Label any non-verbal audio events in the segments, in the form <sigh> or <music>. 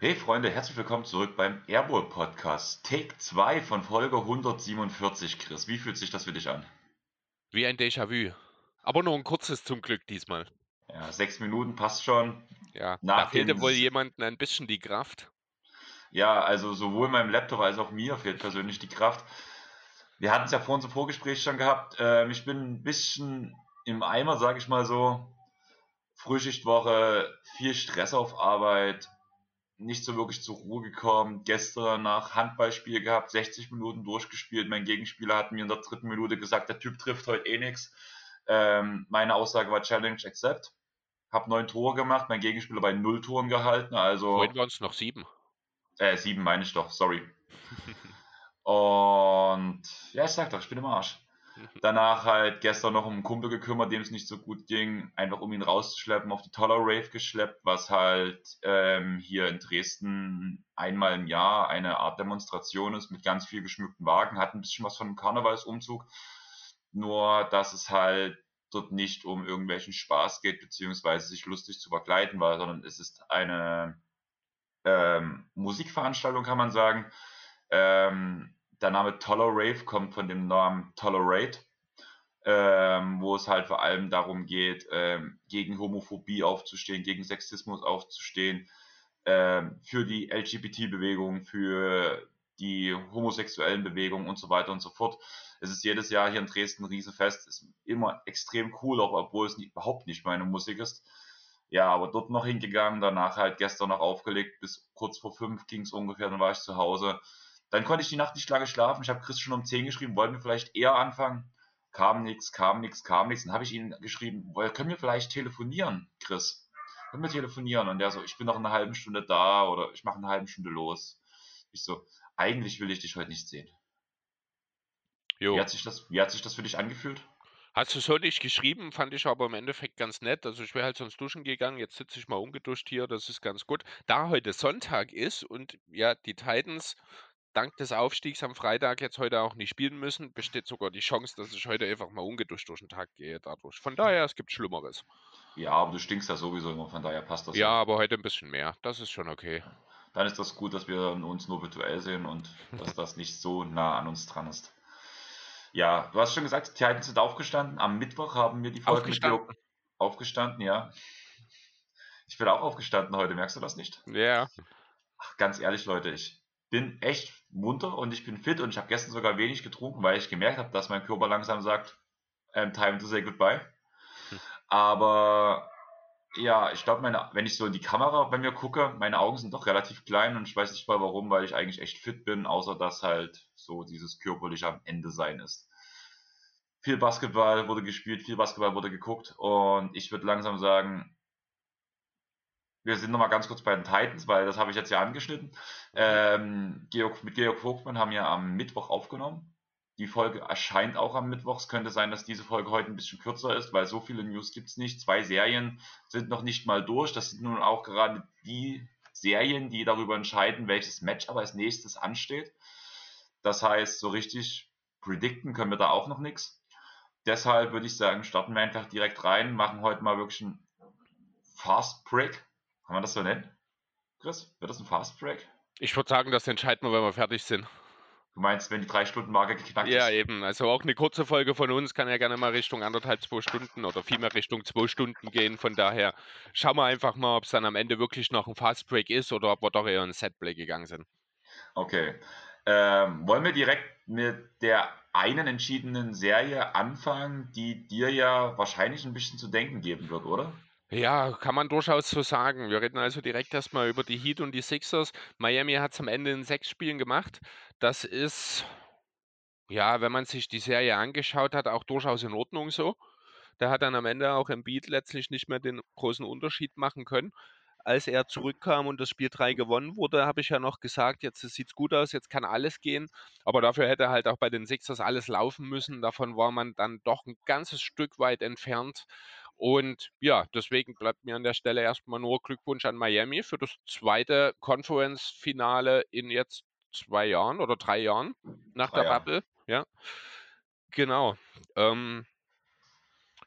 Hey Freunde, herzlich willkommen zurück beim Airbowl Podcast. Take 2 von Folge 147. Chris, wie fühlt sich das für dich an? Wie ein Déjà-vu. Aber nur ein kurzes zum Glück diesmal. Ja, sechs Minuten passt schon. Ja, Nach da fehlte wohl jemandem ein bisschen die Kraft. Ja, also sowohl meinem Laptop als auch mir fehlt persönlich die Kraft. Wir hatten es ja vor unserem Vorgespräch schon gehabt. Ähm, ich bin ein bisschen im Eimer, sage ich mal so. Frühschichtwoche, viel Stress auf Arbeit, nicht so wirklich zur Ruhe gekommen. Gestern nach Handballspiel gehabt, 60 Minuten durchgespielt. Mein Gegenspieler hat mir in der dritten Minute gesagt, der Typ trifft heute eh nichts. Ähm, meine Aussage war Challenge Accept. Hab neun Tore gemacht, mein Gegenspieler bei null Toren gehalten, also Vorhin waren es noch sieben. Äh, sieben meine ich doch, sorry. Und ja, ich sag doch, ich bin im Arsch. <laughs> Danach halt gestern noch um einen Kumpel gekümmert, dem es nicht so gut ging, einfach um ihn rauszuschleppen, auf die Toller Rave geschleppt, was halt ähm, hier in Dresden einmal im Jahr eine Art Demonstration ist mit ganz viel geschmückten Wagen, hat ein bisschen was von einem Karnevalsumzug, nur dass es halt dort nicht um irgendwelchen Spaß geht, beziehungsweise sich lustig zu verkleiden war, sondern es ist eine ähm, Musikveranstaltung, kann man sagen. Ähm, der Name Toller Rave kommt von dem Namen Tolerate, ähm, wo es halt vor allem darum geht, ähm, gegen Homophobie aufzustehen, gegen Sexismus aufzustehen, ähm, für die LGBT-Bewegung, für die homosexuellen Bewegungen und so weiter und so fort. Es ist jedes Jahr hier in Dresden ein Riesenfest, ist immer extrem cool, auch obwohl es nicht, überhaupt nicht meine Musik ist. Ja, aber dort noch hingegangen, danach halt gestern noch aufgelegt, bis kurz vor fünf ging es ungefähr, dann war ich zu Hause. Dann konnte ich die Nacht nicht lange schlafen. Ich habe Chris schon um 10 geschrieben, wollten wir vielleicht eher anfangen. Kam nichts, kam nichts, kam nichts. Dann habe ich ihn geschrieben, können wir vielleicht telefonieren, Chris? Können wir telefonieren? Und der so, ich bin noch in einer halben Stunde da oder ich mache eine halbe Stunde los. Ich so, eigentlich will ich dich heute nicht sehen. Jo. Wie hat sich das, wie hat sich das für dich angefühlt? Hast du so nicht geschrieben, fand ich aber im Endeffekt ganz nett. Also ich wäre halt sonst duschen gegangen, jetzt sitze ich mal ungeduscht hier, das ist ganz gut. Da heute Sonntag ist und ja, die Titans dank des Aufstiegs am Freitag jetzt heute auch nicht spielen müssen, besteht sogar die Chance, dass ich heute einfach mal ungeduscht durch den Tag gehe dadurch. Von daher, es gibt Schlimmeres. Ja, aber du stinkst ja sowieso immer, von daher passt das Ja, aber heute ein bisschen mehr. Das ist schon okay. Dann ist das gut, dass wir uns nur virtuell sehen und dass das nicht so nah an uns dran ist. Ja, du hast schon gesagt, die Titans sind aufgestanden. Am Mittwoch haben wir die Folge Aufgestanden? Aufgestanden, ja. Ich bin auch aufgestanden heute, merkst du das nicht? Ja, Ach, ganz ehrlich, Leute, ich bin echt munter und ich bin fit und ich habe gestern sogar wenig getrunken, weil ich gemerkt habe, dass mein Körper langsam sagt, ähm, time to say goodbye. Hm. Aber ja, ich glaube, meine, wenn ich so in die Kamera bei mir gucke, meine Augen sind doch relativ klein und ich weiß nicht mal warum, weil ich eigentlich echt fit bin, außer dass halt so dieses körperliche am Ende sein ist. Viel Basketball wurde gespielt, viel Basketball wurde geguckt und ich würde langsam sagen, wir sind nochmal ganz kurz bei den Titans, weil das habe ich jetzt ja angeschnitten. Ähm, Georg, mit Georg Vogtmann haben wir am Mittwoch aufgenommen. Die Folge erscheint auch am Mittwoch. Es könnte sein, dass diese Folge heute ein bisschen kürzer ist, weil so viele News gibt es nicht. Zwei Serien sind noch nicht mal durch. Das sind nun auch gerade die Serien, die darüber entscheiden, welches Match aber als nächstes ansteht. Das heißt, so richtig predikten können wir da auch noch nichts. Deshalb würde ich sagen, starten wir einfach direkt rein, machen heute mal wirklich einen Fast Break. Kann man das so nennen? Chris, wird das ein Fast Break? ich würde sagen, das entscheiden wir, wenn wir fertig sind. Du meinst, wenn die drei Stunden Marke geknackt Ja, ist? eben. Also auch eine kurze Folge von uns kann ja gerne mal Richtung anderthalb, zwei Stunden oder vielmehr Richtung zwei Stunden gehen. Von daher schauen wir einfach mal, ob es dann am Ende wirklich noch ein Fast Break ist oder ob wir doch eher ein Setplay gegangen sind. Okay. Ähm, wollen wir direkt mit der einen entschiedenen Serie anfangen, die dir ja wahrscheinlich ein bisschen zu denken geben wird, oder? Ja, kann man durchaus so sagen. Wir reden also direkt erstmal über die Heat und die Sixers. Miami hat es am Ende in sechs Spielen gemacht. Das ist, ja, wenn man sich die Serie angeschaut hat, auch durchaus in Ordnung so. Da hat dann am Ende auch Embiid letztlich nicht mehr den großen Unterschied machen können. Als er zurückkam und das Spiel 3 gewonnen wurde, habe ich ja noch gesagt, jetzt sieht es gut aus, jetzt kann alles gehen. Aber dafür hätte halt auch bei den Sixers alles laufen müssen. Davon war man dann doch ein ganzes Stück weit entfernt. Und ja, deswegen bleibt mir an der Stelle erstmal nur Glückwunsch an Miami für das zweite Conference-Finale in jetzt zwei Jahren oder drei Jahren nach drei der Jahre. Bubble. Ja, genau. Ähm,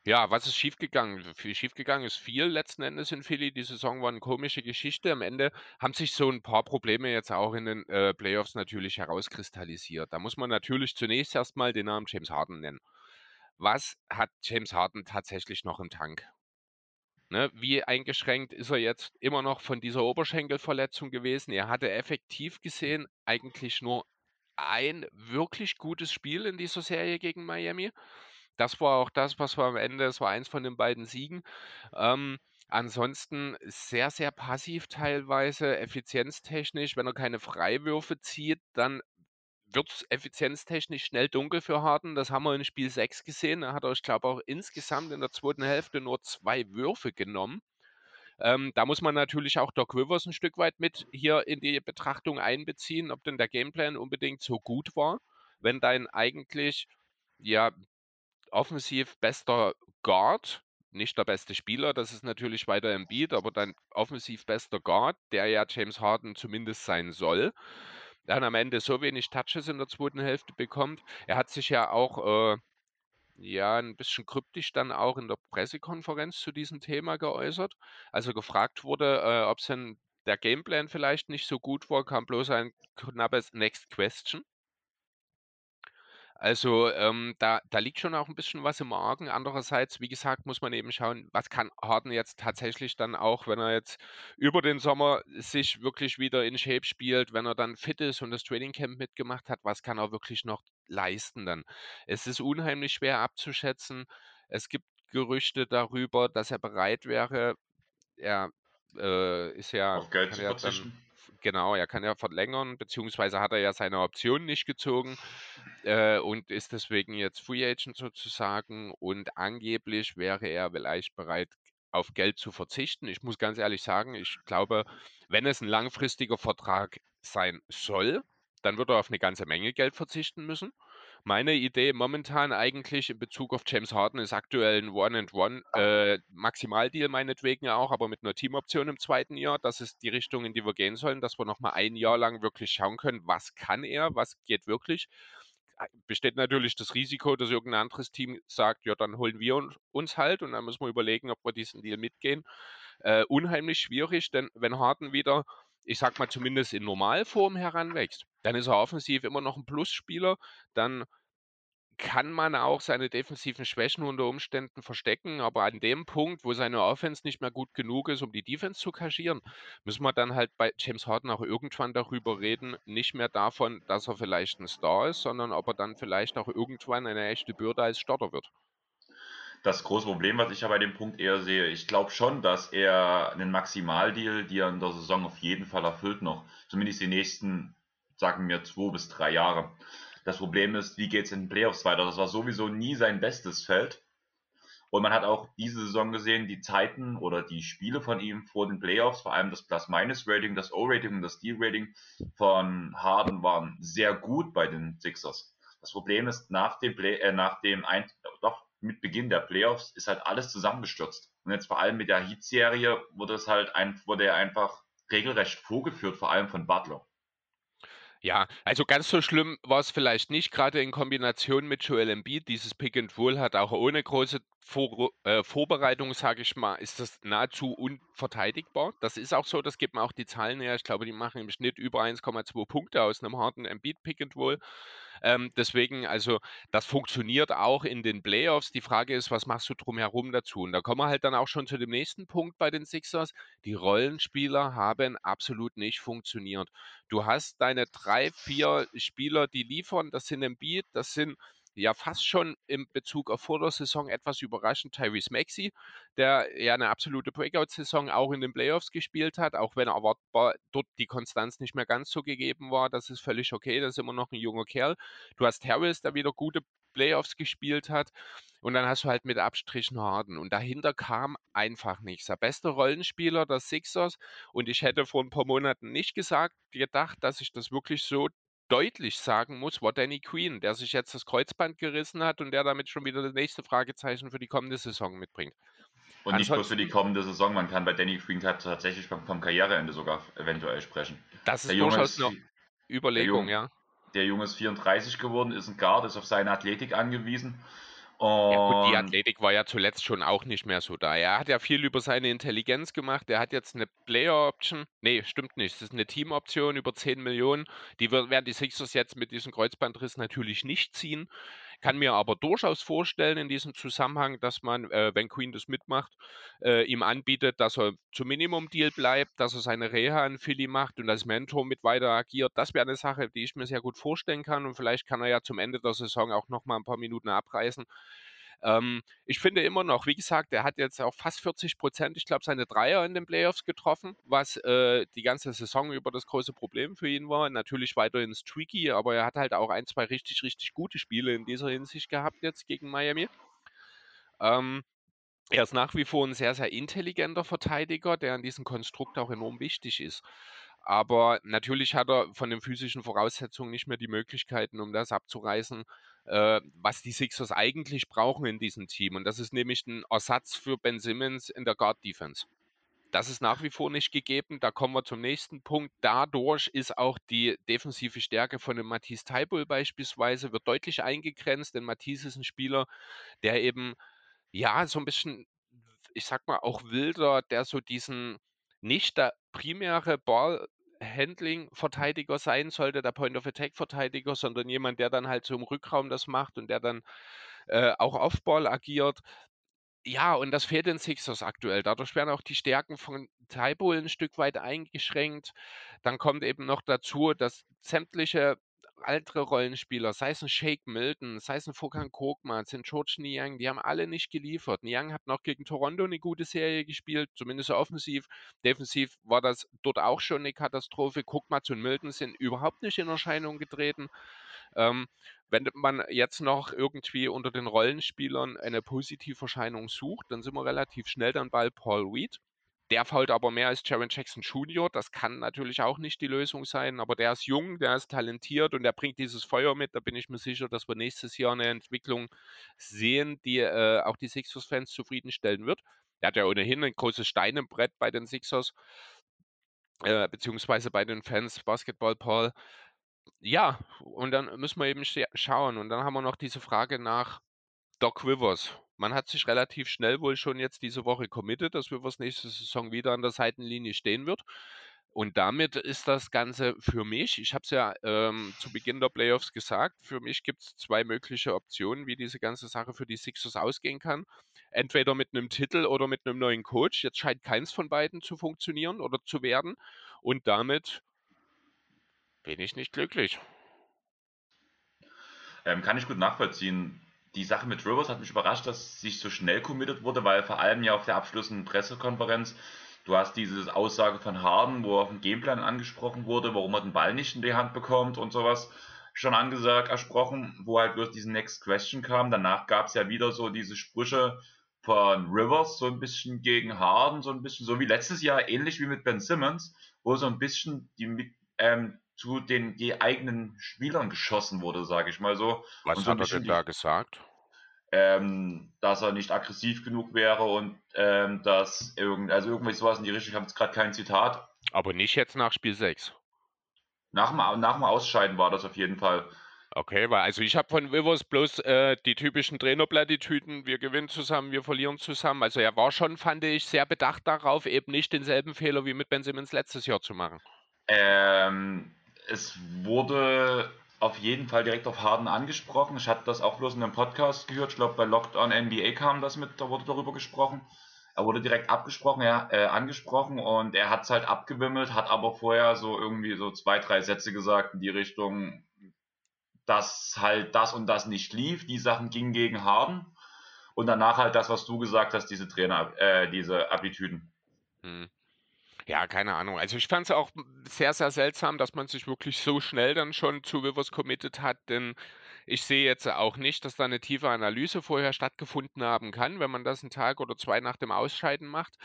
ja, was ist schiefgegangen? Viel schiefgegangen ist viel letzten Endes in Philly. Die Saison war eine komische Geschichte. Am Ende haben sich so ein paar Probleme jetzt auch in den äh, Playoffs natürlich herauskristallisiert. Da muss man natürlich zunächst erstmal den Namen James Harden nennen. Was hat James Harden tatsächlich noch im Tank? Ne, wie eingeschränkt ist er jetzt immer noch von dieser Oberschenkelverletzung gewesen? Er hatte effektiv gesehen eigentlich nur ein wirklich gutes Spiel in dieser Serie gegen Miami. Das war auch das, was wir am Ende, das war eins von den beiden Siegen. Ähm, ansonsten sehr, sehr passiv teilweise, effizienztechnisch. Wenn er keine Freiwürfe zieht, dann wird es effizienztechnisch schnell dunkel für Harden. Das haben wir in Spiel 6 gesehen. Da hat er, ich glaube, auch insgesamt in der zweiten Hälfte nur zwei Würfe genommen. Ähm, da muss man natürlich auch Doc Rivers ein Stück weit mit hier in die Betrachtung einbeziehen, ob denn der Gameplan unbedingt so gut war, wenn dein eigentlich ja offensiv bester Guard, nicht der beste Spieler, das ist natürlich weiter im Beat, aber dein offensiv bester Guard, der ja James Harden zumindest sein soll, dann am Ende so wenig Touches in der zweiten Hälfte bekommt. Er hat sich ja auch äh, ja ein bisschen kryptisch dann auch in der Pressekonferenz zu diesem Thema geäußert. Also gefragt wurde, äh, ob denn der Gameplan vielleicht nicht so gut war, kam bloß ein knappes Next Question. Also, ähm, da da liegt schon auch ein bisschen was im Argen. Andererseits, wie gesagt, muss man eben schauen, was kann Harden jetzt tatsächlich dann auch, wenn er jetzt über den Sommer sich wirklich wieder in Shape spielt, wenn er dann fit ist und das Trainingcamp mitgemacht hat, was kann er wirklich noch leisten dann? Es ist unheimlich schwer abzuschätzen. Es gibt Gerüchte darüber, dass er bereit wäre er, äh, ist ja Auf Geld zu verzichten. Genau, er kann ja verlängern, beziehungsweise hat er ja seine Option nicht gezogen äh, und ist deswegen jetzt Free Agent sozusagen und angeblich wäre er vielleicht bereit, auf Geld zu verzichten. Ich muss ganz ehrlich sagen, ich glaube, wenn es ein langfristiger Vertrag sein soll, dann wird er auf eine ganze Menge Geld verzichten müssen. Meine Idee momentan eigentlich in Bezug auf James Harden ist aktuell ein One-and-One äh, Maximaldeal meinetwegen auch, aber mit einer Teamoption im zweiten Jahr. Das ist die Richtung, in die wir gehen sollen, dass wir nochmal ein Jahr lang wirklich schauen können, was kann er, was geht wirklich besteht natürlich das Risiko, dass irgendein anderes Team sagt, ja, dann holen wir uns halt und dann müssen wir überlegen, ob wir diesen Deal mitgehen. Äh, unheimlich schwierig, denn wenn Harden wieder, ich sag mal zumindest in Normalform heranwächst, dann ist er offensiv immer noch ein Plusspieler, dann kann man auch seine defensiven Schwächen unter Umständen verstecken, aber an dem Punkt, wo seine Offense nicht mehr gut genug ist, um die Defense zu kaschieren, müssen wir dann halt bei James Harden auch irgendwann darüber reden, nicht mehr davon, dass er vielleicht ein Star ist, sondern ob er dann vielleicht auch irgendwann eine echte Bürde als Starter wird. Das große Problem, was ich ja bei dem Punkt eher sehe, ich glaube schon, dass er einen Maximaldeal, die er in der Saison auf jeden Fall erfüllt noch, zumindest die nächsten, sagen wir, zwei bis drei Jahre. Das Problem ist, wie geht es in den Playoffs weiter? Das war sowieso nie sein bestes Feld. Und man hat auch diese Saison gesehen, die Zeiten oder die Spiele von ihm vor den Playoffs, vor allem das Plus-Minus-Rating, das O-Rating und das D-Rating von Harden waren sehr gut bei den Sixers. Das Problem ist, nach dem, Play äh, nach dem ein mit Beginn der Playoffs ist halt alles zusammengestürzt. Und jetzt vor allem mit der Heat-Serie wurde es halt ein, wurde er einfach regelrecht vorgeführt, vor allem von Butler. Ja, also ganz so schlimm war es vielleicht nicht, gerade in Kombination mit Joel Embiid. Dieses Pick and Roll hat auch ohne große Vor äh, Vorbereitung, sage ich mal, ist das nahezu unverteidigbar. Das ist auch so, das gibt mir auch die Zahlen her. Ich glaube, die machen im Schnitt über 1,2 Punkte aus einem harten Embiid Pick and Roll. Ähm, deswegen, also das funktioniert auch in den Playoffs. Die Frage ist, was machst du drumherum dazu? Und da kommen wir halt dann auch schon zu dem nächsten Punkt bei den Sixers. Die Rollenspieler haben absolut nicht funktioniert. Du hast deine drei, vier Spieler, die liefern. Das sind Embiid, das sind ja fast schon im Bezug auf vor der Saison etwas überraschend Tyrese Maxey, der ja eine absolute Breakout-Saison auch in den Playoffs gespielt hat, auch wenn erwartbar dort die Konstanz nicht mehr ganz so gegeben war. Das ist völlig okay, das ist immer noch ein junger Kerl. Du hast Harris, der wieder gute Playoffs gespielt hat. Und dann hast du halt mit Abstrichen Harden. Und dahinter kam einfach nichts. Der beste Rollenspieler der Sixers. Und ich hätte vor ein paar Monaten nicht gesagt, gedacht, dass ich das wirklich so deutlich sagen muss, war Danny Queen, der sich jetzt das Kreuzband gerissen hat und der damit schon wieder das nächste Fragezeichen für die kommende Saison mitbringt. Und nicht bloß für die kommende Saison, man kann bei Danny Green tatsächlich vom Karriereende sogar eventuell sprechen. Das ist der durchaus eine Überlegung, der Junge, ja. Der Junge ist 34 geworden, ist ein Guard, ist auf seine Athletik angewiesen ja gut, die Athletik war ja zuletzt schon auch nicht mehr so da. Er hat ja viel über seine Intelligenz gemacht. Er hat jetzt eine Player-Option. Nee, stimmt nicht. Das ist eine Team-Option über 10 Millionen. Die werden die Sixers jetzt mit diesem Kreuzbandriss natürlich nicht ziehen. Kann mir aber durchaus vorstellen in diesem Zusammenhang, dass man, äh, wenn Queen das mitmacht, äh, ihm anbietet, dass er zum Minimum-Deal bleibt, dass er seine Reha in Philly macht und als Mentor mit weiter agiert. Das wäre eine Sache, die ich mir sehr gut vorstellen kann und vielleicht kann er ja zum Ende der Saison auch noch mal ein paar Minuten abreißen. Ähm, ich finde immer noch, wie gesagt, er hat jetzt auch fast 40 Prozent, ich glaube, seine Dreier in den Playoffs getroffen, was äh, die ganze Saison über das große Problem für ihn war. Natürlich weiterhin streaky, aber er hat halt auch ein, zwei richtig, richtig gute Spiele in dieser Hinsicht gehabt jetzt gegen Miami. Ähm, er ist nach wie vor ein sehr, sehr intelligenter Verteidiger, der in diesem Konstrukt auch enorm wichtig ist. Aber natürlich hat er von den physischen Voraussetzungen nicht mehr die Möglichkeiten, um das abzureißen, äh, was die Sixers eigentlich brauchen in diesem Team. Und das ist nämlich ein Ersatz für Ben Simmons in der Guard Defense. Das ist nach wie vor nicht gegeben. Da kommen wir zum nächsten Punkt. Dadurch ist auch die defensive Stärke von dem Matisse Taibul beispielsweise wird deutlich eingegrenzt, denn Matisse ist ein Spieler, der eben ja so ein bisschen, ich sag mal, auch wilder, der so diesen nicht der primäre Ball Handling-Verteidiger sein sollte, der Point-of-Attack-Verteidiger, sondern jemand, der dann halt so im Rückraum das macht und der dann äh, auch auf Ball agiert. Ja, und das fehlt den Sixers aktuell. Dadurch werden auch die Stärken von Taibo ein Stück weit eingeschränkt. Dann kommt eben noch dazu, dass sämtliche ältere Rollenspieler, sei es ein Shake Milton, sei es ein Fokan Kokman, sind George Niang, die haben alle nicht geliefert. Niang hat noch gegen Toronto eine gute Serie gespielt, zumindest offensiv. Defensiv war das dort auch schon eine Katastrophe. Kokman und Milton sind überhaupt nicht in Erscheinung getreten. Ähm, wenn man jetzt noch irgendwie unter den Rollenspielern eine Positiverscheinung sucht, dann sind wir relativ schnell dann bei Paul Reed. Der fault aber mehr als Jaron Jackson Jr. Das kann natürlich auch nicht die Lösung sein, aber der ist jung, der ist talentiert und der bringt dieses Feuer mit. Da bin ich mir sicher, dass wir nächstes Jahr eine Entwicklung sehen, die äh, auch die Sixers-Fans zufriedenstellen wird. Er hat ja ohnehin ein großes Stein im Brett bei den Sixers, äh, beziehungsweise bei den Fans Basketball Paul. Ja, und dann müssen wir eben schauen. Und dann haben wir noch diese Frage nach Doc Rivers. Man hat sich relativ schnell wohl schon jetzt diese Woche committed, dass Rivers nächste Saison wieder an der Seitenlinie stehen wird. Und damit ist das Ganze für mich, ich habe es ja ähm, zu Beginn der Playoffs gesagt, für mich gibt es zwei mögliche Optionen, wie diese ganze Sache für die Sixers ausgehen kann. Entweder mit einem Titel oder mit einem neuen Coach. Jetzt scheint keins von beiden zu funktionieren oder zu werden. Und damit bin ich nicht glücklich. Ähm, kann ich gut nachvollziehen die Sache mit Rivers hat mich überrascht, dass sich so schnell committed wurde, weil vor allem ja auf der abschließenden Pressekonferenz, du hast diese Aussage von Harden, wo auf dem Gameplan angesprochen wurde, warum er den Ball nicht in die Hand bekommt und sowas, schon angesagt, ersprochen, wo halt bloß diese Next Question kam. Danach gab es ja wieder so diese Sprüche von Rivers, so ein bisschen gegen Harden, so ein bisschen, so wie letztes Jahr, ähnlich wie mit Ben Simmons, wo so ein bisschen die ähm, zu den die eigenen Spielern geschossen wurde, sage ich mal so. Was so hat er denn da gesagt? Ähm, dass er nicht aggressiv genug wäre und ähm, dass irgend, also irgendwie sowas in die Richtung, ich habe jetzt gerade kein Zitat. Aber nicht jetzt nach Spiel 6. Nach dem, nach dem Ausscheiden war das auf jeden Fall. Okay, weil also ich habe von Rivers bloß äh, die typischen Trainerplattitüden, wir gewinnen zusammen, wir verlieren zusammen. Also er war schon, fand ich, sehr bedacht darauf, eben nicht denselben Fehler wie mit Ben Simmons letztes Jahr zu machen. Ähm, es wurde auf jeden Fall direkt auf Harden angesprochen. Ich hatte das auch bloß in einem Podcast gehört. Ich glaube, bei Locked on NBA kam das mit, da wurde darüber gesprochen. Er wurde direkt abgesprochen, ja, äh, angesprochen und er hat es halt abgewimmelt, hat aber vorher so irgendwie so zwei, drei Sätze gesagt in die Richtung, dass halt das und das nicht lief. Die Sachen gingen gegen Harden. Und danach halt das, was du gesagt hast, diese Trainer, äh, diese Aptitüden. Hm. Ja, keine Ahnung. Also ich fand es auch sehr, sehr seltsam, dass man sich wirklich so schnell dann schon zu Rivers committed hat, denn ich sehe jetzt auch nicht, dass da eine tiefe Analyse vorher stattgefunden haben kann, wenn man das einen Tag oder zwei nach dem Ausscheiden macht.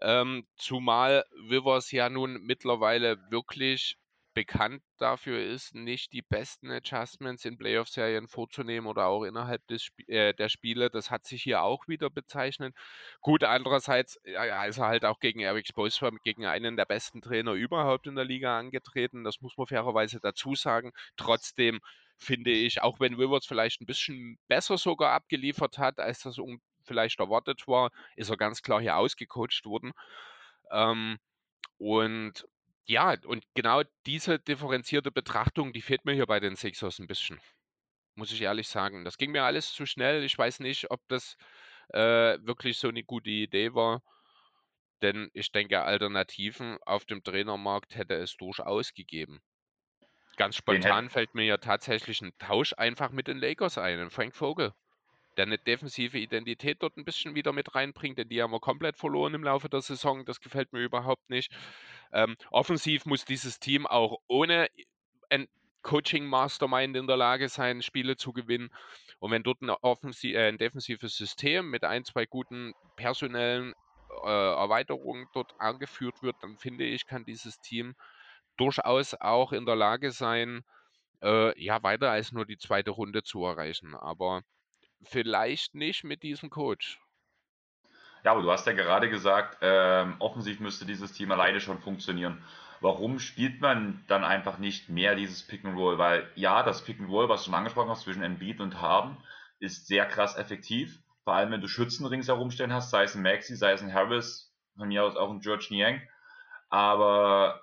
Ähm, zumal Rivers ja nun mittlerweile wirklich bekannt dafür ist, nicht die besten Adjustments in Playoff-Serien vorzunehmen oder auch innerhalb des Sp äh, der Spiele. Das hat sich hier auch wieder bezeichnet. Gut, andererseits ja, ist er halt auch gegen Eric Spoelstra, gegen einen der besten Trainer überhaupt in der Liga angetreten. Das muss man fairerweise dazu sagen. Trotzdem finde ich, auch wenn Rivers vielleicht ein bisschen besser sogar abgeliefert hat, als das vielleicht erwartet war, ist er ganz klar hier ausgecoacht worden. Ähm, und ja, und genau diese differenzierte Betrachtung, die fehlt mir hier bei den Sixers ein bisschen. Muss ich ehrlich sagen. Das ging mir alles zu schnell. Ich weiß nicht, ob das äh, wirklich so eine gute Idee war. Denn ich denke, Alternativen auf dem Trainermarkt hätte es durchaus gegeben. Ganz spontan fällt mir ja tatsächlich ein Tausch einfach mit den Lakers ein, Frank Vogel der eine defensive Identität dort ein bisschen wieder mit reinbringt, denn die haben wir komplett verloren im Laufe der Saison. Das gefällt mir überhaupt nicht. Ähm, offensiv muss dieses Team auch ohne ein Coaching-Mastermind in der Lage sein, Spiele zu gewinnen. Und wenn dort ein, offensiv, äh, ein defensives System mit ein, zwei guten personellen äh, Erweiterungen dort angeführt wird, dann finde ich, kann dieses Team durchaus auch in der Lage sein, äh, ja, weiter als nur die zweite Runde zu erreichen. Aber Vielleicht nicht mit diesem Coach. Ja, aber du hast ja gerade gesagt, ähm, offensiv müsste dieses Team alleine schon funktionieren. Warum spielt man dann einfach nicht mehr dieses Pick and Roll? Weil ja, das Pick and Roll, was du schon angesprochen hast, zwischen Embiid und Harden, ist sehr krass effektiv. Vor allem, wenn du Schützen ringsherum stehen hast, sei es ein Maxi, sei es ein Harris, von mir aus auch ein George Niang. Aber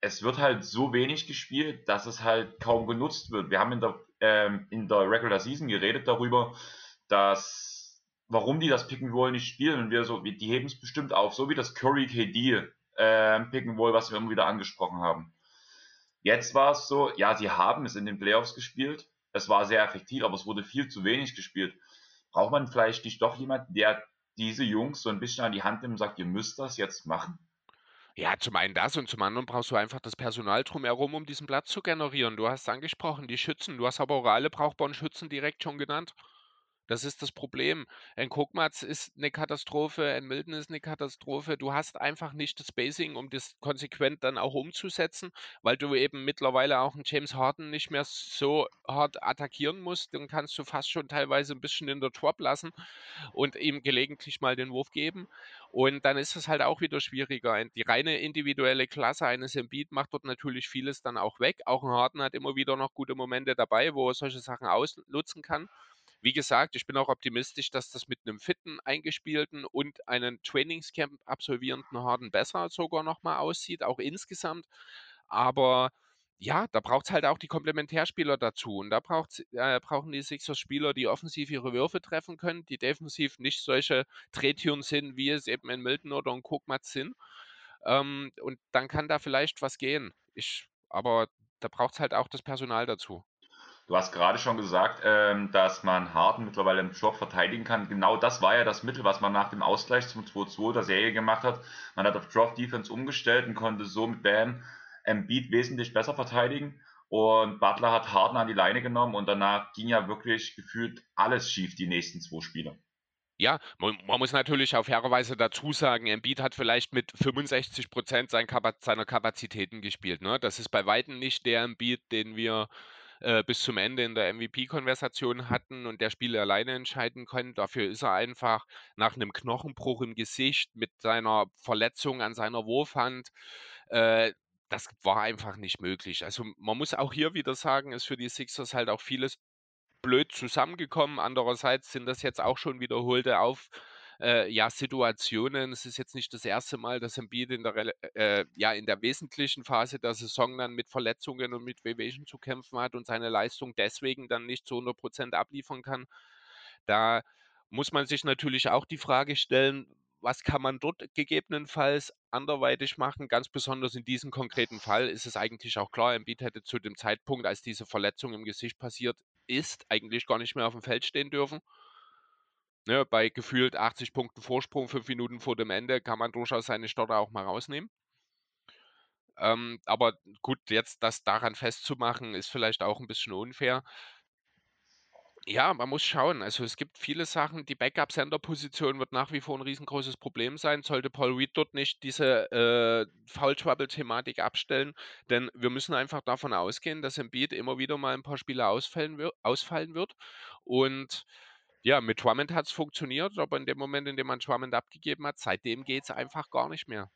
es wird halt so wenig gespielt, dass es halt kaum genutzt wird. Wir haben in der, ähm, in der Regular Season geredet darüber, dass warum die das Pick and Roll nicht spielen und wir so, die heben es bestimmt auf, so wie das Curry KD äh, Pick and Roll, was wir immer wieder angesprochen haben. Jetzt war es so, ja, sie haben es in den Playoffs gespielt, es war sehr effektiv, aber es wurde viel zu wenig gespielt. Braucht man vielleicht nicht doch jemanden, der diese Jungs so ein bisschen an die Hand nimmt und sagt, ihr müsst das jetzt machen? Ja, zum einen das und zum anderen brauchst du einfach das Personal drumherum, um diesen Platz zu generieren. Du hast angesprochen, die Schützen. Du hast aber auch alle brauchbaren Schützen direkt schon genannt. Das ist das Problem. Ein Kokmatz ist eine Katastrophe, ein Milton ist eine Katastrophe. Du hast einfach nicht das Spacing, um das konsequent dann auch umzusetzen, weil du eben mittlerweile auch einen James Harden nicht mehr so hart attackieren musst. Dann kannst du fast schon teilweise ein bisschen in der Drop lassen und ihm gelegentlich mal den Wurf geben. Und dann ist es halt auch wieder schwieriger. Die reine individuelle Klasse eines Embiid macht dort natürlich vieles dann auch weg. Auch ein Harden hat immer wieder noch gute Momente dabei, wo er solche Sachen ausnutzen kann. Wie gesagt, ich bin auch optimistisch, dass das mit einem fitten, eingespielten und einen Trainingscamp absolvierenden Harden besser sogar nochmal aussieht, auch insgesamt. Aber ja, da braucht es halt auch die Komplementärspieler dazu. Und da äh, brauchen die Sixers Spieler, die offensiv ihre Würfe treffen können, die defensiv nicht solche Drehtüren sind, wie es eben in Milton oder in Kokmatz sind. Ähm, und dann kann da vielleicht was gehen. Ich, aber da braucht es halt auch das Personal dazu. Du hast gerade schon gesagt, ähm, dass man Harden mittlerweile im Drop verteidigen kann. Genau das war ja das Mittel, was man nach dem Ausgleich zum 2-2 der Serie gemacht hat. Man hat auf Drop Defense umgestellt und konnte so mit Bam Embiid wesentlich besser verteidigen. Und Butler hat Harden an die Leine genommen und danach ging ja wirklich gefühlt alles schief die nächsten zwei Spiele. Ja, man, man, muss natürlich auf fairerweise dazu sagen, Embiid hat vielleicht mit 65 Prozent seiner Kapazitäten gespielt. Ne? Das ist bei Weitem nicht der Embiid, den wir äh, bis zum Ende in der MVP-Konversation hatten und der Spieler alleine entscheiden konnte. Dafür ist er einfach nach einem Knochenbruch im Gesicht mit seiner Verletzung an seiner Wurfhand. Äh, das war einfach nicht möglich. Also man muss auch hier wieder sagen, ist für die Sixers halt auch vieles blöd zusammengekommen. Andererseits sind das jetzt auch schon wiederholte Auf äh, ja, Situationen. Es ist jetzt nicht das erste Mal, dass Embiid in der, äh, ja, in der wesentlichen Phase der Saison dann mit Verletzungen und mit Wehwehchen zu kämpfen hat und seine Leistung deswegen dann nicht zu 100 Prozent abliefern kann. Da muss man sich natürlich auch die Frage stellen, was kann man dort gegebenenfalls anderweitig machen? Ganz besonders in diesem konkreten Fall ist es eigentlich auch klar, Embiid hätte zu dem Zeitpunkt, als diese Verletzung im Gesicht passiert ist, eigentlich gar nicht mehr auf dem Feld stehen dürfen. Ne, bei gefühlt 80 Punkten Vorsprung, fünf Minuten vor dem Ende, kann man durchaus seine Stotter auch mal rausnehmen. Ähm, aber gut, jetzt das daran festzumachen, ist vielleicht auch ein bisschen unfair. Ja, man muss schauen. Also, es gibt viele Sachen die Backup-Center-Position wird nach wie vor ein riesengroßes Problem sein, sollte Paul Reed dort nicht diese, äh, Foul Trouble-Thematik abstellen. Denn wir müssen einfach davon ausgehen, dass Embiid immer wieder mal ein paar Spiele ausfallen wir ausfallen wird. Und ja, mit Drummond es funktioniert, aber in dem Moment, in dem man Drummond abgegeben hat, seitdem geht es einfach gar nicht mehr.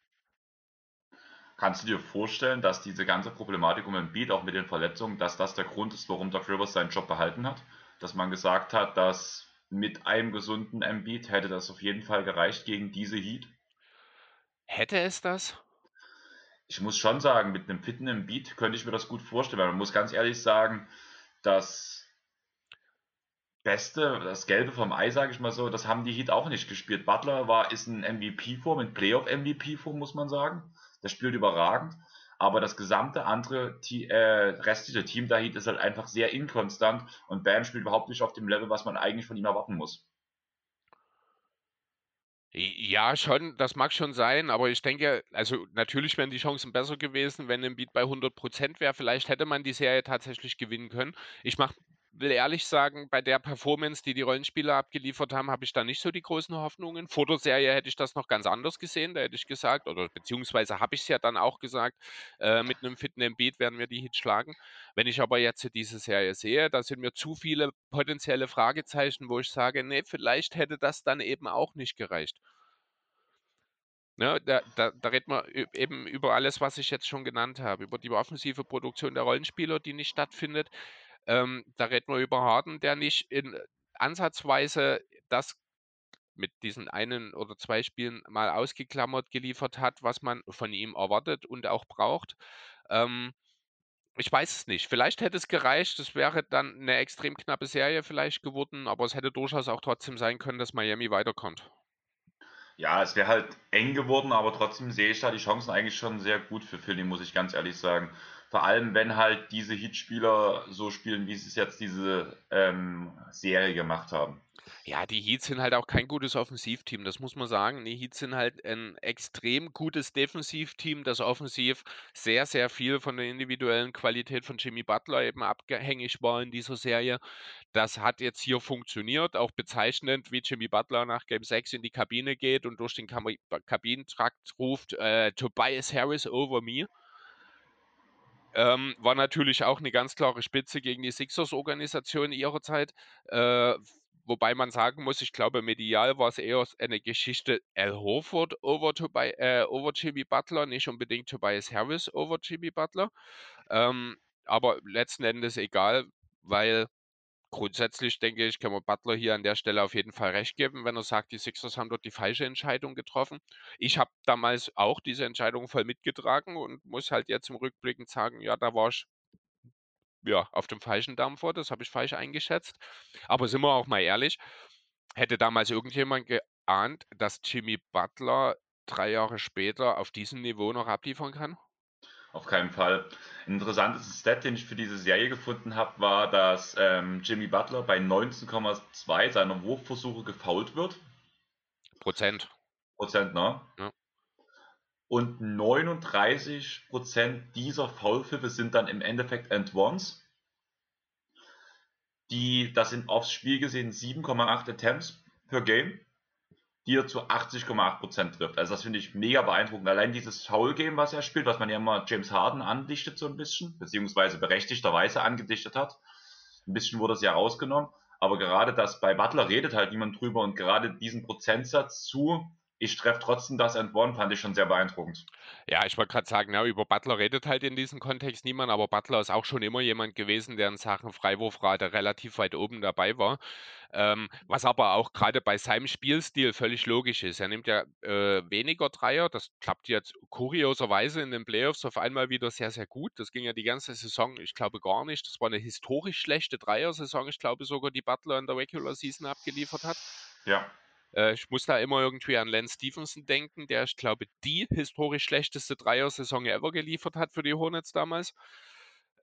Kannst du dir vorstellen, dass diese ganze Problematik um Embiid, auch mit den Verletzungen, dass das der Grund ist, warum Doc Rivers seinen Job behalten hat? dass man gesagt hat, dass mit einem gesunden Embiid hätte das auf jeden Fall gereicht gegen diese Heat. Hätte es das? Ich muss schon sagen, mit einem fitten Embiid könnte ich mir das gut vorstellen, weil man muss ganz ehrlich sagen, das Beste, das Gelbe vom Ei, sage ich mal so, das haben die Heat auch nicht gespielt. Butler war, ist ein MVP-Form, ein Playoff-MVP-Form, muss man sagen. Der spielt überragend aber das gesamte andere äh, restliche Team da ist halt einfach sehr inkonstant und Bam spielt überhaupt nicht auf dem Level, was man eigentlich von ihm erwarten muss. Ja, schon, das mag schon sein, aber ich denke, also natürlich wären die Chancen besser gewesen, wenn ein Beat bei 100% wäre. Vielleicht hätte man die Serie tatsächlich gewinnen können. Ich mache will ehrlich sagen, bei der Performance, die die Rollenspieler abgeliefert haben, habe ich da nicht so die großen Hoffnungen. Vor der Serie hätte ich das noch ganz anders gesehen. Da hätte ich gesagt, oder beziehungsweise habe ich es ja dann auch gesagt, äh, mit einem fitten Embiid werden wir die Hits schlagen. Wenn ich aber jetzt diese Serie sehe, da sind mir zu viele potenzielle Fragezeichen, wo ich sage, nee, vielleicht hätte das dann eben auch nicht gereicht. Ne, da, da, da redet man eben über alles, was ich jetzt schon genannt habe, über die offensive Produktion der Rollenspieler, die nicht stattfindet, ähm, da reden wir über Harden, der nicht in ansatzweise das mit diesen einen oder zwei Spielen mal ausgeklammert geliefert hat, was man von ihm erwartet und auch braucht. Ähm, ich weiß es nicht. Vielleicht hätte es gereicht. Es wäre dann eine extrem knappe Serie vielleicht geworden, aber es hätte durchaus auch trotzdem sein können, dass Miami weiterkommt. Ja, es wäre halt eng geworden, aber trotzdem sehe ich da die Chancen eigentlich schon sehr gut für Philly, muss ich ganz ehrlich sagen. Vor allem, wenn halt diese Heat-Spieler so spielen, wie sie es jetzt diese ähm, Serie gemacht haben. Ja, die Heats sind halt auch kein gutes Offensivteam, das muss man sagen. Die Heats sind halt ein extrem gutes Defensivteam, das offensiv sehr, sehr viel von der individuellen Qualität von Jimmy Butler eben abhängig war in dieser Serie. Das hat jetzt hier funktioniert, auch bezeichnend, wie Jimmy Butler nach Game 6 in die Kabine geht und durch den Kabinentrakt ruft, äh, Tobias Harris over me. Ähm, war natürlich auch eine ganz klare Spitze gegen die Sixers-Organisation ihrer Zeit. Äh, wobei man sagen muss, ich glaube, medial war es eher eine Geschichte Al Horford over, Tobi äh, over Jimmy Butler, nicht unbedingt Tobias Harris over Jimmy Butler. Ähm, aber letzten Endes egal, weil grundsätzlich denke ich, kann man Butler hier an der Stelle auf jeden Fall recht geben, wenn er sagt, die Sixers haben dort die falsche Entscheidung getroffen. Ich habe damals auch diese Entscheidung voll mitgetragen und muss halt jetzt im Rückblickend sagen, ja, da war ich ja, auf dem falschen Dampfer, das habe ich falsch eingeschätzt. Aber sind wir auch mal ehrlich, hätte damals irgendjemand geahnt, dass Jimmy Butler drei Jahre später auf diesem Niveau noch abliefern kann? Auf keinen Fall. Ein interessantes Stat, den ich für diese Serie gefunden habe, war, dass ähm, Jimmy Butler bei 19,2 seiner Wurfversuche gefault wird. Prozent. Prozent, ne? Ja. Und 39 Prozent dieser Foulpfiffe sind dann im Endeffekt and ones. Die, das sind aufs Spiel gesehen 7,8 Attempts per Game die er zu 80,8% trifft. Also das finde ich mega beeindruckend. Allein dieses Foul-Game, was er spielt, was man ja immer James Harden andichtet so ein bisschen, beziehungsweise berechtigterweise angedichtet hat. Ein bisschen wurde es ja rausgenommen. Aber gerade das bei Butler redet halt niemand drüber und gerade diesen Prozentsatz zu ich treffe trotzdem das one, fand ich schon sehr beeindruckend. Ja, ich wollte gerade sagen, ja, über Butler redet halt in diesem Kontext niemand, aber Butler ist auch schon immer jemand gewesen, der in Sachen Freiwurfrate relativ weit oben dabei war. Ähm, was aber auch gerade bei seinem Spielstil völlig logisch ist. Er nimmt ja äh, weniger Dreier, das klappt jetzt kurioserweise in den Playoffs auf einmal wieder sehr, sehr gut. Das ging ja die ganze Saison, ich glaube gar nicht. Das war eine historisch schlechte Dreier-Saison, ich glaube sogar, die Butler in der Regular Season abgeliefert hat. Ja. Äh, ich muss da immer irgendwie an Lance Stevenson denken, der, ich glaube, die historisch schlechteste Dreier-Saison ever geliefert hat für die Hornets damals.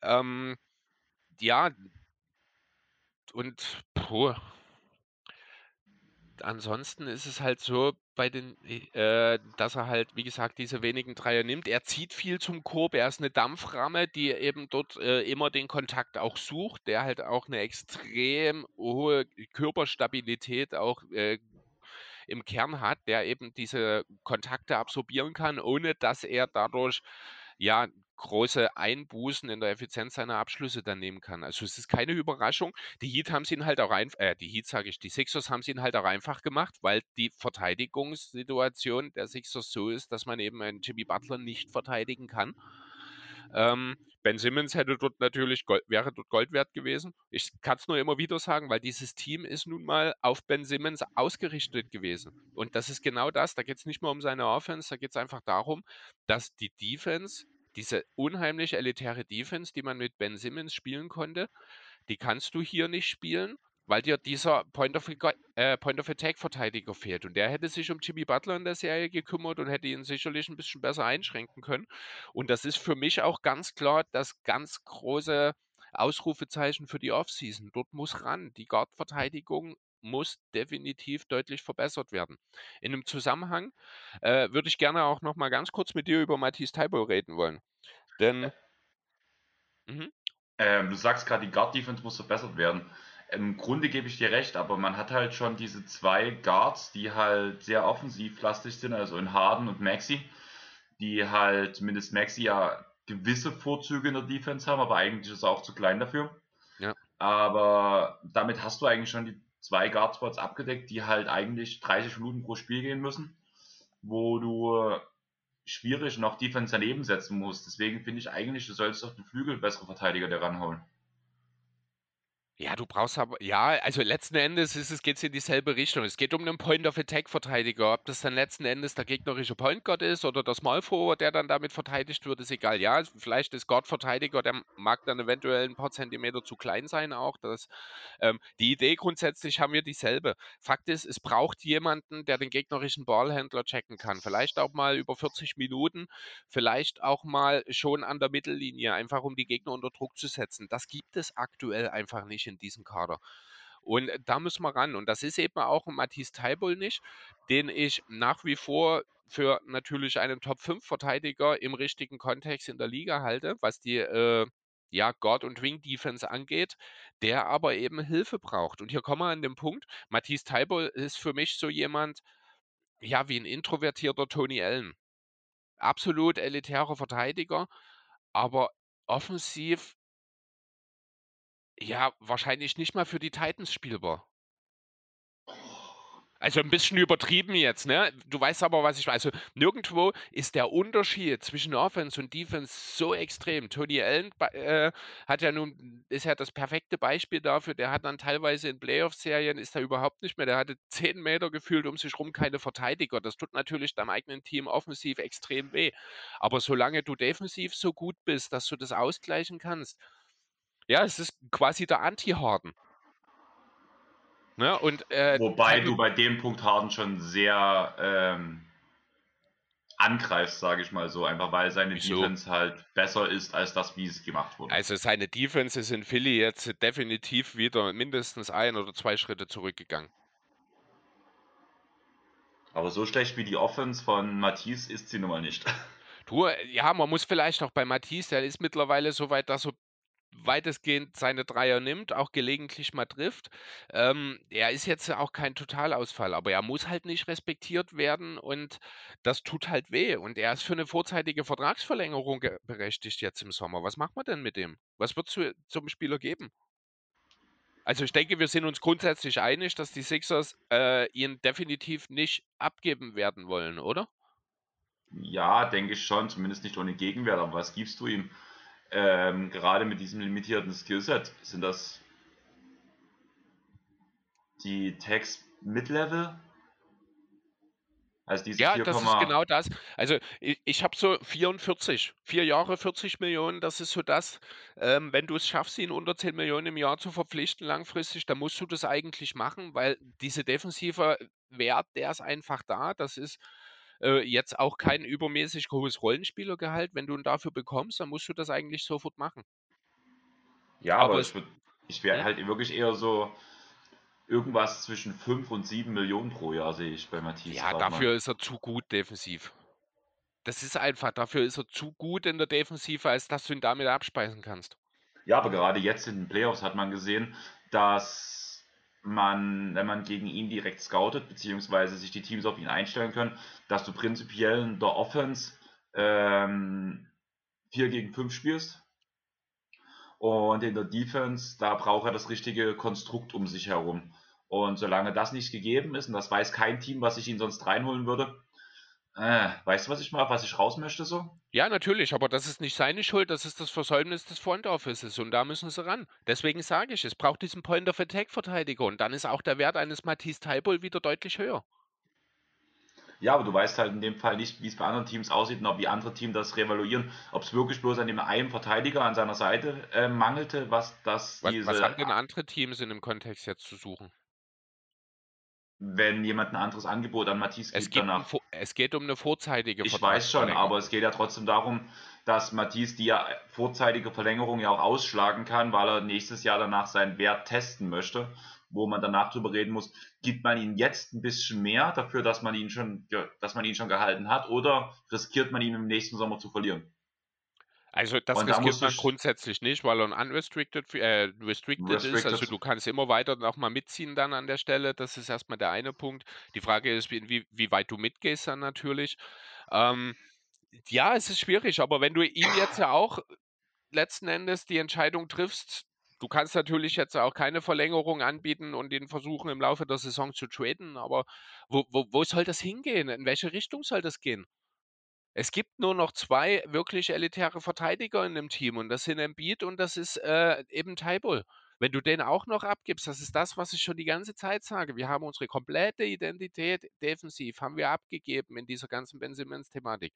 Ähm, ja, und puh, ansonsten ist es halt so bei den, äh, dass er halt, wie gesagt, diese wenigen Dreier nimmt. Er zieht viel zum Korb, er ist eine Dampframme, die eben dort äh, immer den Kontakt auch sucht, der halt auch eine extrem hohe Körperstabilität auch äh, im Kern hat, der eben diese Kontakte absorbieren kann, ohne dass er dadurch ja große Einbußen in der Effizienz seiner Abschlüsse dann nehmen kann. Also es ist keine Überraschung. Die Heat haben sie ihn halt auch einfach, äh, die Heat sage ich, die Sixers haben sie ihn halt auch einfach gemacht, weil die Verteidigungssituation der Sixers so ist, dass man eben einen Jimmy Butler nicht verteidigen kann. Ähm, ben Simmons hätte dort natürlich Gold, wäre dort Gold wert gewesen. Ich kann es nur immer wieder sagen, weil dieses Team ist nun mal auf Ben Simmons ausgerichtet gewesen. Und das ist genau das. Da geht es nicht mehr um seine Offense, da geht es einfach darum, dass die Defense, diese unheimlich elitäre Defense, die man mit Ben Simmons spielen konnte, die kannst du hier nicht spielen weil dir dieser Point of, äh, Point of Attack Verteidiger fehlt. Und der hätte sich um Jimmy Butler in der Serie gekümmert und hätte ihn sicherlich ein bisschen besser einschränken können. Und das ist für mich auch ganz klar das ganz große Ausrufezeichen für die Offseason. Dort muss ran. Die Guard-Verteidigung muss definitiv deutlich verbessert werden. In dem Zusammenhang äh, würde ich gerne auch noch mal ganz kurz mit dir über Matthias Taibo reden wollen. Denn. Mhm. Ähm, du sagst gerade, die Guard-Defense muss verbessert werden. Im Grunde gebe ich dir recht, aber man hat halt schon diese zwei Guards, die halt sehr offensivlastig sind, also in Harden und Maxi, die halt zumindest Maxi ja gewisse Vorzüge in der Defense haben, aber eigentlich ist er auch zu klein dafür. Ja. Aber damit hast du eigentlich schon die zwei Guardspots abgedeckt, die halt eigentlich 30 Minuten pro Spiel gehen müssen, wo du schwierig noch Defense daneben setzen musst. Deswegen finde ich eigentlich, du solltest auf den Flügel bessere Verteidiger der ranholen. Ja, du brauchst aber, ja, also letzten Endes ist es, geht es in dieselbe Richtung. Es geht um einen Point-of-Attack-Verteidiger. Ob das dann letzten Endes der gegnerische Point Guard ist oder der Small der dann damit verteidigt wird, ist egal. Ja, vielleicht ist Guard-Verteidiger, der mag dann eventuell ein paar Zentimeter zu klein sein auch. Das, ähm, die Idee grundsätzlich haben wir dieselbe. Fakt ist, es braucht jemanden, der den gegnerischen Ballhändler checken kann. Vielleicht auch mal über 40 Minuten, vielleicht auch mal schon an der Mittellinie, einfach um die Gegner unter Druck zu setzen. Das gibt es aktuell einfach nicht in diesem Kader. Und da müssen wir ran. Und das ist eben auch Matthias Taibol nicht, den ich nach wie vor für natürlich einen Top-5-Verteidiger im richtigen Kontext in der Liga halte, was die äh, ja, Guard- und Wing-Defense angeht, der aber eben Hilfe braucht. Und hier kommen wir an den Punkt, Matthias Taibol ist für mich so jemand, ja, wie ein introvertierter Tony Allen. Absolut elitärer Verteidiger, aber offensiv ja, wahrscheinlich nicht mal für die Titans spielbar. Also ein bisschen übertrieben jetzt, ne? Du weißt aber, was ich weiß. Also nirgendwo ist der Unterschied zwischen Offense und Defense so extrem. Tony Allen äh, hat ja nun, ist ja das perfekte Beispiel dafür. Der hat dann teilweise in Playoff-Serien, ist er überhaupt nicht mehr. Der hatte 10 Meter gefühlt um sich rum keine Verteidiger. Das tut natürlich deinem eigenen Team offensiv extrem weh. Aber solange du defensiv so gut bist, dass du das ausgleichen kannst, ja, es ist quasi der Anti-Harden. Ne? Und, äh, Wobei du bei dem Punkt Harden schon sehr ähm, angreifst, sage ich mal so, einfach weil seine Wieso? Defense halt besser ist als das, wie es gemacht wurde. Also seine Defense ist in Philly jetzt definitiv wieder mindestens ein oder zwei Schritte zurückgegangen. Aber so schlecht wie die Offense von Matisse ist sie nun mal nicht. <laughs> Du, ja, man muss vielleicht auch bei Matisse, der ist mittlerweile so weit, dass er weitestgehend seine Dreier nimmt, auch gelegentlich mal trifft. Ähm, er ist jetzt auch kein Totalausfall, aber er muss halt nicht respektiert werden und das tut halt weh. Und er ist für eine vorzeitige Vertragsverlängerung berechtigt jetzt im Sommer. Was macht man denn mit dem? Was wird es zum Spieler geben? Also ich denke, wir sind uns grundsätzlich einig, dass die Sixers äh, ihn definitiv nicht abgeben werden wollen, oder? Ja, denke ich schon, zumindest nicht ohne Gegenwert. Aber was gibst du ihm? Ähm, gerade mit diesem limitierten Skillset, sind das die Tags Mid-Level? Also diese ja, 4, das ist genau das. Also ich, ich habe so 44, vier Jahre 40 Millionen, das ist so das. Ähm, wenn du es schaffst, ihn unter 10 Millionen im Jahr zu verpflichten langfristig, dann musst du das eigentlich machen, weil diese defensive Wert, der ist einfach da. Das ist äh, jetzt auch kein übermäßig hohes Rollenspielergehalt. Wenn du ihn dafür bekommst, dann musst du das eigentlich sofort machen. Ja, aber, aber ich, ich wäre ja. halt wirklich eher so irgendwas zwischen 5 und 7 Millionen pro Jahr sehe ich bei Matthias. Ja, dafür ist er zu gut defensiv. Das ist einfach, dafür ist er zu gut in der Defensive, als dass du ihn damit abspeisen kannst. Ja, aber gerade jetzt in den Playoffs hat man gesehen, dass man, wenn man gegen ihn direkt scoutet, beziehungsweise sich die Teams auf ihn einstellen können, dass du prinzipiell in der Offense ähm, 4 gegen 5 spielst. Und in der Defense, da braucht er das richtige Konstrukt um sich herum. Und solange das nicht gegeben ist, und das weiß kein Team, was ich ihn sonst reinholen würde, äh, weißt du, was ich mal, was ich raus möchte so? Ja, natürlich, aber das ist nicht seine Schuld, das ist das Versäumnis des Front Offices und da müssen sie ran. Deswegen sage ich, es braucht diesen Point of Attack Verteidiger und dann ist auch der Wert eines Matisse Taibol wieder deutlich höher. Ja, aber du weißt halt in dem Fall nicht, wie es bei anderen Teams aussieht und ob die anderen Teams das revaluieren. Ob es wirklich bloß an dem einen Verteidiger an seiner Seite äh, mangelte, was das Was, diese. was haben denn andere Teams in dem Kontext jetzt zu suchen? Wenn jemand ein anderes Angebot an Matisse Es gibt geht, um, danach. vo- es geht um eine vorzeitige Ich weiß schon, aber es geht ja trotzdem darum, dass Matisse die ja vorzeitige Verlängerung ja auch ausschlagen kann, weil er nächstes Jahr danach seinen Wert testen möchte, wo man danach drüber reden muss, gibt man ihn jetzt ein bisschen mehr dafür, dass man ihn schon, dass man ihn schon gehalten hat, oder riskiert man ihn im nächsten Sommer zu verlieren? Also das Und da riskiert du man grundsätzlich nicht, weil er unrestricted, äh, restricted ist. Restricted. Also du kannst immer weiter nochmal mitziehen dann an der Stelle. Das ist erstmal der eine Punkt. Die Frage ist, wie, wie, wie weit du mitgehst dann natürlich. Ähm, ja, es ist schwierig, aber wenn du ihm jetzt ja auch letzten Endes die Entscheidung triffst, du kannst natürlich jetzt auch keine Verlängerung anbieten und ihn versuchen im Laufe der Saison zu traden, aber wo, wo, wo soll das hingehen? In welche Richtung soll das gehen? Es gibt nur noch zwei wirklich elitäre Verteidiger in dem Team und das sind Embiid und das ist äh, eben Taibul. Wenn du den auch noch abgibst, das ist das, was ich schon die ganze Zeit sage. Wir haben unsere komplette Identität defensiv, haben wir abgegeben in dieser ganzen Ben Simmons-Thematik.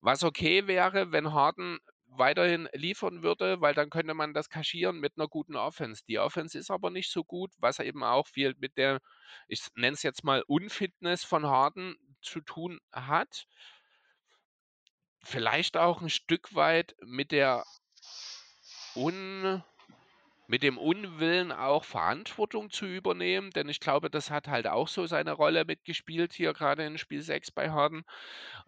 Was okay wäre, wenn Harden weiterhin liefern würde, weil dann könnte man das kaschieren mit einer guten Offense. Die Offense ist aber nicht so gut, was eben auch viel mit der, ich nenne es jetzt mal, Unfitness von Harden zu tun hat vielleicht auch ein Stück weit mit der Un mit dem Unwillen auch Verantwortung zu übernehmen, denn ich glaube, das hat halt auch so seine Rolle mitgespielt hier gerade in Spiel 6 bei Harden.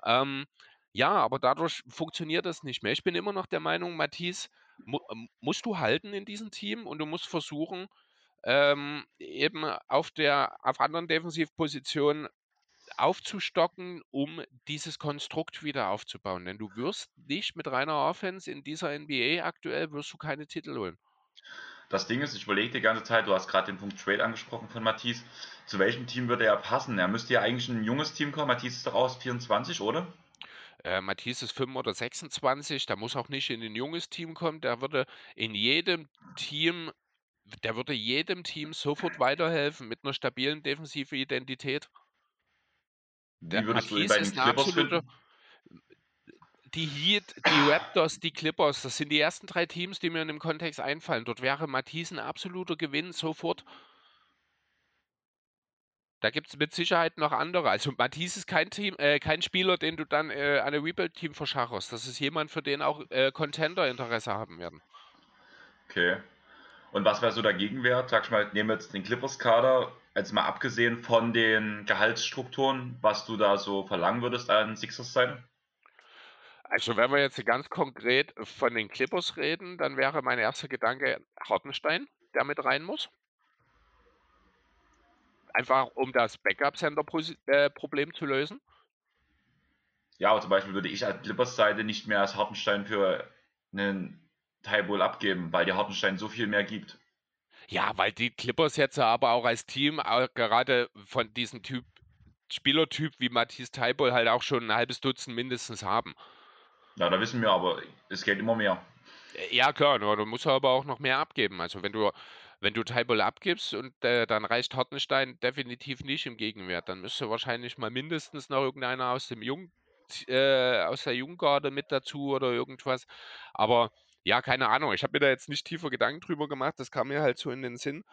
Ähm, ja, aber dadurch funktioniert das nicht mehr. Ich bin immer noch der Meinung, Matisse mu ähm, musst du halten in diesem Team und du musst versuchen, ähm, eben auf der auf anderen Defensivpositionen aufzustocken, um dieses Konstrukt wieder aufzubauen. Denn du wirst nicht mit reiner Offense in dieser NBA aktuell wirst du keine Titel holen. Das Ding ist, ich überlege die ganze Zeit, du hast gerade den Punkt Trade angesprochen von Matisse. Zu welchem Team würde er passen? Er müsste ja eigentlich ein junges Team kommen. Matisse ist doch aus 24, oder? Äh, Matisse ist 5 oder 26, der muss auch nicht in ein junges Team kommen, der würde in jedem Team, der würde jedem Team sofort weiterhelfen mit einer stabilen defensiven Identität. Wie würdest du ihn Matisse bei den ist ein Clippers finden? die Heat, die Raptors, die Clippers, das sind die ersten drei Teams, die mir in dem Kontext einfallen. Dort wäre Matisse ein absoluter Gewinn sofort. Da gibt es mit Sicherheit noch andere. Also Matisse ist kein Team, äh, kein Spieler, den du dann äh, an ein Rebuild-Team verschacherst. Das ist jemand, für den auch äh, Contender Interesse haben werden. Okay. Und was wäre so der Gegenwert? Sag ich mal, nehmen wir jetzt den Clippers-Kader, jetzt mal abgesehen von den Gehaltsstrukturen, was du da so verlangen würdest an Sixers sein? Also wenn wir jetzt ganz konkret von den Clippers reden, dann wäre mein erster Gedanke Hartenstein, der mit rein muss. Einfach um das Backup-Center-Problem zu lösen. Ja, aber zum Beispiel würde ich als Clippers-Seite nicht mehr als Hartenstein für einen Tybull abgeben, weil der Hartenstein so viel mehr gibt. Ja, weil die Clippers jetzt aber auch als Team, auch gerade von diesem Typ, Spielertyp wie Matthias Taibol halt auch schon ein halbes Dutzend mindestens haben. Ja, da wissen wir, aber es geht immer mehr. Äh, Ja, klar, nur du musst aber auch noch mehr abgeben. Also wenn du, wenn du Taibol abgibst und äh, dann reicht Hartenstein definitiv nicht im Gegenwert, dann müsste wahrscheinlich mal mindestens noch irgendeiner aus dem Jung, äh, aus der Junggarde mit dazu oder irgendwas. Aber ja, keine Ahnung. Ich habe mir da jetzt nicht tiefer Gedanken drüber gemacht. Das kam mir halt so in den Sinn.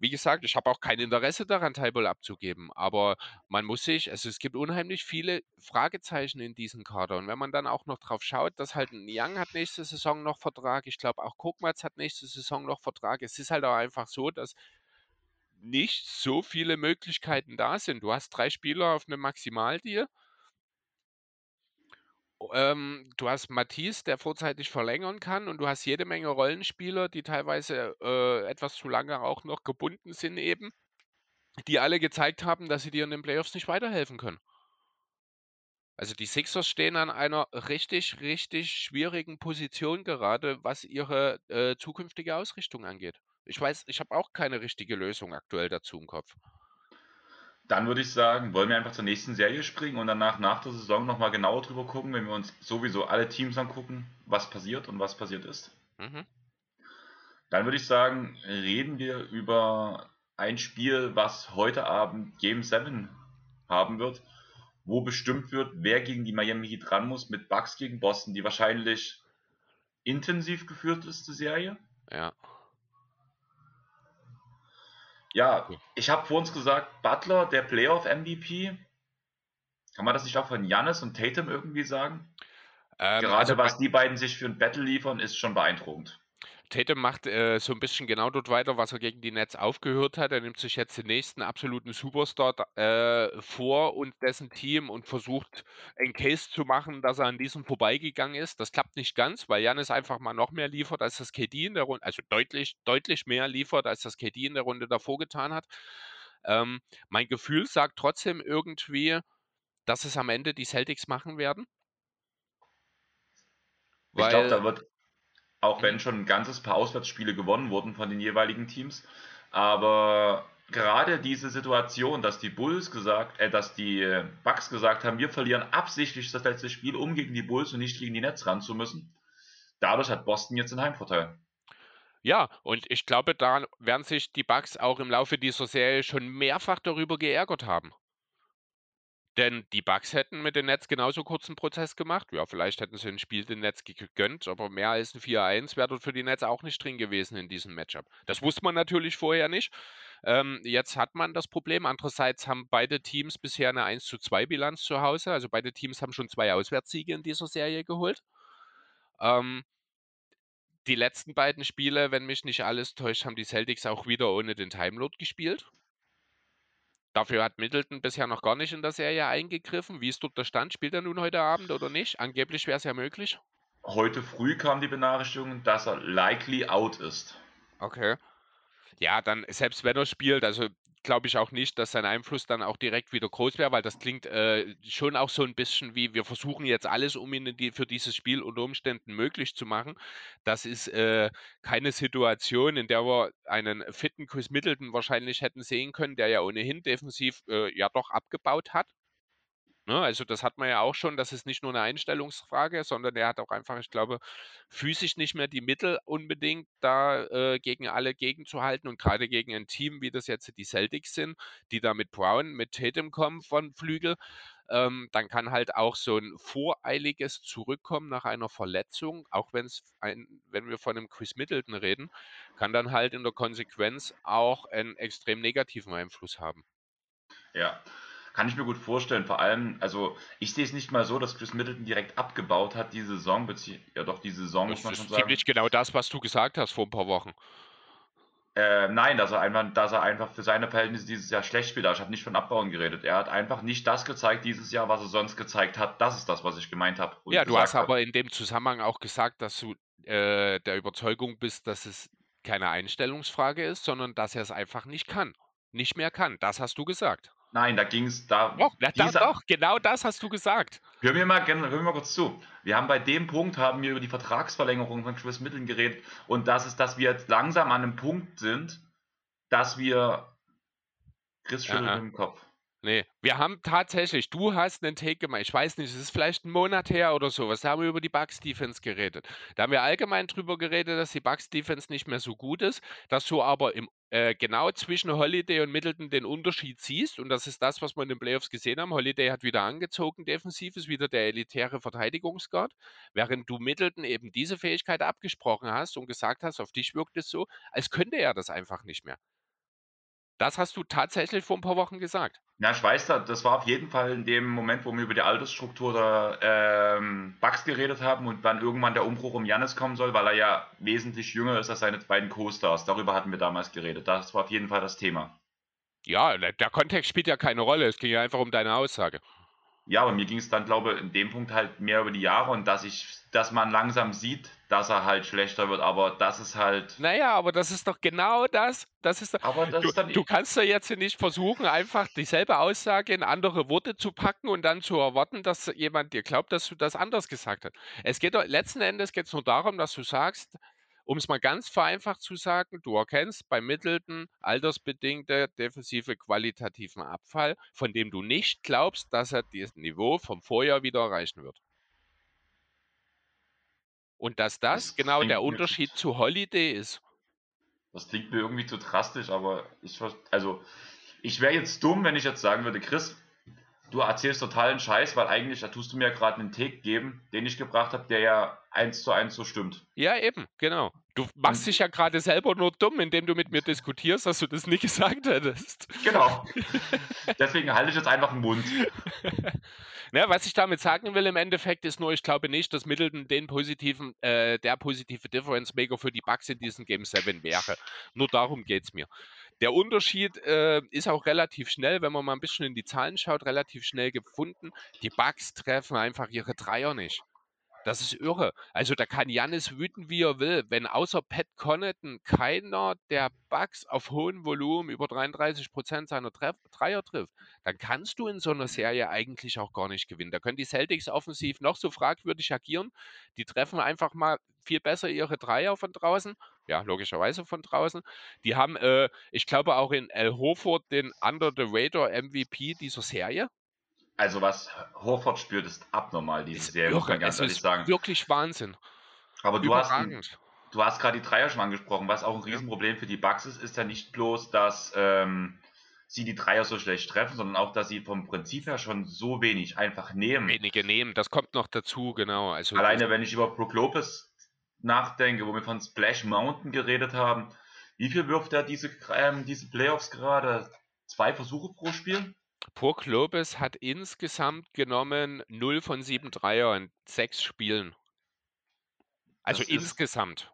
Wie gesagt, ich habe auch kein Interesse daran, Taibol abzugeben. Aber man muss sich, also es gibt unheimlich viele Fragezeichen in diesem Kader. Und wenn man dann auch noch drauf schaut, dass halt ein Young hat nächste Saison noch Vertrag, ich glaube auch Kokmatz hat nächste Saison noch Vertrag. Es ist halt auch einfach so, dass nicht so viele Möglichkeiten da sind. Du hast drei Spieler auf einem Maximaldeal. Ähm, du hast Matisse, der vorzeitig verlängern kann, und du hast jede Menge Rollenspieler, die teilweise äh, etwas zu lange auch noch gebunden sind, eben, die alle gezeigt haben, dass sie dir in den Playoffs nicht weiterhelfen können. Also die Sixers stehen an einer richtig, richtig schwierigen Position gerade, was ihre äh, zukünftige Ausrichtung angeht. Ich weiß, ich habe auch keine richtige Lösung aktuell dazu im Kopf. Dann würde ich sagen, wollen wir einfach zur nächsten Serie springen und danach nach der Saison nochmal genauer drüber gucken, wenn wir uns sowieso alle Teams angucken, was passiert und was passiert ist. Mhm. Dann würde ich sagen, reden wir über ein Spiel, was heute Abend Game 7 haben wird wo bestimmt wird, wer gegen die Miami Heat ran muss, mit Bucks gegen Boston, die wahrscheinlich intensiv geführt ist, die Serie. Ja. Ja, ich habe vor uns gesagt, Butler, der Playoff-MVP. Kann man das nicht auch von Jannis und Tatum irgendwie sagen? Ähm, Gerade also was die beiden sich für ein Battle liefern, ist schon beeindruckend. Tatum macht äh, so ein bisschen genau dort weiter, was er gegen die Nets aufgehört hat. Er nimmt sich jetzt den nächsten absoluten Superstar äh, vor und dessen Team und versucht, einen Case zu machen, dass er an diesem vorbeigegangen ist. Das klappt nicht ganz, weil Janis einfach mal noch mehr liefert, als das KD in der Runde, also deutlich, deutlich mehr liefert, als das KD in der Runde davor getan hat. Ähm, mein Gefühl sagt trotzdem irgendwie, dass es am Ende die Celtics machen werden. Ich glaube, da wird auch wenn schon ein ganzes paar Auswärtsspiele gewonnen wurden von den jeweiligen Teams. Aber gerade diese Situation, dass die Bulls gesagt, äh, dass die Bucks gesagt haben, wir verlieren absichtlich das letzte Spiel, um gegen die Bulls und nicht gegen die Nets ran zu müssen. Dadurch hat Boston jetzt den Heimvorteil. Ja, und ich glaube, da werden sich die Bucks auch im Laufe dieser Serie schon mehrfach darüber geärgert haben. Denn die Bucks hätten mit den Nets genauso kurzen Prozess gemacht. Ja, vielleicht hätten sie ein Spiel den Nets gegönnt, aber mehr als ein 4-1 wäre dort für die Nets auch nicht drin gewesen in diesem Matchup. Das wusste man natürlich vorher nicht. Ähm, jetzt hat man das Problem. Andererseits haben beide Teams bisher eine 1 zu 2 Bilanz zu Hause. Also beide Teams haben schon zwei Auswärtssiege in dieser Serie geholt. Ähm, die letzten beiden Spiele, wenn mich nicht alles täuscht, haben die Celtics auch wieder ohne den Timelord gespielt. Dafür hat Middleton bisher noch gar nicht in der Serie eingegriffen. Wie ist dort der Stand? Spielt er nun heute Abend oder nicht? Angeblich wäre es ja möglich. Heute früh kam die Benachrichtigung, dass er likely out ist. Okay. Ja, dann selbst wenn er spielt, also glaube ich auch nicht, dass sein Einfluss dann auch direkt wieder groß wäre, weil das klingt äh, schon auch so ein bisschen wie, wir versuchen jetzt alles, um ihn die, für dieses Spiel unter Umständen möglich zu machen. Das ist äh, keine Situation, in der wir einen fitten Chris Middleton wahrscheinlich hätten sehen können, der ja ohnehin defensiv äh, ja doch abgebaut hat. Ne, also das hat man ja auch schon, das ist nicht nur eine Einstellungsfrage, sondern er hat auch einfach, ich glaube, physisch nicht mehr die Mittel unbedingt, da äh, gegen alle gegenzuhalten und gerade gegen ein Team, wie das jetzt die Celtics sind, die da mit Brown, mit Tatum kommen von Flügel, ähm, dann kann halt auch so ein voreiliges Zurückkommen nach einer Verletzung, auch wenn's ein, wenn wir von einem Chris Middleton reden, kann dann halt in der Konsequenz auch einen extrem negativen Einfluss haben. Ja, kann ich mir gut vorstellen. Vor allem, also ich sehe es nicht mal so, dass Chris Middleton direkt abgebaut hat, diese Saison, ja doch, diese Saison das muss man schon sagen. Das ist ziemlich genau das, was du gesagt hast vor ein paar Wochen. Äh, nein, dass er, einfach, dass er einfach für seine Verhältnisse dieses Jahr schlecht spielt. Ich habe nicht von Abbauen geredet. Er hat einfach nicht das gezeigt dieses Jahr, was er sonst gezeigt hat. Das ist das, was ich gemeint habe. Ja, du hast aber in dem Zusammenhang auch gesagt, dass du äh, der Überzeugung bist, dass es keine Einstellungsfrage ist, sondern dass er es einfach nicht kann. Nicht mehr kann. Das hast du gesagt. Nein, da ging es da. Doch, ja, da, doch, genau das hast du gesagt. Hör mir, mal, hör mir mal kurz zu. Wir haben bei dem Punkt haben wir über die Vertragsverlängerung von Chris Middleton geredet und das ist, dass wir jetzt langsam an einem Punkt sind, dass wir Chris schüttelt im Kopf. Nee, wir haben tatsächlich, du hast einen Take gemacht. Ich weiß nicht, es ist vielleicht ein Monat her oder so. Was haben wir über die Bucks Defense geredet? Da haben wir allgemein drüber geredet, dass die Bucks Defense nicht mehr so gut ist, dass du aber im, äh, genau zwischen Holiday und Middleton den Unterschied siehst. Und das ist das, was wir in den Playoffs gesehen haben. Holiday hat wieder angezogen, defensiv ist wieder der elitäre Verteidigungsguard, während du Middleton eben diese Fähigkeit abgesprochen hast und gesagt hast, auf dich wirkt es so, als könnte er das einfach nicht mehr. Das hast du tatsächlich vor ein paar Wochen gesagt. Ja, ich weiß, das war auf jeden Fall in dem Moment, wo wir über die Altersstruktur der ähm, Bugs geredet haben und dann irgendwann der Umbruch um Jannis kommen soll, weil er ja wesentlich jünger ist als seine beiden Co-Stars. Darüber hatten wir damals geredet. Das war auf jeden Fall das Thema. Ja, der Kontext spielt ja keine Rolle. Es ging ja einfach um deine Aussage. Ja, aber mir ging es dann, glaube ich, in dem Punkt halt mehr über die Jahre und dass ich, dass man langsam sieht, dass er halt schlechter wird, aber das ist halt. Naja, aber das ist doch genau das. Das ist, aber das du, ist dann du kannst doch jetzt nicht versuchen, einfach dieselbe Aussage in andere Worte zu packen und dann zu erwarten, dass jemand dir glaubt, dass du das anders gesagt hast. Es geht doch, letzten Endes geht es nur darum, dass du sagst, um es mal ganz vereinfacht zu sagen, du erkennst bei Middleton altersbedingte defensive qualitativen Abfall, von dem du nicht glaubst, dass er das Niveau vom Vorjahr wieder erreichen wird. Und dass das, das genau der Unterschied zu Holiday ist. Das klingt mir irgendwie zu drastisch, aber ich also ich wäre jetzt dumm, wenn ich jetzt sagen würde, Chris, du erzählst totalen Scheiß, weil eigentlich, da tust du mir gerade einen Take geben, den ich gebracht habe, der ja eins zu eins so stimmt. Ja, eben, genau. Du machst dich ja gerade selber nur dumm, indem du mit mir diskutierst, dass du das nicht <laughs> gesagt hättest. Genau. <laughs> Deswegen halte ich jetzt einfach den Mund. <laughs> Ja, was ich damit sagen will im Endeffekt ist nur, ich glaube nicht, dass Middleton den positiven, äh, der positive Difference Maker für die Bugs in diesem Game 7 wäre. Nur darum geht es mir. Der Unterschied äh, ist auch relativ schnell, wenn man mal ein bisschen in die Zahlen schaut, relativ schnell gefunden. Die Bugs treffen einfach ihre Dreier nicht. Das ist irre. Also da kann Jannis wüten, wie er will. Wenn außer Pat Connaughton keiner der Bugs auf hohem Volumen über 33 Prozent seiner Treff Dreier trifft, dann kannst du in so einer Serie eigentlich auch gar nicht gewinnen. Da können die Celtics offensiv noch so fragwürdig agieren. Die treffen einfach mal viel besser ihre Dreier von draußen. Ja, logischerweise von draußen. Die haben, äh, ich glaube, auch in El Horford den Under the Radar MVP dieser Serie. Also was Horford spürt, ist abnormal, diese ist Serie, muss man ganz ehrlich sagen. Wirklich Wahnsinn. Aber du hast, du hast gerade die Dreier schon angesprochen. Was auch ein Riesenproblem für die Bucks ist, ist ja nicht bloß, dass ähm, sie die Dreier so schlecht treffen, sondern auch, dass sie vom Prinzip her schon so wenig einfach nehmen. Wenige nehmen, das kommt noch dazu, genau. Also Alleine, wenn ich über Brook Lopez nachdenke, wo wir von Splash Mountain geredet haben, wie viel wirft er diese, ähm, diese Playoffs gerade? Zwei Versuche pro Spiel? Purk Lopez hat insgesamt genommen 0 von 7 Dreier in 6 Spielen. Also das insgesamt. Ist,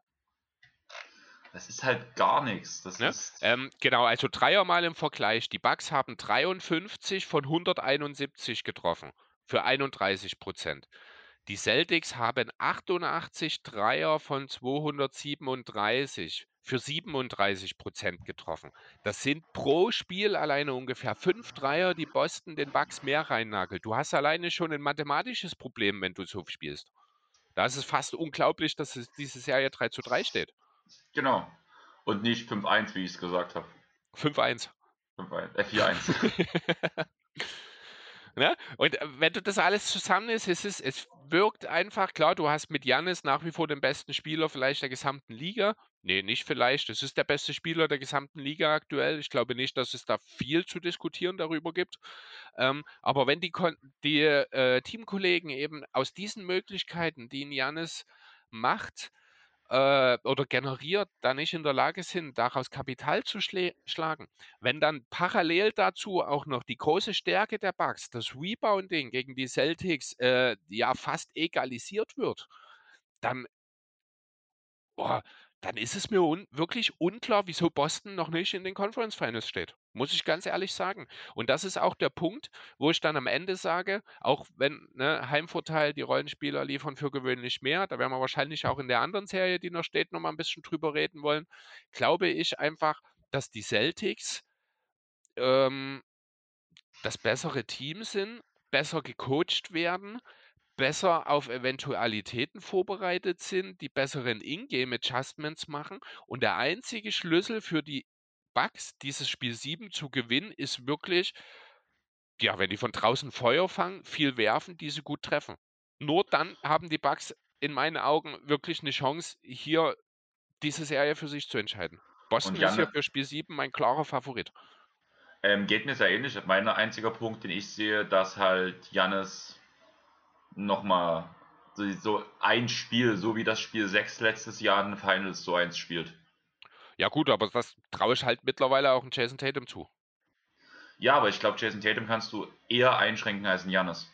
das ist halt gar nichts. Das ne? ist ähm, genau, also Dreier mal im Vergleich. Die Bucks haben 53 von 171 getroffen für 31 Prozent. Die Celtics haben 88 Dreier von 237 für 37 Prozent getroffen. Das sind pro Spiel alleine ungefähr fünf Dreier, die Boston den Bucks mehr reinnagelt. Du hast alleine schon ein mathematisches Problem, wenn du so spielst. Da ist es fast unglaublich, dass es diese Serie 3 zu 3 steht. Genau. Und nicht 5-1, wie ich es gesagt habe. 5-1. 5-1. Äh, 4-1. <laughs> <laughs> Ne? Und äh, wenn du das alles zusammen ist, es, ist, es wirkt einfach, klar, du hast mit Janis nach wie vor den besten Spieler vielleicht der gesamten Liga. Nee, nicht vielleicht. Es ist der beste Spieler der gesamten Liga aktuell. Ich glaube nicht, dass es da viel zu diskutieren darüber gibt. Ähm, aber wenn die, die äh, Teamkollegen eben aus diesen Möglichkeiten, die ein Janis macht, äh, oder generiert, da nicht in der Lage sind, daraus Kapital zu schlagen. Wenn dann parallel dazu auch noch die große Stärke der Bugs, das Rebounding gegen die Celtics, äh, ja fast egalisiert wird, dann, boah, dann ist es mir un wirklich unklar, wieso Boston noch nicht in den Conference Finals steht. Muss ich ganz ehrlich sagen. Und das ist auch der Punkt, wo ich dann am Ende sage, auch wenn ne, Heimvorteil, die Rollenspieler liefern für gewöhnlich mehr, da werden wir wahrscheinlich auch in der anderen Serie, die noch steht, nochmal ein bisschen drüber reden wollen, glaube ich einfach, dass die Celtics ähm, das bessere Team sind, besser gecoacht werden, besser auf Eventualitäten vorbereitet sind, die besseren Ingame-Adjustments machen. Und der einzige Schlüssel für die Bugs, dieses Spiel 7 zu gewinnen, ist wirklich, ja, wenn die von draußen Feuer fangen, viel werfen, diese gut treffen. Nur dann haben die Bugs in meinen Augen wirklich eine Chance, hier diese Serie für sich zu entscheiden. Boston ist hier für Spiel 7 mein klarer Favorit. Ähm, geht mir sehr ähnlich. Mein einziger Punkt, den ich sehe, dass halt Jannis nochmal so, so ein Spiel, so wie das Spiel 6 letztes Jahr in den Finals so eins spielt. Ja gut, aber das traue ich halt mittlerweile auch einen Jason Tatum zu. Ja, aber ich glaube, Jason Tatum kannst du eher einschränken als ein Janis.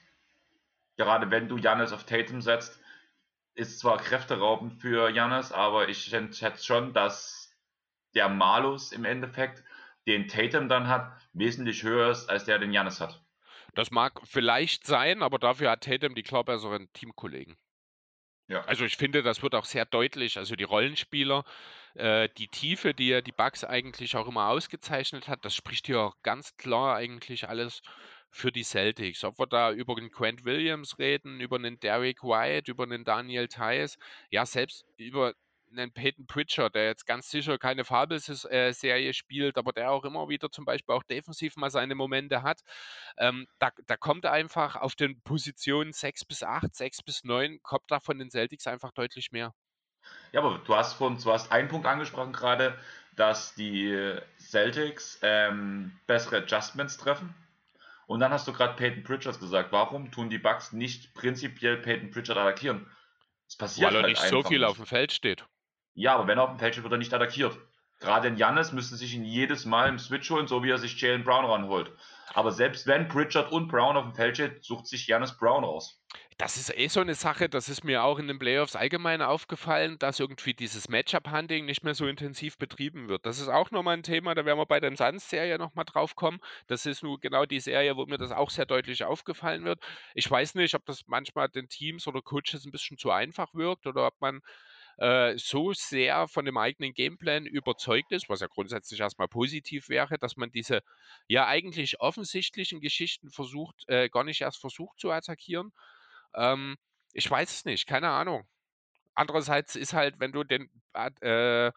Gerade wenn du Janis auf Tatum setzt, ist zwar kräfteraubend für Janis, aber ich schätze schon, dass der Malus im Endeffekt den Tatum dann hat, wesentlich höher ist, als der den Janis hat. Das mag vielleicht sein, aber dafür hat Tatum die klar besseren Teamkollegen. Ja. Also ich finde, das wird auch sehr deutlich. Also die Rollenspieler, äh, die Tiefe, die ja die Bugs eigentlich auch immer ausgezeichnet hat, das spricht hier auch ganz klar eigentlich alles für die Celtics. Ob wir da über den Grant Williams reden, über einen Derek White, über einen Daniel Tice, ja, selbst über einen Peyton Pritchard, der jetzt ganz sicher keine Fabelserie äh, spielt, aber der auch immer wieder zum Beispiel auch defensiv mal seine Momente hat. Ähm, da, da kommt einfach auf den Positionen 6 bis 8, 6 bis 9, kommt da von den Celtics einfach deutlich mehr. Ja, aber du hast von, du hast einen Punkt angesprochen gerade, dass die Celtics ähm, bessere Adjustments treffen. Und dann hast du gerade Peyton Pritchard gesagt. Warum tun die Bucks nicht prinzipiell Peyton Pritchard attackieren? Es passiert Weil er halt nicht so viel nicht. auf dem Feld steht. Ja, aber wenn er auf dem Feld steht, wird er nicht attackiert. Gerade in Jannis müsste sich ihn jedes Mal im Switch holen, so wie er sich Jalen Brown ranholt. Aber selbst wenn Pritchard und Brown auf dem Feld steht, sucht sich Jannis Brown raus. Das ist eh so eine Sache, das ist mir auch in den Playoffs allgemein aufgefallen, dass irgendwie dieses Matchup-Hunting nicht mehr so intensiv betrieben wird. Das ist auch nochmal ein Thema, da werden wir bei der Suns-Serie nochmal drauf kommen. Das ist nun genau die Serie, wo mir das auch sehr deutlich aufgefallen wird. Ich weiß nicht, ob das manchmal den Teams oder Coaches ein bisschen zu einfach wirkt oder ob man äh, so sehr von dem eigenen Gameplan überzeugt ist, was ja grundsätzlich erstmal positiv wäre, dass man diese ja eigentlich offensichtlichen Geschichten versucht, äh, gar nicht erst versucht zu attackieren. Ähm, ich weiß es nicht, keine Ahnung. Andererseits ist halt, wenn du den äh,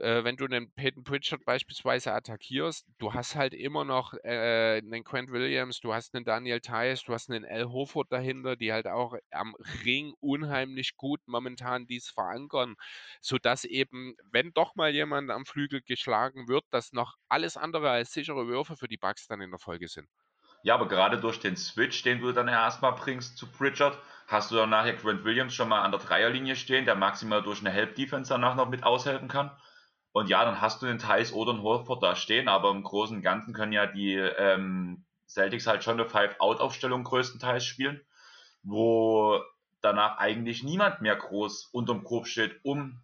äh, wenn du einen Peyton Pritchard beispielsweise attackierst, du hast halt immer noch äh, einen Quent Williams, du hast einen Daniel Tice, du hast einen L. Hoford dahinter, die halt auch am Ring unheimlich gut momentan dies verankern, sodass eben, wenn doch mal jemand am Flügel geschlagen wird, dass noch alles andere als sichere Würfe für die Bucks dann in der Folge sind. Ja, aber gerade durch den Switch, den du dann erstmal bringst zu Pritchard, hast du dann nachher Grant Williams schon mal an der Dreierlinie stehen, der maximal durch eine Help-Defense danach noch mit aushelfen kann. Und ja, dann hast du den Thais oder einen Horford da stehen, aber im Großen und Ganzen können ja die ähm, Celtics halt schon eine Five-Out-Aufstellung größtenteils spielen, wo danach eigentlich niemand mehr groß unterm Korb steht, um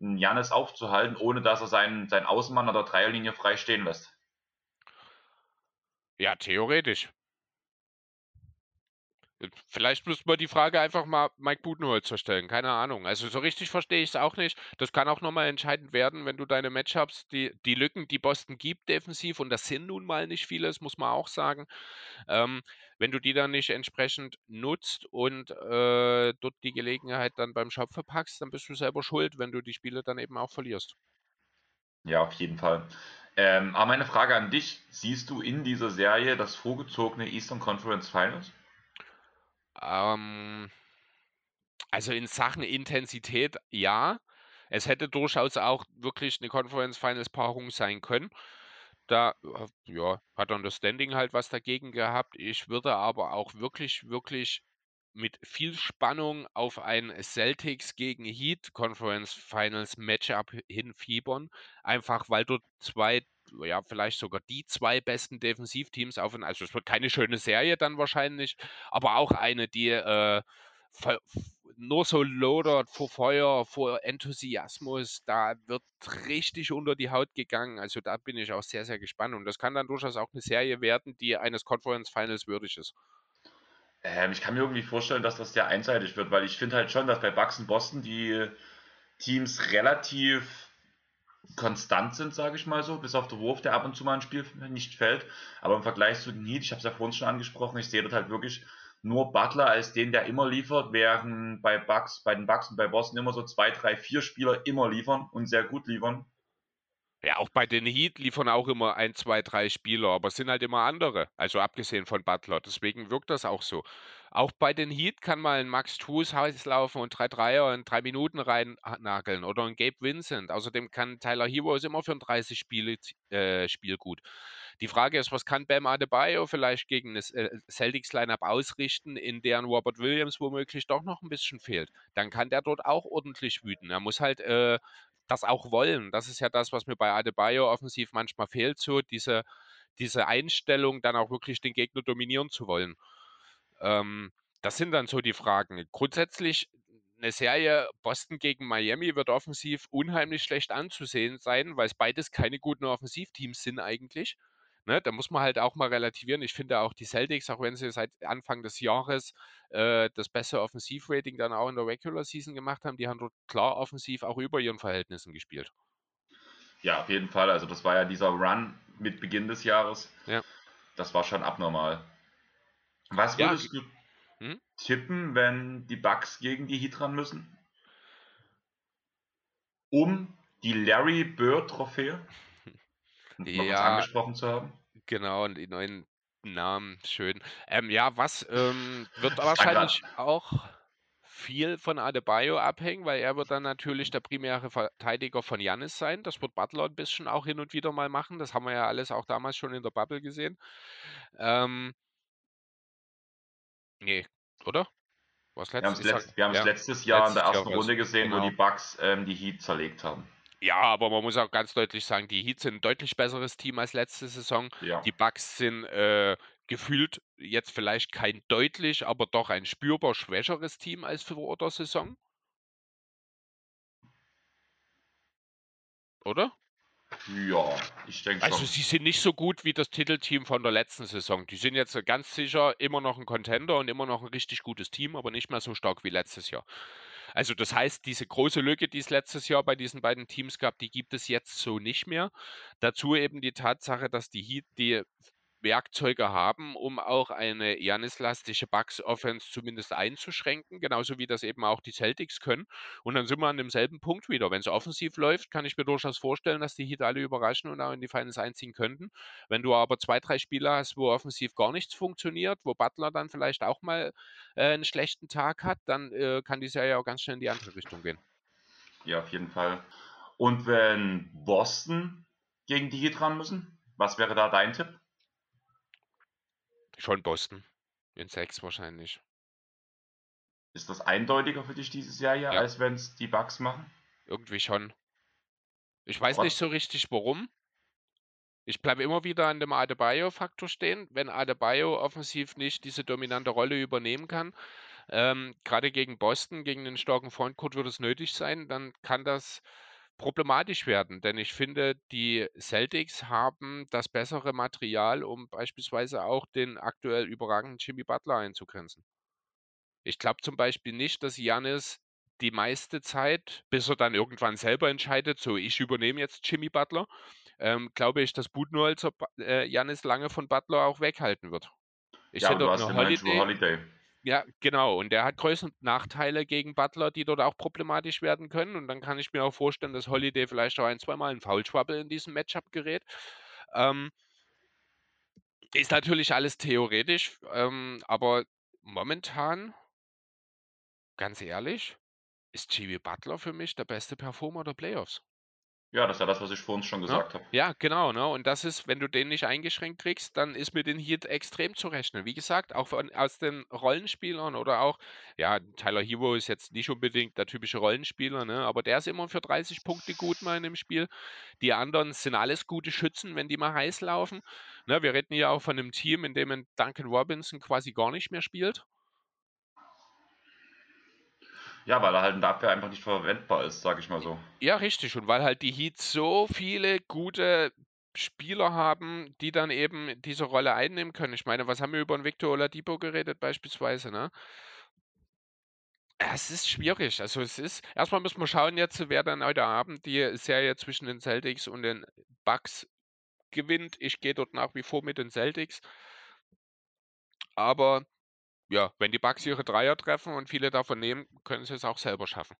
Janis aufzuhalten, ohne dass er seinen, seinen Außenmann an der Dreierlinie frei stehen lässt. Ja, theoretisch. Vielleicht müssten wir die Frage einfach mal Mike Budenholzer stellen, keine Ahnung. Also so richtig verstehe ich es auch nicht. Das kann auch nochmal entscheidend werden, wenn du deine Matchups, die, die Lücken, die Boston gibt defensiv, und das sind nun mal nicht viele, das muss man auch sagen, ähm, wenn du die dann nicht entsprechend nutzt und äh, dort die Gelegenheit dann beim Shop verpackst, dann bist du selber schuld, wenn du die Spiele dann eben auch verlierst. Ja, auf jeden Fall. Ähm, aber meine Frage an dich, siehst du in dieser Serie das vorgezogene Eastern Conference Finals? Ähm, also in Sachen Intensität ja. Es hätte durchaus auch wirklich eine Conference Finals Paarung sein können. Da äh, ja, hat dann das Standing halt was dagegen gehabt. Ich würde aber auch wirklich, wirklich mit viel Spannung auf ein Celtics gegen Heat Conference Finals Matchup hinfiebern. Einfach weil dort zwei ja, vielleicht sogar die zwei besten Defensivteams auf. Also es wird keine schöne Serie dann wahrscheinlich, aber auch eine, die äh, nur so lodert vor Feuer, vor Enthusiasmus. Da wird richtig unter die Haut gegangen. Also da bin ich auch sehr, sehr gespannt. Und das kann dann durchaus auch eine Serie werden, die eines Conference Finals würdig ist. Ähm, ich kann mir irgendwie vorstellen, dass das sehr einseitig wird, weil ich finde halt schon, dass bei Bucks und Boston die Teams relativ konstant sind, sage ich mal so, bis auf den Wurf, der ab und zu mal ein Spiel nicht fällt. Aber im Vergleich zu den Heat, ich habe es ja vorhin schon angesprochen, ich sehe dort halt wirklich nur Butler als den, der immer liefert, während bei Bucks, bei den Bucks und bei Boston immer so zwei, drei, vier Spieler immer liefern und sehr gut liefern. Ja, auch bei den Heat liefern auch immer ein, zwei, drei Spieler, aber es sind halt immer andere. Also abgesehen von Butler. Deswegen wirkt das auch so. Auch bei den Heat kann mal ein Max Trues heiß laufen und drei Dreier in drei Minuten reinnageln oder ein Gabe Vincent. Außerdem kann Tyler Heroes immer für ein 30 Spiele, äh, Spiel gut. Die Frage ist, was kann Bam Adebayo vielleicht gegen das äh, Celtics Lineup ausrichten, in deren Robert Williams womöglich doch noch ein bisschen fehlt? Dann kann der dort auch ordentlich wüten. Er muss halt äh, das auch wollen. Das ist ja das, was mir bei Adebayo offensiv manchmal fehlt, so diese, diese Einstellung, dann auch wirklich den Gegner dominieren zu wollen. Ähm, das sind dann so die Fragen. Grundsätzlich eine Serie Boston gegen Miami wird offensiv unheimlich schlecht anzusehen sein, weil es beides keine guten Offensivteams sind eigentlich. Ne, da muss man halt auch mal relativieren. Ich finde auch die Celtics, auch wenn sie seit Anfang des Jahres äh, das beste Offensivrating dann auch in der Regular Season gemacht haben, die haben dort klar offensiv auch über ihren Verhältnissen gespielt. Ja, auf jeden Fall. Also das war ja dieser Run mit Beginn des Jahres. Ja. Das war schon abnormal. Was würdest ja. du hm? tippen, wenn die Bucks gegen die Heat ran müssen? Um die Larry Bird Trophäe? Ja, angesprochen zu haben. Genau, und die neuen Namen, schön. Ähm, ja, was ähm, <laughs> wird wahrscheinlich auch viel von Adebayo abhängen, weil er wird dann natürlich der primäre Verteidiger von Janis sein. Das wird Butler ein bisschen auch hin und wieder mal machen. Das haben wir ja alles auch damals schon in der Bubble gesehen. Ähm, nee, oder? Was wir haben es letzt, ja, letztes Jahr letztes in der ersten Runde gesehen, genau. wo die Bucks ähm, die Heat zerlegt haben. Ja, aber man muss auch ganz deutlich sagen, die Heat sind ein deutlich besseres Team als letzte Saison. Ja. Die Bucks sind äh, gefühlt jetzt vielleicht kein deutlich, aber doch ein spürbar schwächeres Team als vor der Saison. Oder? Ja, ich denke Also sie sind nicht so gut wie das Titelteam von der letzten Saison. Die sind jetzt ganz sicher immer noch ein Contender und immer noch ein richtig gutes Team, aber nicht mehr so stark wie letztes Jahr. Also das heißt, diese große Lücke, die es letztes Jahr bei diesen beiden Teams gab, die gibt es jetzt so nicht mehr. Dazu eben die Tatsache, dass die Heat die Werkzeuge haben, um auch eine Janis-lastige Bucks-Offense zumindest einzuschränken, genauso wie das eben auch die Celtics können. Und dann sind wir an demselben Punkt wieder. Wenn es offensiv läuft, kann ich mir durchaus vorstellen, dass die Heat alle überraschen und auch in die Finals einziehen könnten. Wenn du aber zwei, drei Spieler hast, wo offensiv gar nichts funktioniert, wo Butler dann vielleicht auch mal äh, einen schlechten Tag hat, dann äh, kann die Serie auch ganz schnell in die andere Richtung gehen. Ja, auf jeden Fall. Und wenn Boston gegen die Heat ran müssen, was wäre da dein Tipp? Schon Boston. In sechs wahrscheinlich. Ist das eindeutiger für dich dieses Jahr ja, Ja. als wenn es die Bugs machen? Irgendwie schon. Ich weiß nicht so richtig warum. Ich bleibe immer wieder an dem Adebayo-Faktor stehen. Wenn Adebayo offensiv nicht diese dominante Rolle übernehmen kann, ähm, gerade gegen Boston, gegen den starken Frontcourt wird es nötig sein, dann kann das problematisch werden, denn ich finde, die Celtics haben das bessere Material, um beispielsweise auch den aktuell überragenden Jimmy Butler einzugrenzen. Ich glaube zum Beispiel nicht, dass Janis die meiste Zeit, bis er dann irgendwann selber entscheidet, so ich übernehme jetzt Jimmy Butler, ähm, glaube ich, dass Budenholzer äh, Janis lange von Butler auch weghalten wird. Ich ja, hätte du hast eine Holiday, Holiday. Ja, genau. Und der hat größere Nachteile gegen Butler, die dort auch problematisch werden können. Und dann kann ich mir auch vorstellen, dass Holiday vielleicht auch ein, zweimal ein Foulschwabbel in diesem Matchup gerät. Ähm, ist natürlich alles theoretisch, ähm, aber momentan, ganz ehrlich, ist Jimmy Butler für mich der beste Performer der Playoffs. Ja, das ist ja das, was ich vor uns schon Ja, gesagt habe. ja, genau, ne? Und das ist, wenn du den nicht eingeschränkt kriegst, dann ist mit den Heat extrem zu rechnen. Wie gesagt, auch von, aus den Rollenspielern oder auch, ja, Tyler Hero ist jetzt nicht unbedingt der typische Rollenspieler, ne? Aber der ist immer für 30 Punkte gut mal in dem Spiel. Die anderen sind alles gute Schützen, wenn die mal heiß laufen. Ne? Wir reden ja auch von einem Team, in dem Duncan Robinson quasi gar nicht mehr spielt. Ja, weil er halt in der Abwehr einfach nicht verwendbar ist, sag ich mal so. Ja, richtig. Und weil halt die Heat so viele gute Spieler haben, die dann eben diese Rolle einnehmen können. Ich meine, was haben wir über einen Victor Oladipo geredet beispielsweise, ne? Es ist schwierig. Also es ist, erstmal müssen wir schauen jetzt, wer dann heute Abend die Serie zwischen den Celtics und den Bucks gewinnt. Ich gehe dort nach wie vor mit den Celtics. Aber ja, wenn die Bucks ihre Dreier treffen und viele davon nehmen, können sie es auch selber schaffen.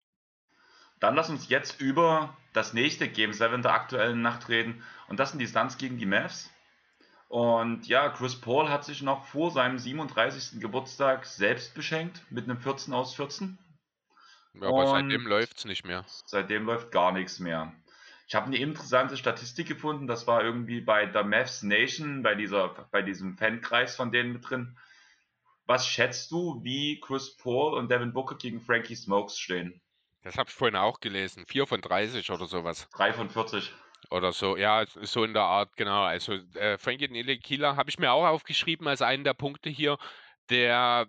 Dann lass uns jetzt über das nächste Game 7 der aktuellen Nacht reden. Und das sind die Suns gegen die Mavs. Und ja, Chris Paul hat sich noch vor seinem 37. Geburtstag selbst beschenkt mit einem 14 aus 14. Ja, aber und seitdem läuft es nicht mehr. Seitdem läuft gar nichts mehr. Ich habe eine interessante Statistik gefunden, das war irgendwie bei der Mavs Nation, bei, dieser, bei diesem Fankreis von denen mit drin. Was schätzt du, wie Chris Paul und Devin Booker gegen Frankie Smokes stehen? Das habe ich vorhin auch gelesen. 4 von 30 oder sowas. 3 von 40. Oder so, ja, so in der Art, genau. Also äh, Frankie Kieler habe ich mir auch aufgeschrieben als einen der Punkte hier, der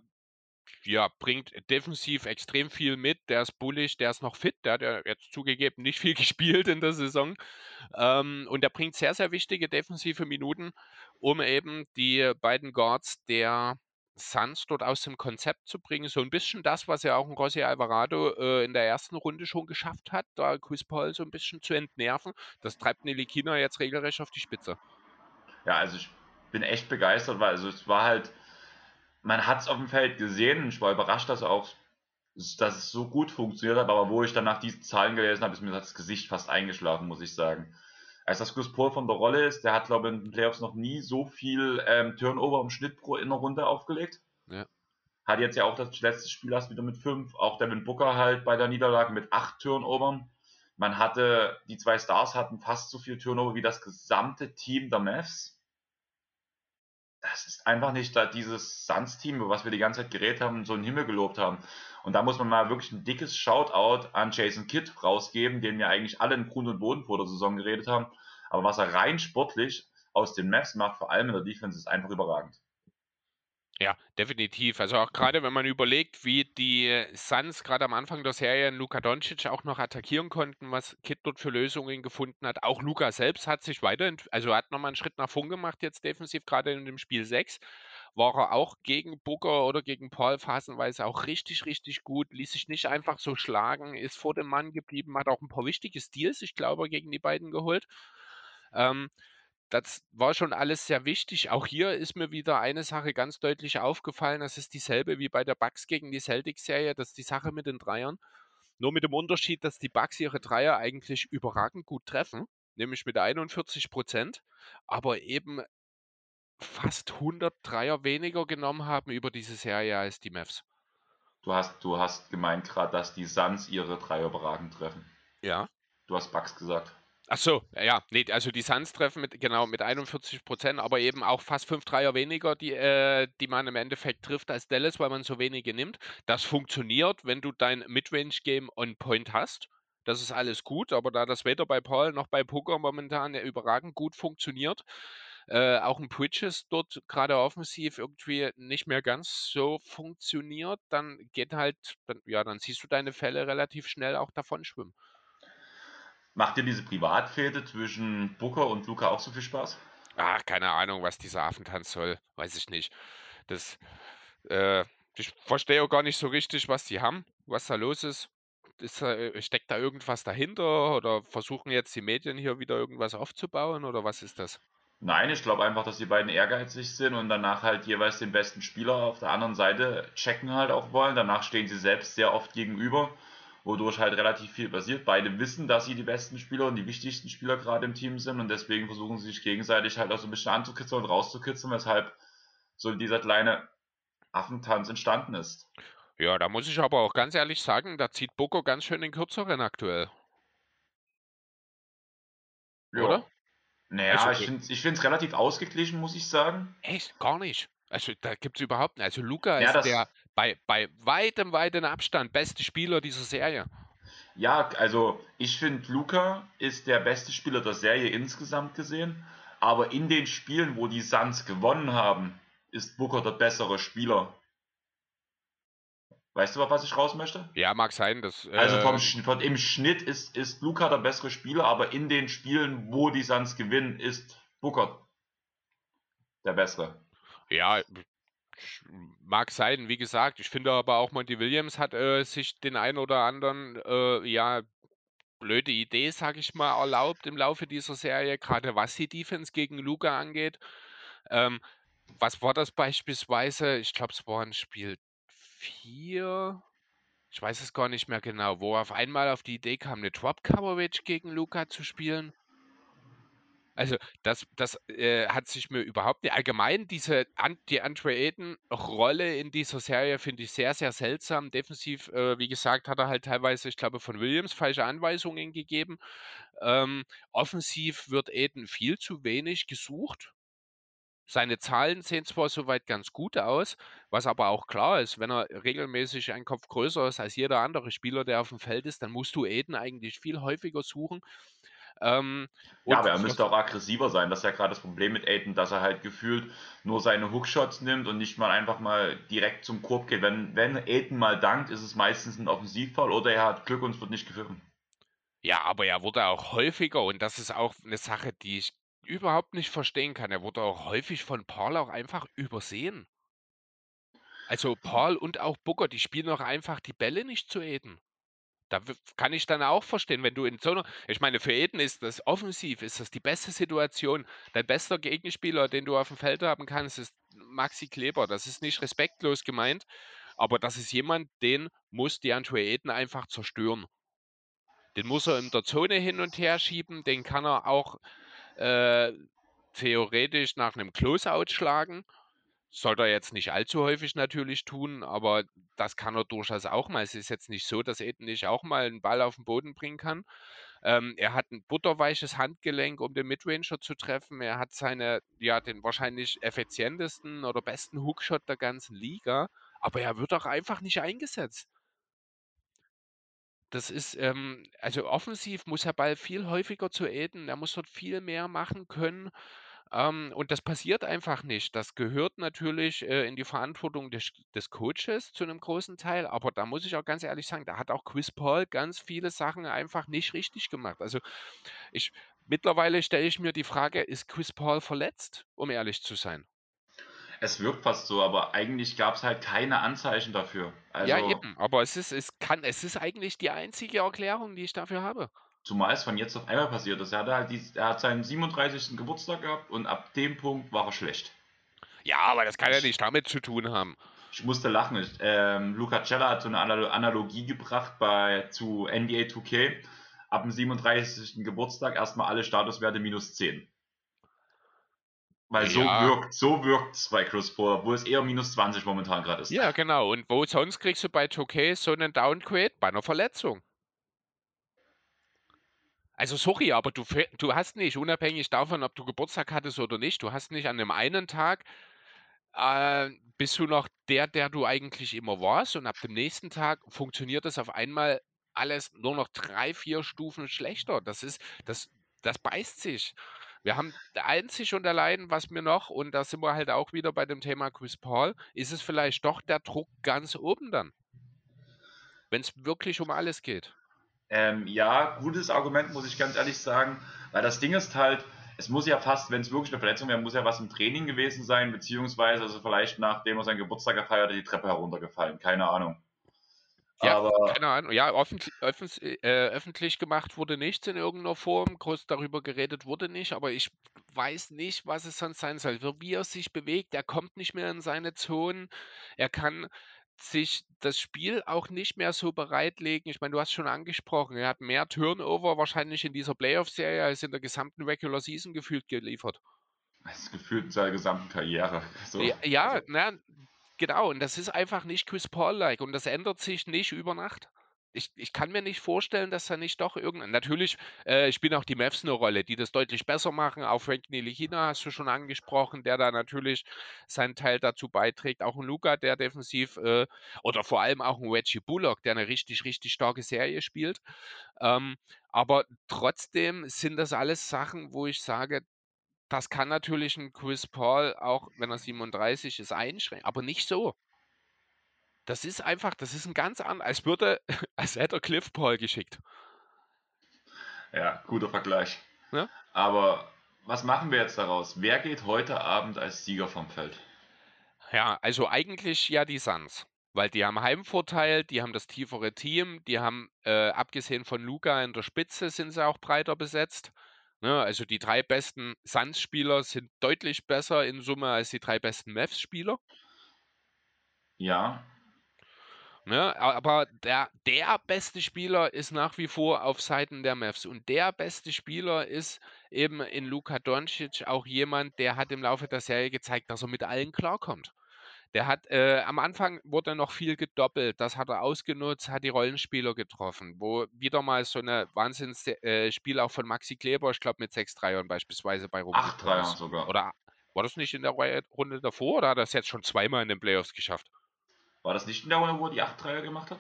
ja, bringt defensiv extrem viel mit. Der ist bullig, der ist noch fit. Der hat ja jetzt zugegeben nicht viel <laughs> gespielt in der Saison. Ähm, und der bringt sehr, sehr wichtige defensive Minuten, um eben die beiden Guards der Suns dort aus dem Konzept zu bringen. So ein bisschen das, was ja auch ein Rossi Alvarado äh, in der ersten Runde schon geschafft hat, da Chris Paul so ein bisschen zu entnerven. Das treibt Nelly Kina jetzt regelrecht auf die Spitze. Ja, also ich bin echt begeistert, weil also es war halt, man hat es auf dem Feld gesehen und ich war überrascht, dass auch dass es so gut funktioniert hat, aber wo ich dann nach diesen Zahlen gelesen habe, ist mir das Gesicht fast eingeschlafen, muss ich sagen. Als das Chris Paul von der Rolle ist, der hat, glaube ich, in den Playoffs noch nie so viel ähm, Turnover im Schnitt pro in der Runde aufgelegt. Ja. Hat jetzt ja auch das letzte Spiel erst wieder mit fünf, auch Devin Booker halt bei der Niederlage mit acht Turnovern. Man hatte, die zwei Stars hatten fast so viel Turnover wie das gesamte Team der Mavs das ist einfach nicht da dieses Suns-Team, über was wir die ganze Zeit geredet haben, so einen Himmel gelobt haben. Und da muss man mal wirklich ein dickes Shoutout an Jason Kidd rausgeben, den wir eigentlich alle in Grund und Boden vor der Saison geredet haben. Aber was er rein sportlich aus den Maps macht, vor allem in der Defense, ist einfach überragend. Ja, definitiv. Also auch gerade wenn man überlegt, wie die Suns gerade am Anfang der Serie Luka Doncic auch noch attackieren konnten, was Kid dort für Lösungen gefunden hat. Auch Luka selbst hat sich weiterentwickelt, also hat nochmal einen Schritt nach vorn gemacht jetzt defensiv, gerade in dem Spiel 6 war er auch gegen Booker oder gegen Paul phasenweise auch richtig, richtig gut, ließ sich nicht einfach so schlagen, ist vor dem Mann geblieben, hat auch ein paar wichtige Steals, ich glaube, gegen die beiden geholt. Ähm, das war schon alles sehr wichtig. Auch hier ist mir wieder eine Sache ganz deutlich aufgefallen. Das ist dieselbe wie bei der Bucks gegen die Celtics-Serie. Das ist die Sache mit den Dreiern. Nur mit dem Unterschied, dass die Bucks ihre Dreier eigentlich überragend gut treffen, nämlich mit 41 Prozent, aber eben fast 100 Dreier weniger genommen haben über diese Serie als die Mavs. Du hast, du hast gemeint gerade, dass die Suns ihre Dreier überragend treffen. Ja. Du hast Bucks gesagt. Ach so, ja, nee, also die Suns treffen mit, genau, mit 41 Prozent, aber eben auch fast fünf Dreier weniger, die, äh, die man im Endeffekt trifft als Dallas, weil man so wenige nimmt. Das funktioniert, wenn du dein Midrange-Game on Point hast. Das ist alles gut, aber da das weder bei Paul noch bei Poker momentan ja überragend gut funktioniert, äh, auch ein Bridges dort gerade offensiv irgendwie nicht mehr ganz so funktioniert, dann geht halt, dann, ja, dann siehst du deine Fälle relativ schnell auch davon schwimmen. Macht dir diese Privatfehde zwischen Booker und Luca auch so viel Spaß? Ach, keine Ahnung, was dieser Affentanz soll. Weiß ich nicht. Das, äh, ich verstehe auch gar nicht so richtig, was die haben, was da los ist. ist äh, steckt da irgendwas dahinter oder versuchen jetzt die Medien hier wieder irgendwas aufzubauen oder was ist das? Nein, ich glaube einfach, dass die beiden ehrgeizig sind und danach halt jeweils den besten Spieler auf der anderen Seite checken halt auch wollen. Danach stehen sie selbst sehr oft gegenüber wodurch halt relativ viel passiert. Beide wissen, dass sie die besten Spieler und die wichtigsten Spieler gerade im Team sind und deswegen versuchen sie sich gegenseitig halt auch so ein bisschen anzukitzeln und rauszukitzeln, weshalb so dieser kleine Affentanz entstanden ist. Ja, da muss ich aber auch ganz ehrlich sagen, da zieht Boko ganz schön den kürzeren aktuell. Ja. Oder? Naja, also, ich finde es relativ ausgeglichen, muss ich sagen. Echt? Gar nicht. Also da gibt es überhaupt nicht. Also Luca ja, ist der bei, bei weitem, weitem Abstand beste Spieler dieser Serie. Ja, also ich finde, Luca ist der beste Spieler der Serie insgesamt gesehen. Aber in den Spielen, wo die Suns gewonnen haben, ist Booker der bessere Spieler. Weißt du, auf was ich raus möchte? Ja, mag sein. Dass, äh also vom, vom, im Schnitt ist, ist Luca der bessere Spieler, aber in den Spielen, wo die Suns gewinnen, ist Booker der bessere. Ja, mag sein, wie gesagt. Ich finde aber auch Monty Williams hat äh, sich den einen oder anderen, äh, ja, blöde Idee, sag ich mal, erlaubt im Laufe dieser Serie, gerade was die Defense gegen Luca angeht. Ähm, was war das beispielsweise? Ich glaube, es war ein Spiel 4. Ich weiß es gar nicht mehr genau, wo auf einmal auf die Idee kam, eine Drop Coverage gegen Luca zu spielen. Also das, das äh, hat sich mir überhaupt nicht. Allgemein diese die Andre Ayton-Rolle in dieser Serie finde ich sehr, sehr seltsam. Defensiv, äh, wie gesagt, hat er halt teilweise, ich glaube, von Williams falsche Anweisungen gegeben. Ähm, offensiv wird Ayton viel zu wenig gesucht. Seine Zahlen sehen zwar soweit ganz gut aus, was aber auch klar ist, wenn er regelmäßig einen Kopf größer ist als jeder andere Spieler, der auf dem Feld ist, dann musst du Aiden eigentlich viel häufiger suchen. Ähm, ja, aber er müsste auch aggressiver sein. Das ist ja gerade das Problem mit Aiden, dass er halt gefühlt nur seine Hookshots nimmt und nicht mal einfach mal direkt zum Korb geht. Wenn, wenn Aiden mal dankt, ist es meistens ein Offensivfall oder er hat Glück und es wird nicht gepfiffen. Ja, aber er wurde auch häufiger und das ist auch eine Sache, die ich überhaupt nicht verstehen kann. Er wurde auch häufig von Paul auch einfach übersehen. Also Paul und auch Booker, die spielen auch einfach die Bälle nicht zu Eden. Da kann ich dann auch verstehen, wenn du in so einer, ich meine, für Eden ist das offensiv, ist das die beste Situation. Dein bester Gegenspieler, den du auf dem Feld haben kannst, ist Maxi Kleber. Das ist nicht respektlos gemeint, aber das ist jemand, den muss DeAndre Eden einfach zerstören. Den muss er in der Zone hin und her schieben, den kann er auch äh, theoretisch nach einem Closeout schlagen. Sollte er jetzt nicht allzu häufig natürlich tun, aber das kann er durchaus auch mal. Es ist jetzt nicht so, dass Eden nicht auch mal einen Ball auf den Boden bringen kann. Ähm, er hat ein butterweiches Handgelenk, um den Midranger zu treffen. Er hat seine, ja, den wahrscheinlich effizientesten oder besten Hookshot der ganzen Liga, aber er wird auch einfach nicht eingesetzt. Das ist, ähm, also offensiv muss der Ball viel häufiger zu Eden. Er muss dort viel mehr machen können. Ähm, und das passiert einfach nicht. Das gehört natürlich äh, in die Verantwortung des, des Coaches zu einem großen Teil. Aber da muss ich auch ganz ehrlich sagen, da hat auch Chris Paul ganz viele Sachen einfach nicht richtig gemacht. Also ich mittlerweile stelle ich mir die Frage, ist Chris Paul verletzt, um ehrlich zu sein? Es wirkt fast so, aber eigentlich gab es halt keine Anzeichen dafür. Also, ja, eben, aber es ist, es kann, es ist eigentlich die einzige Erklärung, die ich dafür habe. Zumal es von jetzt auf einmal passiert ist. Er, hatte halt die, er hat seinen 37. Geburtstag gehabt und ab dem Punkt war er schlecht. Ja, aber das kann ja nicht damit zu tun haben. Ich musste lachen. Ich, ähm, Luca Cella hat so eine Analogie gebracht bei, zu NBA 2K. Ab dem 37. Geburtstag erstmal alle Statuswerte minus 10. Weil so ja. wirkt so wirkt's bei Chris Paul, wo es eher minus 20 momentan gerade ist. Ja, genau. Und wo sonst kriegst du bei 2K so einen Downgrade bei einer Verletzung? Also sorry, aber du, du hast nicht, unabhängig davon, ob du Geburtstag hattest oder nicht, du hast nicht an dem einen Tag äh, bist du noch der, der du eigentlich immer warst und ab dem nächsten Tag funktioniert das auf einmal alles nur noch drei, vier Stufen schlechter. Das ist, das, das beißt sich. Wir haben einzig und allein, was mir noch, und da sind wir halt auch wieder bei dem Thema Chris Paul, ist es vielleicht doch der Druck ganz oben dann. Wenn es wirklich um alles geht. Ähm, ja, gutes Argument, muss ich ganz ehrlich sagen. Weil das Ding ist halt, es muss ja fast, wenn es wirklich eine Verletzung wäre, muss ja was im Training gewesen sein, beziehungsweise also vielleicht nachdem er seinen Geburtstag gefeiert hat, die Treppe heruntergefallen. Keine Ahnung. Ja, aber keine Ahnung. Ja, öffentlich, öffentlich, äh, öffentlich gemacht wurde nichts in irgendeiner Form. Groß darüber geredet wurde nicht, aber ich weiß nicht, was es sonst sein soll. Wie er sich bewegt, er kommt nicht mehr in seine Zonen. Er kann sich das Spiel auch nicht mehr so bereitlegen. Ich meine, du hast schon angesprochen, er hat mehr Turnover wahrscheinlich in dieser Playoff-Serie als in der gesamten Regular Season gefühlt geliefert. Das ist gefühlt in seiner gesamten Karriere. <laughs> So. Ja, ja also. na, Genau, und das ist einfach nicht Chris Paul-like und das ändert sich nicht über Nacht. Ich, ich kann mir nicht vorstellen, dass da nicht doch irgendein. Natürlich äh, spielen auch die Mavs eine Rolle, die das deutlich besser machen. Auch Frank Nilihina hast du schon angesprochen, der da natürlich seinen Teil dazu beiträgt. Auch ein Luca, der defensiv äh, oder vor allem auch ein Reggie Bullock, der eine richtig, richtig starke Serie spielt. Ähm, aber trotzdem sind das alles Sachen, wo ich sage, das kann natürlich ein Chris Paul, auch wenn er 37 ist, einschränken, aber nicht so. Das ist einfach, das ist ein ganz anderes, als würde, <laughs> als hätte er Cliff Paul geschickt. Ja, guter Vergleich. Ja? Aber was machen wir jetzt daraus? Wer geht heute Abend als Sieger vom Feld? Ja, also eigentlich ja die Suns. Weil die haben Heimvorteil, die haben das tiefere Team, die haben, äh, abgesehen von Luca in der Spitze, sind sie auch breiter besetzt. Ne, also die drei besten Suns-Spieler sind deutlich besser in Summe als die drei besten Mavs-Spieler. Ja. Ne, aber der, der beste Spieler ist nach wie vor auf Seiten der Mavs. Und der beste Spieler ist eben in Luka Doncic auch jemand, der hat im Laufe der Serie gezeigt, dass er mit allen klarkommt. Der hat äh, am Anfang wurde noch viel gedoppelt. Das hat er ausgenutzt, hat die Rollenspieler getroffen, wo wieder mal so eine Wahnsinnsspiel äh, auch von Maxi Kleber, ich glaube mit sechs Dreiern beispielsweise bei Rum. Acht Dreiern sogar. Oder war das nicht in der Runde davor oder hat er es jetzt schon zweimal in den Playoffs geschafft? War das nicht in der Runde, wo er die acht Dreier gemacht hat?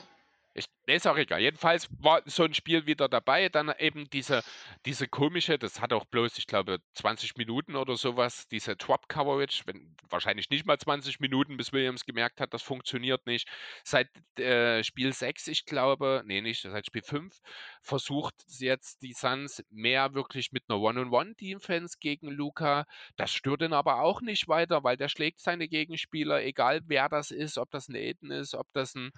Ich, ist auch egal. Jedenfalls war so ein Spiel wieder dabei. Dann eben diese, diese komische, das hat auch bloß, ich glaube, 20 Minuten oder sowas, diese Drop-Coverage, wahrscheinlich nicht mal 20 Minuten, bis Williams gemerkt hat, das funktioniert nicht. Seit äh, Spiel 6, ich glaube, nee, nicht, seit Spiel 5, versucht jetzt die Suns mehr wirklich mit einer One-on-One-Defense gegen Luca. Das stört ihn aber auch nicht weiter, weil der schlägt seine Gegenspieler, egal wer das ist, ob das ein Aiden ist, ob das ein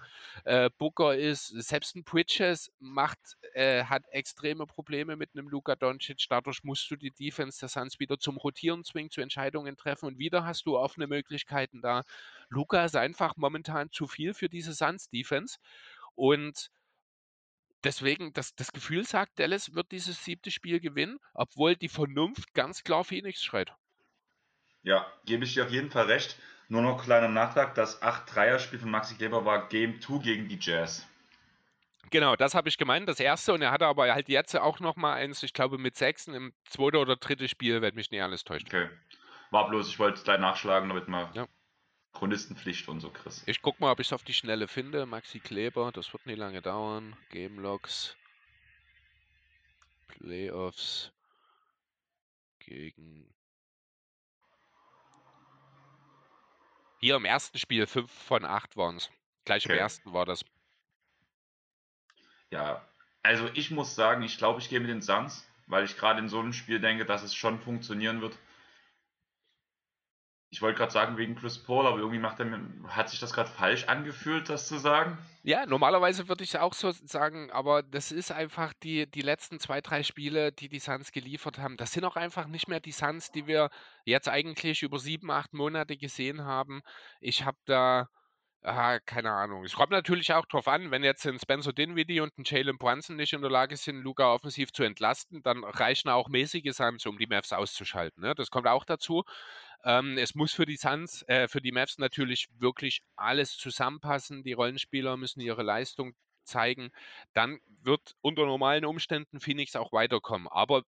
äh, Booker ist. Selbst ein Bridges macht, äh, hat extreme Probleme mit einem Luka Doncic. Dadurch musst du die Defense der Suns wieder zum Rotieren zwingen, zu Entscheidungen treffen und wieder hast du offene Möglichkeiten da. Luka ist einfach momentan zu viel für diese Suns Defense und Deswegen, das, das Gefühl sagt, Dallas wird dieses siebte Spiel gewinnen, obwohl die Vernunft ganz klar Phoenix schreit. Ja, gebe ich dir auf jeden Fall recht. Nur noch kleiner Nachtrag, das 8-3er-Spiel von Maxi Kleber war Game 2 gegen die Jazz. Genau, das habe ich gemeint, das erste. Und er hatte aber halt jetzt auch noch mal eins, ich glaube mit Sechsen im zweiten oder dritten Spiel, wenn mich nicht alles täuscht. Okay. War bloß, ich wollte es gleich nachschlagen, damit man ja. Chronistenpflicht und so, Chris. Ich gucke mal, ob ich es auf die Schnelle finde. Maxi Kleber, das wird nicht lange dauern. Game Logs. Playoffs gegen Hier im ersten Spiel 5 von 8 waren es. Gleich okay. im ersten war das. Ja, also ich muss sagen, ich glaube, ich gehe mit den Suns, weil ich gerade in so einem Spiel denke, dass es schon funktionieren wird ich wollte gerade sagen wegen Chris Paul, aber irgendwie macht er mir, hat sich das gerade falsch angefühlt, das zu sagen. Ja, normalerweise würde ich auch so sagen, aber das ist einfach die, die letzten zwei, drei Spiele, die die Suns geliefert haben. Das sind auch einfach nicht mehr die Suns, die wir jetzt eigentlich über sieben, acht Monate gesehen haben. Ich habe da, ah, keine Ahnung. Es kommt natürlich auch darauf an, wenn jetzt ein Spencer Dinwiddie und ein Jalen Brunson nicht in der Lage sind, Luca offensiv zu entlasten, dann reichen auch mäßige Suns, um die Mavs auszuschalten. Ne? Das kommt auch dazu. Ähm, es muss für die Suns, äh, für die Mavs natürlich wirklich alles zusammenpassen. Die Rollenspieler müssen ihre Leistung zeigen. Dann wird unter normalen Umständen Phoenix auch weiterkommen. Aber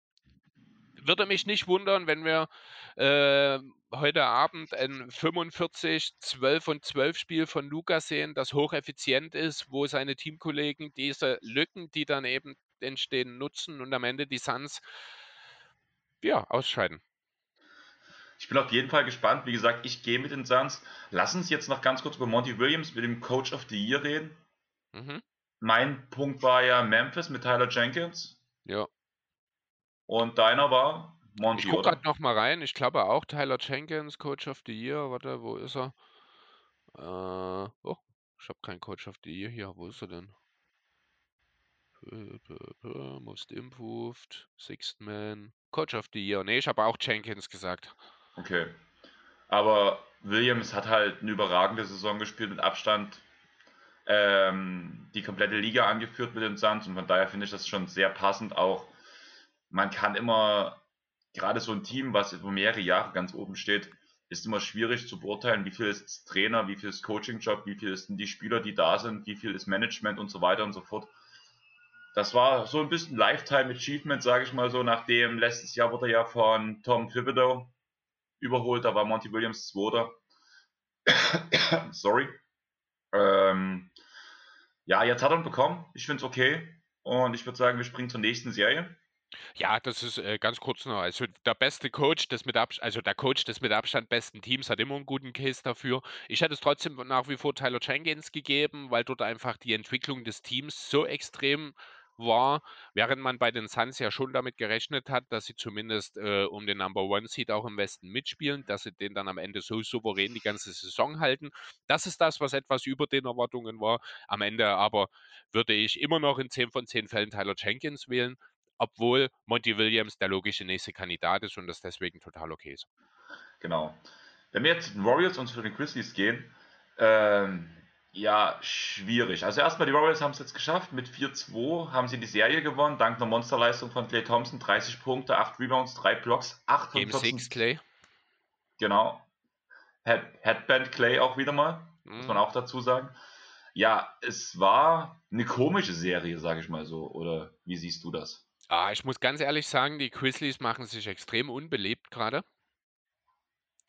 würde mich nicht wundern, wenn wir äh, heute Abend ein 45, 12 und 12 Spiel von Luca sehen, das hocheffizient ist, wo seine Teamkollegen diese Lücken, die dann eben entstehen, nutzen und am Ende die Suns ja, ausscheiden. Ich bin auf jeden Fall gespannt. Wie gesagt, ich gehe mit den Suns. Lass uns jetzt noch ganz kurz über Monty Williams mit dem Coach of the Year reden. Mhm. Mein Punkt war ja Memphis mit Tyler Jenkins. Ja. Und deiner war Monty. Ich gucke gerade noch mal rein. Ich glaube auch Tyler Jenkins, Coach of the Year. Warte, wo ist er? Äh, oh, ich habe keinen Coach of the Year hier. Wo ist er denn? <laughs> Most Improved, Sixth Man, Coach of the Year. Nee, ich habe auch Jenkins gesagt. Okay. Aber Williams hat halt eine überragende Saison gespielt mit Abstand. Ähm, die komplette Liga angeführt mit den Suns und von daher finde ich das schon sehr passend. Auch man kann immer, gerade so ein Team, was über mehrere Jahre ganz oben steht, ist immer schwierig zu beurteilen, wie viel ist Trainer, wie viel ist Coaching-Job, wie viel sind die Spieler, die da sind, wie viel ist Management und so weiter und so fort. Das war so ein bisschen Lifetime Achievement, sage ich mal so, nachdem letztes Jahr wurde ja von Tom Thibodeau überholt. Da war Monty Williams Zweiter. <coughs> Sorry. Ähm, ja, jetzt hat er ihn bekommen. Ich finde es okay. Und ich würde sagen, wir springen zur nächsten Serie. Ja, das ist äh, ganz kurz noch. Also der beste Coach des mit Abstand, also der Coach des mit Abstand besten Teams hat immer einen guten Case dafür. Ich hätte es trotzdem nach wie vor Tyler Jenkins gegeben, weil dort einfach die Entwicklung des Teams so extrem war, während man bei den Suns ja schon damit gerechnet hat, dass sie zumindest äh, um den Number One Seed auch im Westen mitspielen, dass sie den dann am Ende so souverän die ganze Saison halten. Das ist das, was etwas über den Erwartungen war. Am Ende aber würde ich immer noch in 10 von 10 Fällen Tyler Jenkins wählen, obwohl Monty Williams der logische nächste Kandidat ist und das deswegen total okay ist. Genau. Wenn wir jetzt zu den Warriors und zu den Grizzlies gehen, ähm, ja, schwierig. Also erstmal, die Warriors haben es jetzt geschafft. Mit 4-2 haben sie die Serie gewonnen, dank einer Monsterleistung von Clay Thompson. 30 Punkte, 8 Rebounds, 3 Blocks, 8 Game 6 Clay. Genau. Head Headband Clay auch wieder mal, mhm. muss man auch dazu sagen. Ja, es war eine komische Serie, sage ich mal so. Oder wie siehst du das? Ah, ich muss ganz ehrlich sagen, die Grizzlies machen sich extrem unbelebt gerade.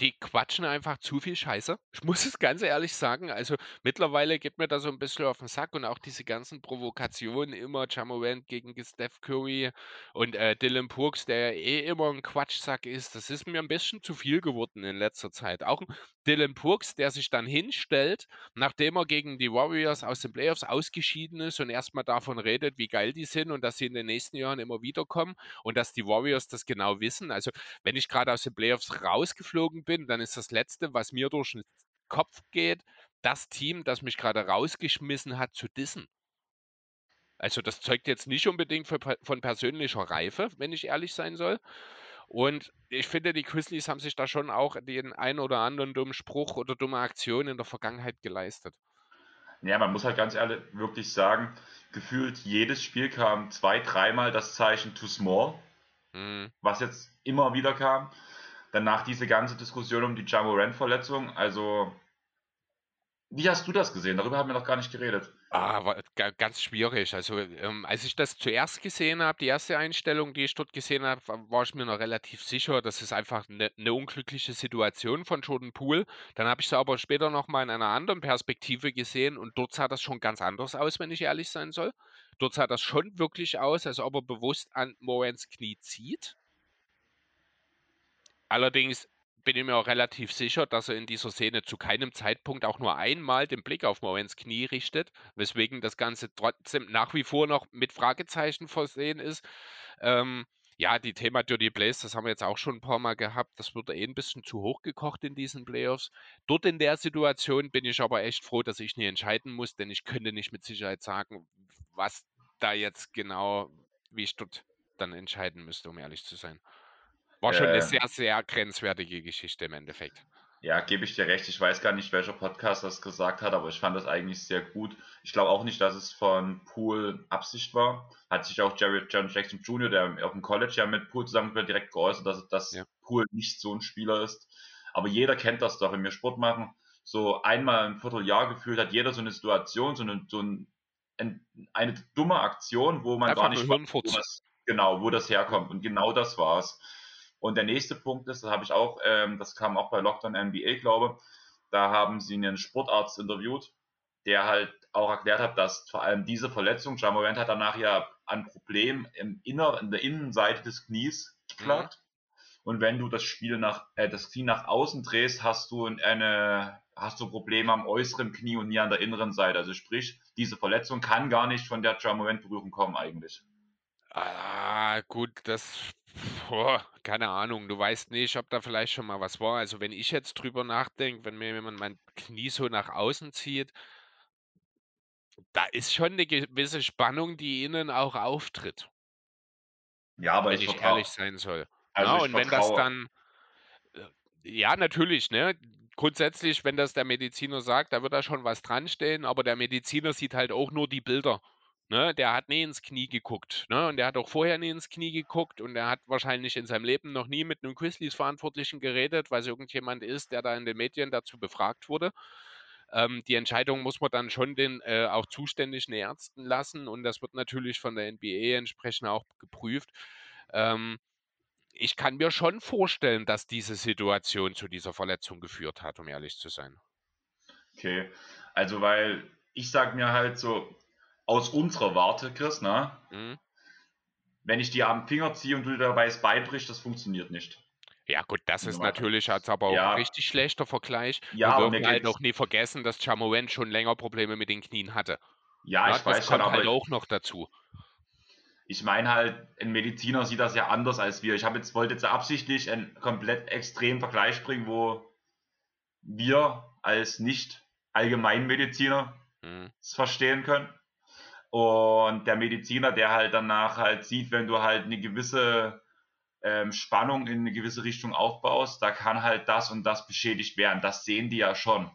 Die quatschen einfach zu viel Scheiße. Ich muss es ganz ehrlich sagen. Also mittlerweile geht mir da so ein bisschen auf den Sack und auch diese ganzen Provokationen immer Jamorant gegen Steph Curry und äh, Dylan Brooks, der eh immer ein Quatschsack ist. Das ist mir ein bisschen zu viel geworden in letzter Zeit. Auch Dylan Brooks, der sich dann hinstellt, nachdem er gegen die Warriors aus den Playoffs ausgeschieden ist und erstmal davon redet, wie geil die sind und dass sie in den nächsten Jahren immer wiederkommen und dass die Warriors das genau wissen. Also wenn ich gerade aus den Playoffs rausgeflogen bin, dann ist das Letzte, was mir durch den Kopf geht, das Team, das mich gerade rausgeschmissen hat, zu dissen. Also das zeugt jetzt nicht unbedingt von persönlicher Reife, wenn ich ehrlich sein soll. Und ich finde, die Grizzlies haben sich da schon auch den ein oder anderen dummen Spruch oder dumme Aktion in der Vergangenheit geleistet. Ja, man muss halt ganz ehrlich wirklich sagen, gefühlt jedes Spiel kam zwei, dreimal das Zeichen too small, mhm. was jetzt immer wieder kam. Danach diese ganze Diskussion um die Jamorant-Verletzung. Also, wie hast du das gesehen? Darüber haben wir noch gar nicht geredet. Ah, war ganz schwierig. Also, ähm, als ich das zuerst gesehen habe, die erste Einstellung, die ich dort gesehen habe, war ich mir noch relativ sicher, das ist einfach eine, eine unglückliche Situation von Jordan Poole. Dann habe ich es aber später nochmal in einer anderen Perspektive gesehen und dort sah das schon ganz anders aus, wenn ich ehrlich sein soll. Dort sah das schon wirklich aus, als ob er bewusst an Morans Knie zieht. Allerdings bin ich mir auch relativ sicher, dass er in dieser Szene zu keinem Zeitpunkt auch nur einmal den Blick auf Morens Knie richtet, weswegen das Ganze trotzdem nach wie vor noch mit Fragezeichen versehen ist. Ähm, ja, die Thema Dirty Plays, das haben wir jetzt auch schon ein paar Mal gehabt. Das wurde eh ein bisschen zu hoch gekocht in diesen Playoffs. Dort in der Situation bin ich aber echt froh, dass ich nie entscheiden muss, denn ich könnte nicht mit Sicherheit sagen, was da jetzt genau, wie ich dort dann entscheiden müsste, um ehrlich zu sein. War schon eine äh, sehr, sehr grenzwertige Geschichte im Endeffekt. Ja, gebe ich dir recht. Ich weiß gar nicht, welcher Podcast das gesagt hat, aber ich fand das eigentlich sehr gut. Ich glaube auch nicht, dass es von Poole Absicht war. Hat sich auch Jerry John Jackson Jr., der auf dem College ja mit Poole zusammen direkt geäußert, dass, dass ja. Poole nicht so ein Spieler ist. Aber jeder kennt das doch, wenn wir Sport machen. So einmal im Vierteljahr gefühlt hat jeder so eine Situation, so eine, so ein, eine dumme Aktion, wo man Einfach gar nicht weiß, wo das, genau, wo das herkommt. Und genau das war's. Und der nächste Punkt ist, das habe ich auch, ähm, das kam auch bei Lockdown NBA, glaube da haben sie einen Sportarzt interviewt, der halt auch erklärt hat, dass vor allem diese Verletzung, Jamorant hat danach ja ein Problem im Inner, in der Innenseite des Knies geklagt. Mhm. Und wenn du das Spiel nach, äh, das Knie nach außen drehst, hast du eine, hast du Probleme am äußeren Knie und nie an der inneren Seite. Also sprich, diese Verletzung kann gar nicht von der Jamorant Berührung kommen eigentlich. Ah, gut, das Boah, keine Ahnung. Du weißt nicht, ob da vielleicht schon mal was war. Also, wenn ich jetzt drüber nachdenke, wenn mir jemand mein Knie so nach außen zieht da ist schon eine gewisse Spannung, die innen auch auftritt. Ja, aber wenn ich ich ehrlich sein soll. Also, Ja, und wenn das dann äh, ja, natürlich, ne? Grundsätzlich, wenn das der Mediziner sagt, da wird da schon was dran stehen, aber der Mediziner sieht halt auch nur die Bilder. Ne, der hat nie ins Knie geguckt. Ne? Und der hat auch vorher nie ins Knie geguckt und er hat wahrscheinlich in seinem Leben noch nie mit einem Grizzlies-Verantwortlichen geredet, weil es irgendjemand ist, der da in den Medien dazu befragt wurde. Ähm, die Entscheidung muss man dann schon den äh, auch zuständigen Ärzten lassen und das wird natürlich von der NBA entsprechend auch geprüft. Ähm, ich kann mir schon vorstellen, dass diese Situation zu dieser Verletzung geführt hat, um ehrlich zu sein. Okay, also weil ich sage mir halt so, aus unserer Warte, Chris, ne? Mhm. Wenn ich dir am Finger ziehe und du dir dabei das Bein brichst, das funktioniert nicht. Ja, gut, das ist natürlich jetzt aber auch ja. ein richtig schlechter Vergleich. Ja, Wir dürfen halt noch nie vergessen, dass Chamoen schon länger Probleme mit den Knien hatte. Ja, ja ich weiß schon, aber halt auch noch dazu. Ich meine halt, ein Mediziner sieht das ja anders als wir. Ich habe jetzt wollte jetzt absichtlich einen komplett extremen Vergleich bringen, wo wir als nicht Allgemeinmediziner hm. es verstehen können. Und der Mediziner, der halt danach halt sieht, wenn du halt eine gewisse ähm, Spannung in eine gewisse Richtung aufbaust, da kann halt das und das beschädigt werden. Das sehen die ja schon.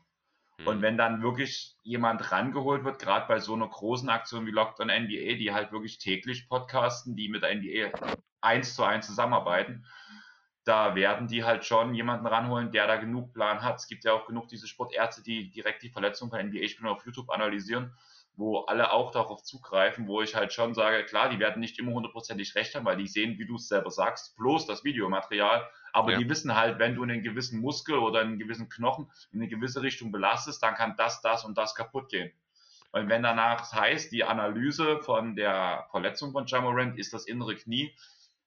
Mhm. Und wenn dann wirklich jemand rangeholt wird, gerade bei so einer großen Aktion wie Lockdown NBA, die halt wirklich täglich podcasten, die mit NBA eins zu eins zusammenarbeiten, da werden die halt schon jemanden ranholen, der da genug Plan hat. Es gibt ja auch genug diese Sportärzte, die direkt die Verletzung von NBA-Spielern auf YouTube analysieren wo alle auch darauf zugreifen, wo ich halt schon sage, klar, die werden nicht immer hundertprozentig recht haben, weil die sehen, wie du es selber sagst, bloß das Videomaterial, aber ja. die wissen halt, wenn du einen gewissen Muskel oder einen gewissen Knochen in eine gewisse Richtung belastest, dann kann das, das und das kaputt gehen. Und wenn danach heißt, die Analyse von der Verletzung von Jamorant ist das innere Knie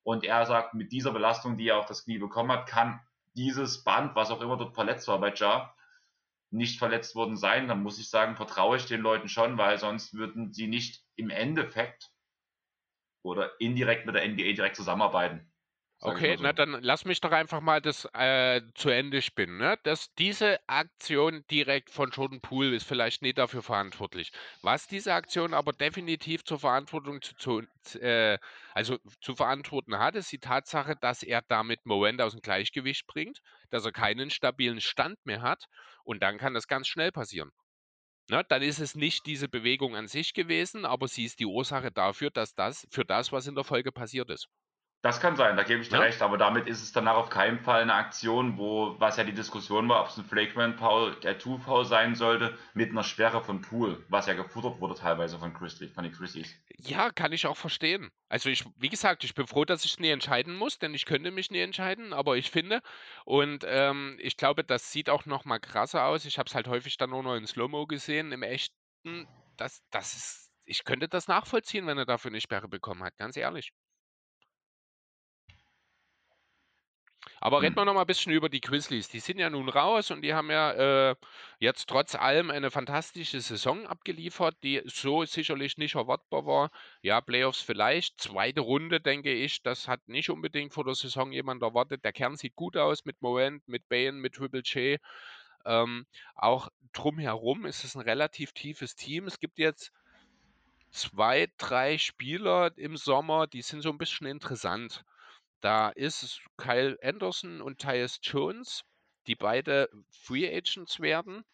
und er sagt, mit dieser Belastung, die er auf das Knie bekommen hat, kann dieses Band, was auch immer dort verletzt war bei Ja, nicht verletzt worden sein, dann muss ich sagen, vertraue ich den Leuten schon, weil sonst würden sie nicht im Endeffekt oder indirekt mit der NBA direkt zusammenarbeiten. Okay, so. na dann lass mich doch einfach mal das äh, zu Ende spinnen. Ne? Das, diese Aktion direkt von Jordan Poole ist vielleicht nicht dafür verantwortlich. Was diese Aktion aber definitiv zur Verantwortung zu, zu äh, also zu verantworten hat, ist die Tatsache, dass er damit Moment aus dem Gleichgewicht bringt, dass er keinen stabilen Stand mehr hat und dann kann das ganz schnell passieren. Ne, dann ist es nicht diese Bewegung an sich gewesen, aber sie ist die Ursache dafür, dass das für das, was in der Folge passiert ist. Das kann sein, da gebe ich dir ja. recht, aber damit ist es danach auf keinen Fall eine Aktion, wo, was ja die Diskussion war, ob es ein Flagrant Foul, der Two Foul sein sollte, mit einer Sperre von Pool, was ja gefuttert wurde teilweise von Christie, von den Christies. Ja, kann ich auch verstehen. Also ich, wie gesagt, ich bin froh, dass ich nie entscheiden muss, denn ich könnte mich nie entscheiden, aber ich finde, und ähm, ich glaube, das sieht auch noch mal krasser aus. Ich habe es halt häufig dann nur noch in Slow-Mo gesehen, im echten, das, das ist, ich könnte das nachvollziehen, wenn er dafür eine Sperre bekommen hat, ganz ehrlich. Aber reden wir noch mal ein bisschen über die Grizzlies. Die sind ja nun raus und die haben ja äh, jetzt trotz allem eine fantastische Saison abgeliefert, die so sicherlich nicht erwartbar war. Ja, Playoffs vielleicht, zweite Runde, denke ich. Das hat nicht unbedingt vor der Saison jemand erwartet. Der Kern sieht gut aus mit Morant, mit Bain, mit Triple J. Ähm, auch drumherum ist es ein relativ tiefes Team. Es gibt jetzt zwei, drei Spieler im Sommer, die sind so ein bisschen interessant. Da ist Kyle Anderson und Tyus Jones, die beide Free Agents werden.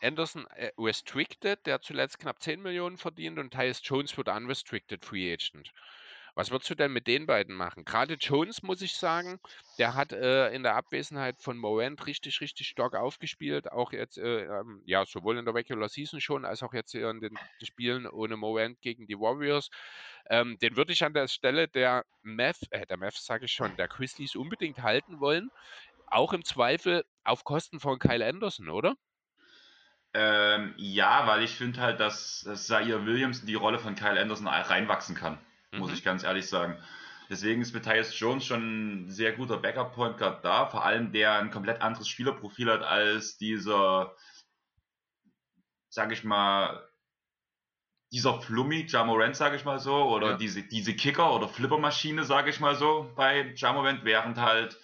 Anderson äh, restricted, der zuletzt knapp 10 Millionen verdient und Tyus Jones wird unrestricted Free Agent. Was würdest du denn mit den beiden machen? Gerade Jones, muss ich sagen, der hat äh, in der Abwesenheit von Morant richtig, richtig stark aufgespielt. Auch jetzt, äh, ähm, ja, sowohl in der Regular Season schon, als auch jetzt in den Spielen ohne Morant gegen die Warriors. Ähm, den würde ich an der Stelle der Meth, äh, der Meth sage ich schon, der Grizzlies unbedingt halten wollen. Auch im Zweifel auf Kosten von Kyle Anderson, oder? Ähm, ja, weil ich finde halt, dass Zaire Williams in die Rolle von Kyle Anderson reinwachsen kann mhm. muss ich ganz ehrlich sagen. Deswegen ist Matthias Jones schon ein sehr guter Backup-Point Guard da, vor allem der ein komplett anderes Spielerprofil hat als dieser, sag ich mal, dieser Flummi, Jamorant, sag ich mal so, oder ja. diese, diese Kicker- oder Flippermaschine, sag ich mal so, bei Jamorant, während halt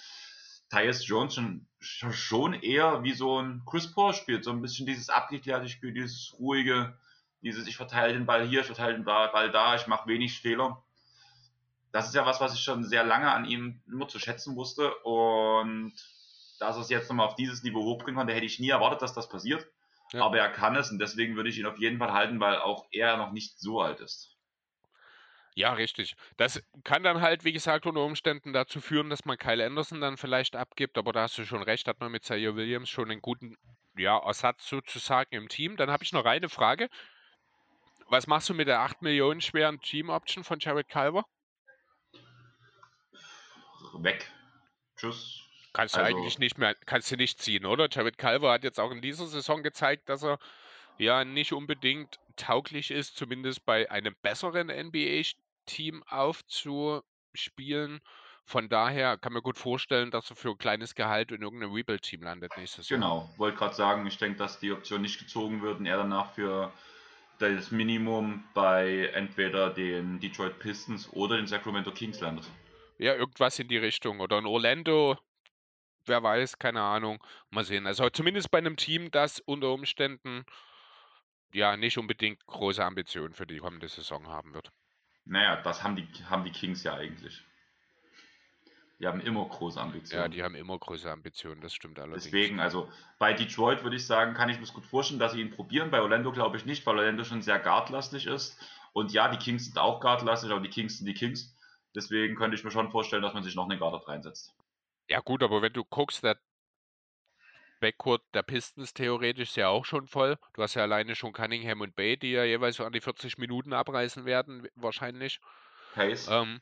Tyus Jones schon, schon eher wie so ein Chris Paul spielt, so ein bisschen dieses abgeklärte Spiel, dieses ruhige, dieses, ich verteile den Ball hier, ich verteile den Ball da, ich mache wenig Fehler. Das ist ja was, was ich schon sehr lange an ihm nur zu schätzen wusste. Und dass er es jetzt nochmal auf dieses Niveau hochbringen konnte, hätte ich nie erwartet, dass das passiert. Ja. Aber er kann es und deswegen würde ich ihn auf jeden Fall halten, weil auch er noch nicht so alt ist. Ja, richtig. Das kann dann halt, wie gesagt, unter Umständen dazu führen, dass man Kyle Anderson dann vielleicht abgibt, aber da hast du schon recht, hat man mit Zaire Williams schon einen guten ja, Ersatz sozusagen im Team. Dann habe ich noch eine Frage. Was machst du mit der 8 Millionen schweren Team Option von Jared Culver? Weg. Tschüss. Kannst du also, eigentlich nicht mehr, kannst du nicht ziehen, oder? Jared Culver hat jetzt auch in dieser Saison gezeigt, dass er ja nicht unbedingt tauglich ist, zumindest bei einem besseren NBA-Team aufzuspielen. Von daher kann man gut vorstellen, dass er für ein kleines Gehalt in irgendeinem Rebuild-Team landet nächstes Jahr. Genau, wollte gerade sagen, ich denke, dass die Option nicht gezogen wird und er danach für das Minimum bei entweder den Detroit Pistons oder den Sacramento Kings landet. Ja, irgendwas in die Richtung. Oder in Orlando, wer weiß, keine Ahnung. Mal sehen. Also zumindest bei einem Team, das unter Umständen ja nicht unbedingt große Ambitionen für die kommende Saison haben wird. Naja, das haben die, haben die Kings ja eigentlich. Die haben immer große Ambitionen. Ja, die haben immer große Ambitionen, das stimmt allerdings. Deswegen, also bei Detroit würde ich sagen, kann ich mir gut vorstellen, dass sie ihn probieren. Bei Orlando glaube ich nicht, weil Orlando schon sehr guardlastig ist. Und ja, die Kings sind auch guardlastig, aber die Kings sind die Kings. Deswegen könnte ich mir schon vorstellen, dass man sich noch einen Guard reinsetzt. Ja, gut, aber wenn du guckst, der Backcourt der Pistons theoretisch ja auch schon voll. Du hast ja alleine schon Cunningham und Bay, die ja jeweils so an die 40 Minuten abreißen werden, wahrscheinlich. Hayes. Ähm,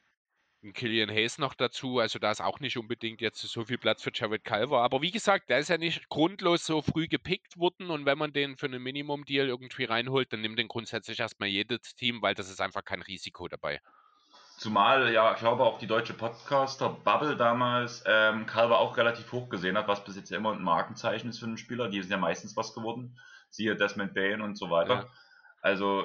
Killian Hayes noch dazu, also da ist auch nicht unbedingt jetzt so viel Platz für Jared Culver. Aber wie gesagt, der ist ja nicht grundlos so früh gepickt worden und wenn man den für einen Minimum-Deal irgendwie reinholt, dann nimmt den grundsätzlich erstmal jedes Team, weil das ist einfach kein Risiko dabei. Zumal, ja, ich glaube auch die deutsche Podcaster-Bubble damals ähm, Calver auch relativ hoch gesehen hat, was bis jetzt ja immer ein Markenzeichen ist für einen Spieler. Die sind ja meistens was geworden. Siehe Desmond Bain und so weiter. Ja. Also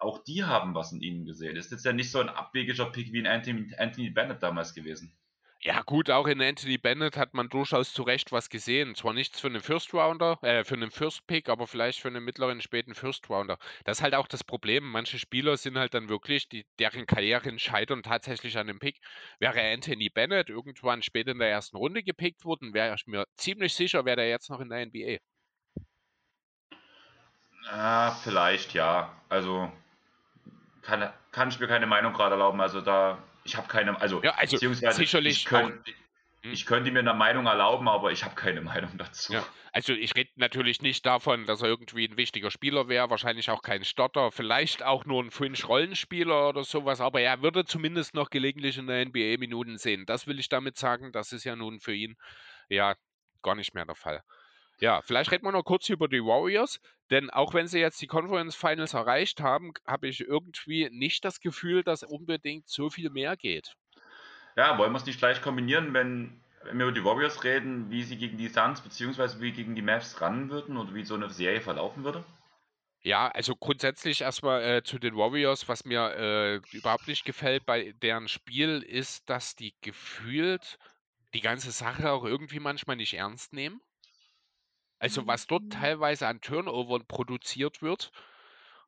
auch die haben was in ihnen gesehen. Ist jetzt ja nicht so ein abwegiger Pick wie ein Anthony, Anthony Bennett damals gewesen. Ja, gut, auch in Anthony Bennett hat man durchaus zu Recht was gesehen. Zwar nichts für einen First Rounder, äh, für einen First Pick, aber vielleicht für einen mittleren, späten First Rounder. Das ist halt auch das Problem. Manche Spieler sind halt dann wirklich, die, deren Karrieren scheitern tatsächlich an dem Pick. Wäre Anthony Bennett irgendwann später in der ersten Runde gepickt worden, wäre ich mir ziemlich sicher, wäre er jetzt noch in der NBA. Ah, vielleicht ja. Also kann, kann ich mir keine Meinung gerade erlauben. Also da, ich habe keine, also, ja, also sicherlich ich, könnt, hm? ich könnte mir eine Meinung erlauben, aber ich habe keine <laughs> Meinung dazu. Ja, also ich rede natürlich nicht davon, dass er irgendwie ein wichtiger Spieler wäre, wahrscheinlich auch kein Stotter, vielleicht auch nur ein Fringe-Rollenspieler oder sowas, aber er würde zumindest noch gelegentlich in der NBA Minuten sehen. Das will ich damit sagen, das ist ja nun für ihn ja gar nicht mehr der Fall. Ja, vielleicht reden wir noch kurz über die Warriors, denn auch wenn sie jetzt die Conference Finals erreicht haben, habe ich irgendwie nicht das Gefühl, dass unbedingt so viel mehr geht. Ja, wollen wir es nicht gleich kombinieren, wenn, wenn wir über die Warriors reden, wie sie gegen die Suns bzw. wie gegen die Mavs ran würden oder wie so eine Serie verlaufen würde? Ja, also grundsätzlich erstmal äh, zu den Warriors, was mir äh, überhaupt nicht gefällt bei deren Spiel, ist, dass die gefühlt die ganze Sache auch irgendwie manchmal nicht ernst nehmen. Also was dort mhm. teilweise an Turnovern produziert wird,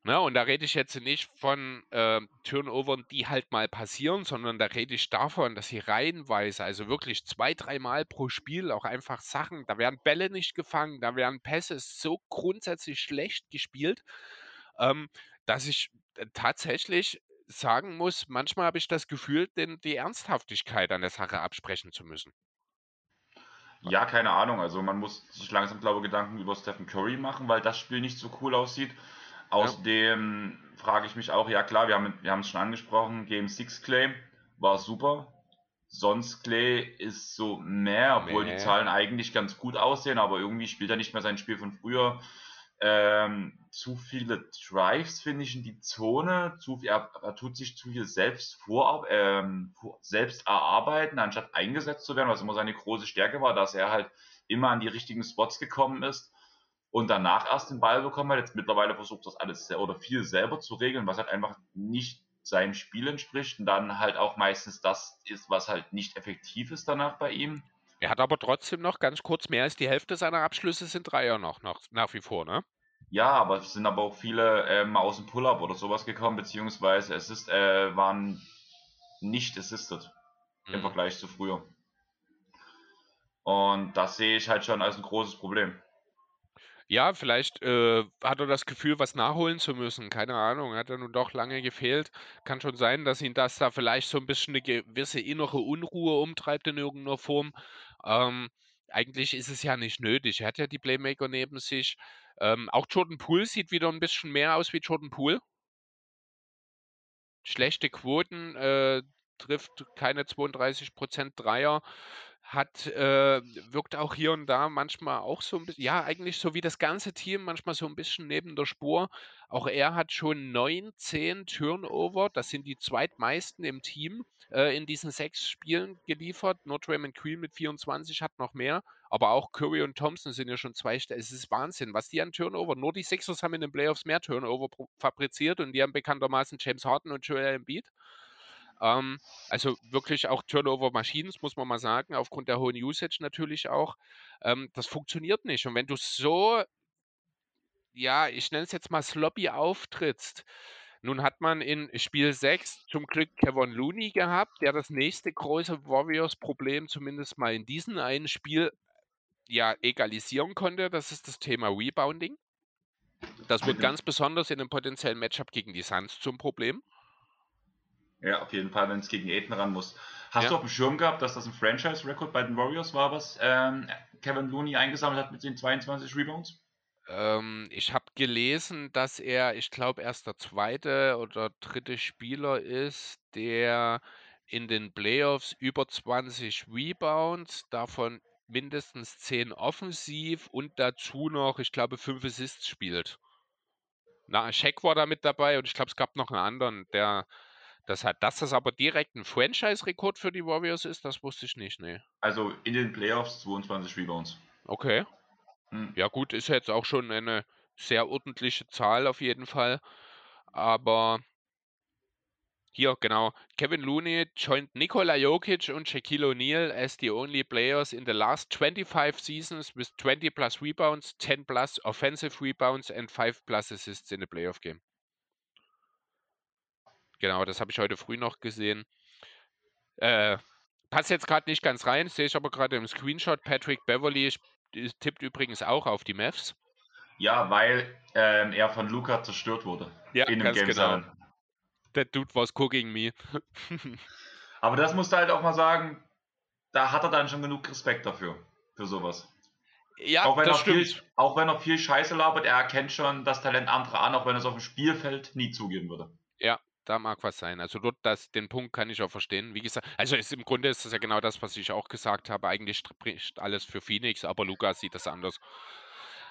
ne, und da rede ich jetzt nicht von äh, Turnovern, die halt mal passieren, sondern da rede ich davon, dass sie reihenweise, also wirklich zwei, dreimal pro Spiel auch einfach Sachen, da werden Bälle nicht gefangen, da werden Pässe so grundsätzlich schlecht gespielt, ähm, dass ich äh, tatsächlich sagen muss, manchmal habe ich das Gefühl, denn die Ernsthaftigkeit an der Sache absprechen zu müssen. Ja, keine Ahnung. Also man muss sich langsam, glaube ich, Gedanken über Stephen Curry machen, weil das Spiel nicht so cool aussieht. Außerdem ja. frage ich mich auch, ja klar, wir haben, wir es schon angesprochen, Game 6 Clay war super. Sonst Clay ist so mehr, obwohl nee. die Zahlen eigentlich ganz gut aussehen, aber irgendwie spielt er nicht mehr sein Spiel von früher ähm, zu viele Drives, finde ich, in die Zone. Zu, er, er tut sich zu viel selbst vor, ähm, selbst erarbeiten, anstatt eingesetzt zu werden, was immer seine große Stärke war, dass er halt immer an die richtigen Spots gekommen ist und danach erst den Ball bekommen hat. Jetzt mittlerweile versucht das alles oder viel selber zu regeln, was halt einfach nicht seinem Spiel entspricht und dann halt auch meistens das ist, was halt nicht effektiv ist danach bei ihm. Er hat aber trotzdem noch ganz kurz mehr als die Hälfte seiner Abschlüsse sind Dreier noch, noch nach wie vor, ne? Ja, aber es sind aber auch viele ähm, aus dem Pull-Up oder sowas gekommen, beziehungsweise es ist, äh, waren nicht assisted mhm. im Vergleich zu früher. Und das sehe ich halt schon als ein großes Problem. Ja, vielleicht äh, hat er das Gefühl, was nachholen zu müssen. Keine Ahnung, hat er nun doch lange gefehlt. Kann schon sein, dass ihn das da vielleicht so ein bisschen eine gewisse innere Unruhe umtreibt in irgendeiner Form. Ähm, eigentlich ist es ja nicht nötig. Er hat ja die Playmaker neben sich. Ähm, auch Jordan Poole sieht wieder ein bisschen mehr aus wie Jordan Poole. Schlechte Quoten, äh, trifft keine 32% Dreier hat, äh, wirkt auch hier und da manchmal auch so ein bisschen, ja, eigentlich so wie das ganze Team, manchmal so ein bisschen neben der Spur. Auch er hat schon 19 Turnover, das sind die zweitmeisten im Team äh, in diesen sechs Spielen geliefert. Nur Draymond Green mit 24 hat noch mehr, aber auch Curry und Thompson sind ja schon zwei, es ist Wahnsinn, was die an Turnover, nur die Sixers haben in den Playoffs mehr Turnover fabriziert und die haben bekanntermaßen James Harden und Joel Embiid. Ähm, also wirklich auch Turnover-Maschinen, muss man mal sagen, aufgrund der hohen Usage natürlich auch. Ähm, das funktioniert nicht. Und wenn du so, ja, ich nenne es jetzt mal sloppy auftrittst, nun hat man in Spiel 6 zum Glück Kevin Looney gehabt, der das nächste große Warriors-Problem zumindest mal in diesem einen Spiel ja egalisieren konnte. Das ist das Thema Rebounding. Das wird ganz besonders in einem potenziellen Matchup gegen die Suns zum Problem. Ja, auf jeden Fall, wenn es gegen Aiden ran muss. Hast Ja. du auf dem Schirm gehabt, dass das ein Franchise-Record bei den Warriors war, was ähm, Kevin Looney eingesammelt hat mit den 22 Rebounds? Ähm, ich habe gelesen, dass er, ich glaube, erst der zweite oder dritte Spieler ist, der in den Playoffs über 20 Rebounds, davon mindestens 10 offensiv und dazu noch, ich glaube, 5 Assists spielt. Na, Shaq war da mit dabei und ich glaube, es gab noch einen anderen, der das hat. Dass das aber direkt ein Franchise-Rekord für die Warriors ist, das wusste ich nicht, nee. Also in den Playoffs 22 Rebounds. Okay. Hm. Ja gut, ist jetzt auch schon eine sehr ordentliche Zahl auf jeden Fall. Aber hier, genau. Kevin Looney joined Nikola Jokic und Shaquille O'Neal as the only players in the last 25 seasons with 20 plus rebounds, 10 plus offensive rebounds and 5 plus assists in a playoff game. Genau, das habe ich heute früh noch gesehen. Äh, passt jetzt gerade nicht ganz rein, sehe ich aber gerade im Screenshot. Patrick Beverly tippt übrigens auch auf die Mavs. Ja, weil ähm, er von Luca zerstört wurde. Ja, in dem Game genau. 7. That dude was cooking me. <laughs> Aber das musst du halt auch mal sagen, da hat er dann schon genug Respekt dafür, für sowas. ja, auch, wenn das er viel, stimmt. auch wenn er viel Scheiße labert, er erkennt schon das Talent anderer an, auch wenn er es auf dem Spielfeld nie zugeben würde. Ja, da mag was sein. Also dort, das, den Punkt kann ich auch verstehen. Wie gesagt, also ist, im Grunde ist das ja genau das, was ich auch gesagt habe. Eigentlich spricht alles für Phoenix, aber Lukas sieht das anders.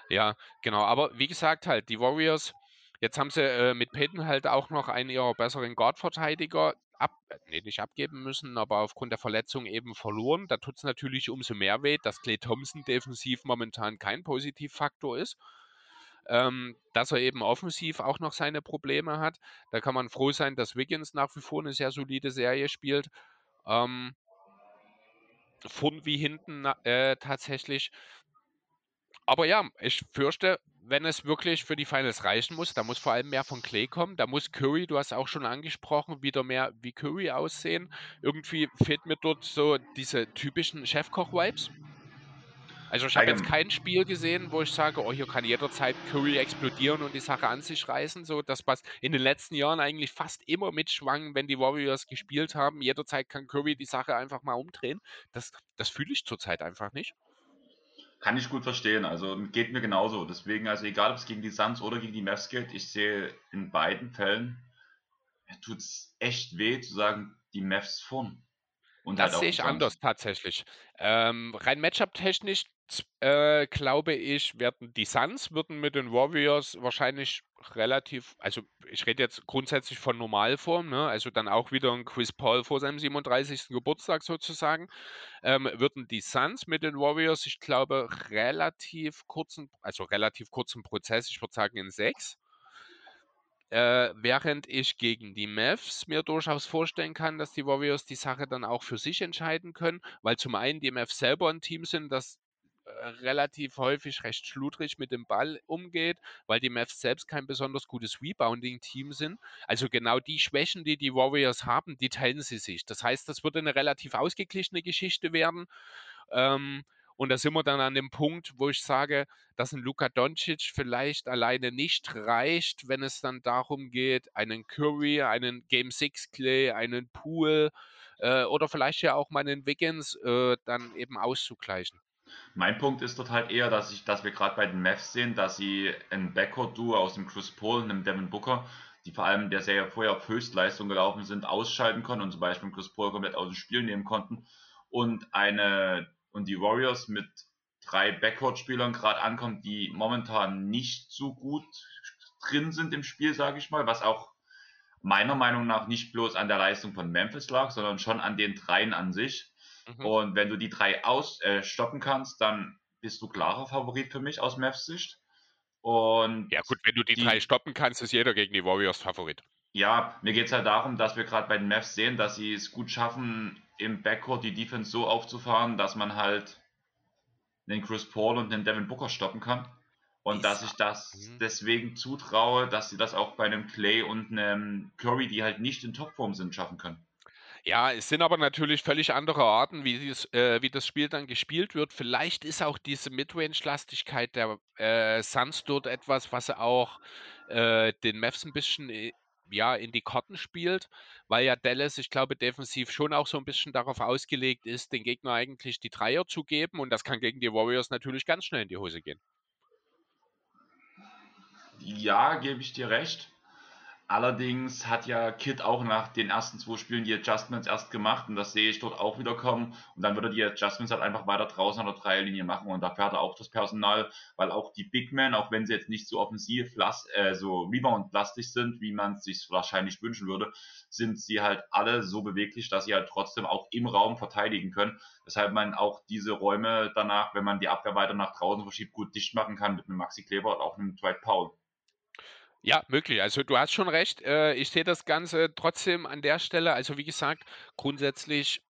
Ja, genau. Aber wie gesagt, halt, die Warriors, jetzt haben sie äh, mit Peyton halt auch noch einen ihrer besseren Guard-Verteidiger ab, äh, nee, nicht abgeben müssen, aber aufgrund der Verletzung eben verloren. Da tut es natürlich umso mehr weh, dass Clay Thompson defensiv momentan kein Positivfaktor ist. Ähm, dass er eben offensiv auch noch seine Probleme hat. Da kann man froh sein, dass Wiggins nach wie vor eine sehr solide Serie spielt. Ähm, vorn wie hinten äh, tatsächlich. Aber ja, ich fürchte, wenn es wirklich für die Finals reichen muss, da muss vor allem mehr von Clay kommen. Da muss Curry, du hast auch schon angesprochen, wieder mehr wie Curry aussehen. Irgendwie fehlt mir dort so diese typischen Chefkoch-Vibes. Also ich habe jetzt kein Spiel gesehen, wo ich sage, oh, hier kann jederzeit Curry explodieren und die Sache an sich reißen. So das, was in den letzten Jahren eigentlich fast immer mitschwang, wenn die Warriors gespielt haben. Jederzeit kann Curry die Sache einfach mal umdrehen. Das, das fühle ich zurzeit einfach nicht. Kann ich gut verstehen. Also geht mir genauso. Deswegen, also egal ob es gegen die Suns oder gegen die Mavs geht, ich sehe in beiden Fällen, tut es echt weh zu sagen, die Mavs vorn. Und Das halt sehe ich anders tatsächlich. Ähm, rein Matchup-technisch äh, glaube ich, werden die Suns würden mit den Warriors wahrscheinlich relativ, also ich rede jetzt grundsätzlich von Normalform, ne? also dann auch wieder ein Chris Paul vor seinem 37. Geburtstag sozusagen, ähm, würden die Suns mit den Warriors, ich glaube, relativ kurzen, also relativ kurzen Prozess, ich würde sagen in sechs. Äh, während ich gegen die Mavs mir durchaus vorstellen kann, dass die Warriors die Sache dann auch für sich entscheiden können, weil zum einen die Mavs selber ein Team sind, das relativ häufig recht schludrig mit dem Ball umgeht, weil die Mavs selbst kein besonders gutes Rebounding-Team sind. Also genau die Schwächen, die die Warriors haben, die teilen sie sich. Das heißt, das würde eine relativ ausgeglichene Geschichte werden. Ähm, und da sind wir dann an dem Punkt, wo ich sage, dass ein Luka Doncic vielleicht alleine nicht reicht, wenn es dann darum geht, einen Curry, einen Game 6 Clay, einen Pool äh, oder vielleicht ja auch mal einen Wiggins äh, dann eben auszugleichen. Mein Punkt ist dort halt eher, dass, ich, dass wir gerade bei den Mavs sehen, dass sie ein Backcourt-Duo aus dem Chris Paul und dem Devin Booker, die vor allem der Serie vorher auf Höchstleistung gelaufen sind, ausschalten konnten und zum Beispiel Chris Paul komplett aus dem Spiel nehmen konnten und eine und die Warriors mit drei Backcourt-Spielern gerade ankommen, die momentan nicht so gut drin sind im Spiel, sage ich mal, was auch meiner Meinung nach nicht bloß an der Leistung von Memphis lag, sondern schon an den dreien an sich. Mhm. Und wenn du die drei aus äh, stoppen kannst, dann bist du klarer Favorit für mich aus Mavs Sicht. Und Ja gut, wenn du die, die- drei stoppen kannst, ist jeder gegen die Warriors Favorit. ja, mir geht es halt darum, dass wir gerade bei den Mavs sehen, dass sie es gut schaffen, im Backcourt die Defense so aufzufahren, dass man halt den Chris Paul und den Devin Booker stoppen kann. Und Ich dass ich das Mhm. deswegen zutraue, dass sie das auch bei einem Clay und einem Curry, die halt nicht in Topform sind, schaffen können. Ja, es sind aber natürlich völlig andere Arten, wie, dies, äh, wie das Spiel dann gespielt wird. Vielleicht ist auch diese Midrange-Lastigkeit der äh, Suns dort etwas, was auch äh, den Mavs ein bisschen, äh, ja, in die Karten spielt, weil ja Dallas, ich glaube, defensiv schon auch so ein bisschen darauf ausgelegt ist, den Gegner eigentlich die Dreier zu geben und das kann gegen die Warriors natürlich ganz schnell in die Hose gehen. Ja, gebe ich dir recht. Allerdings hat ja Kid auch nach den ersten zwei Spielen die Adjustments erst gemacht und das sehe ich dort auch wieder kommen. Und dann würde die Adjustments halt einfach weiter draußen an der Dreierlinie machen und dafür hat er auch das Personal, weil auch die Big Men, auch wenn sie jetzt nicht so offensiv, äh, so Rebound-lastig sind, wie man es sich wahrscheinlich wünschen würde, sind sie halt alle so beweglich, dass sie halt trotzdem auch im Raum verteidigen können. Weshalb man auch diese Räume danach, wenn man die Abwehr weiter nach draußen verschiebt, gut dicht machen kann mit einem Maxi Kleber und auch einem Dwight Powell. Ja, möglich. Also du hast schon recht. Äh, ich sehe das Ganze trotzdem an der Stelle. Also wie gesagt, grundsätzlich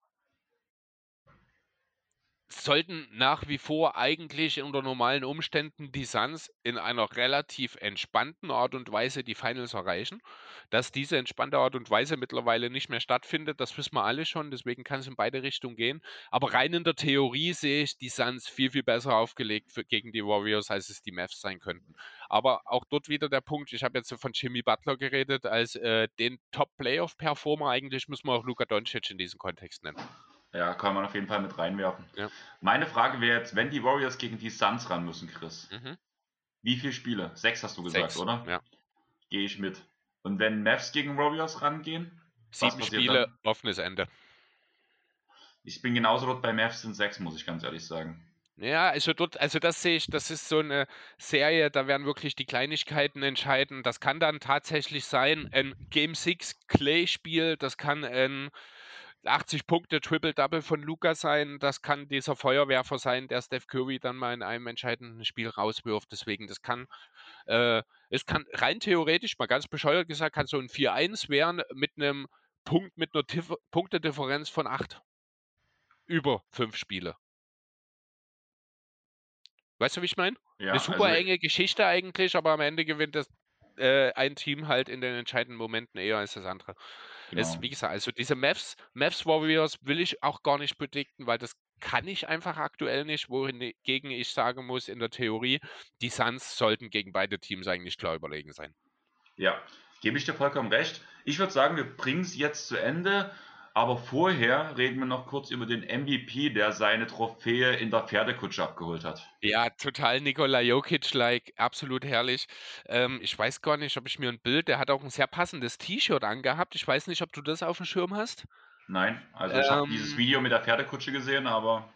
sollten nach wie vor eigentlich unter normalen Umständen die Suns in einer relativ entspannten Art und Weise die Finals erreichen. Dass diese entspannte Art und Weise mittlerweile nicht mehr stattfindet, das wissen wir alle schon, deswegen kann es in beide Richtungen gehen. Aber rein in der Theorie sehe ich die Suns viel, viel besser aufgelegt für, gegen die Warriors, als es die Mavs sein könnten. Aber auch dort wieder der Punkt, ich habe jetzt von Jimmy Butler geredet, als äh, den Top-Playoff-Performer, eigentlich müssen wir auch Luka Doncic in diesem Kontext nennen. Ja, kann man auf jeden Fall mit reinwerfen. Ja. Meine Frage wäre jetzt, wenn die Warriors gegen die Suns ran müssen, Chris, mhm. wie viele Spiele? Sechs hast du gesagt, Sechs, oder? Ja. Gehe ich mit. Und wenn Mavs gegen Warriors rangehen? Sieben Spiele, dann? offenes Ende. Ich bin genauso dort bei Mavs sind sechs, muss ich ganz ehrlich sagen. Ja, also dort, also das sehe ich, das ist so eine Serie, da werden wirklich die Kleinigkeiten entscheiden. Das kann dann tatsächlich sein, ein Game 6 Clay-Spiel, das kann ein 80 Punkte Triple-Double von Luca sein. Das kann dieser Feuerwerfer sein, der Steph Curry dann mal in einem entscheidenden Spiel rauswirft. Deswegen, das kann, äh, es kann rein theoretisch, mal ganz bescheuert gesagt, kann so ein 4-1 werden mit einem Punkt, mit einer Tif Punktedifferenz von 8. Über 5 Spiele. Weißt du, wie ich meine? Ja, Eine super also enge Geschichte eigentlich, aber am Ende gewinnt das äh, ein Team halt in den entscheidenden Momenten eher als das andere. Genau. Es, wie gesagt, also diese Maps, Maps Warriors will ich auch gar nicht predikten, weil das kann ich einfach aktuell nicht, wohingegen ich sagen muss, in der Theorie, die Suns sollten gegen beide Teams eigentlich klar überlegen sein. Ja, gebe ich dir vollkommen recht. Ich würde sagen, wir bringen es jetzt zu Ende. Aber vorher reden wir noch kurz über den MVP, der seine Trophäe in der Pferdekutsche abgeholt hat. Ja, total Nikola Jokic-like, absolut herrlich. Ähm, ich weiß gar nicht, ob ich mir ein Bild, der hat auch ein sehr passendes T-Shirt angehabt. Ich weiß nicht, ob du das auf dem Schirm hast. Nein, also ich ähm, habe dieses Video mit der Pferdekutsche gesehen, aber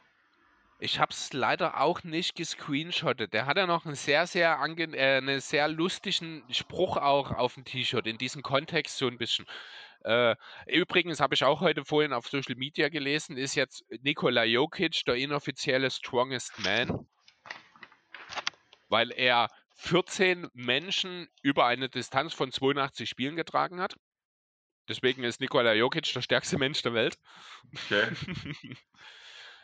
ich habe es leider auch nicht gescreenshottet. Der hat ja noch einen sehr, sehr, ange äh, einen sehr lustigen Spruch auch auf dem T-Shirt, in diesem Kontext so ein bisschen. Äh, übrigens habe ich auch heute vorhin auf Social Media gelesen, ist jetzt Nikola Jokic der inoffizielle Strongest Man, weil er 14 Menschen über eine Distanz von 82 Spielen getragen hat. Deswegen ist Nikola Jokic der stärkste Mensch der Welt. Okay. <laughs>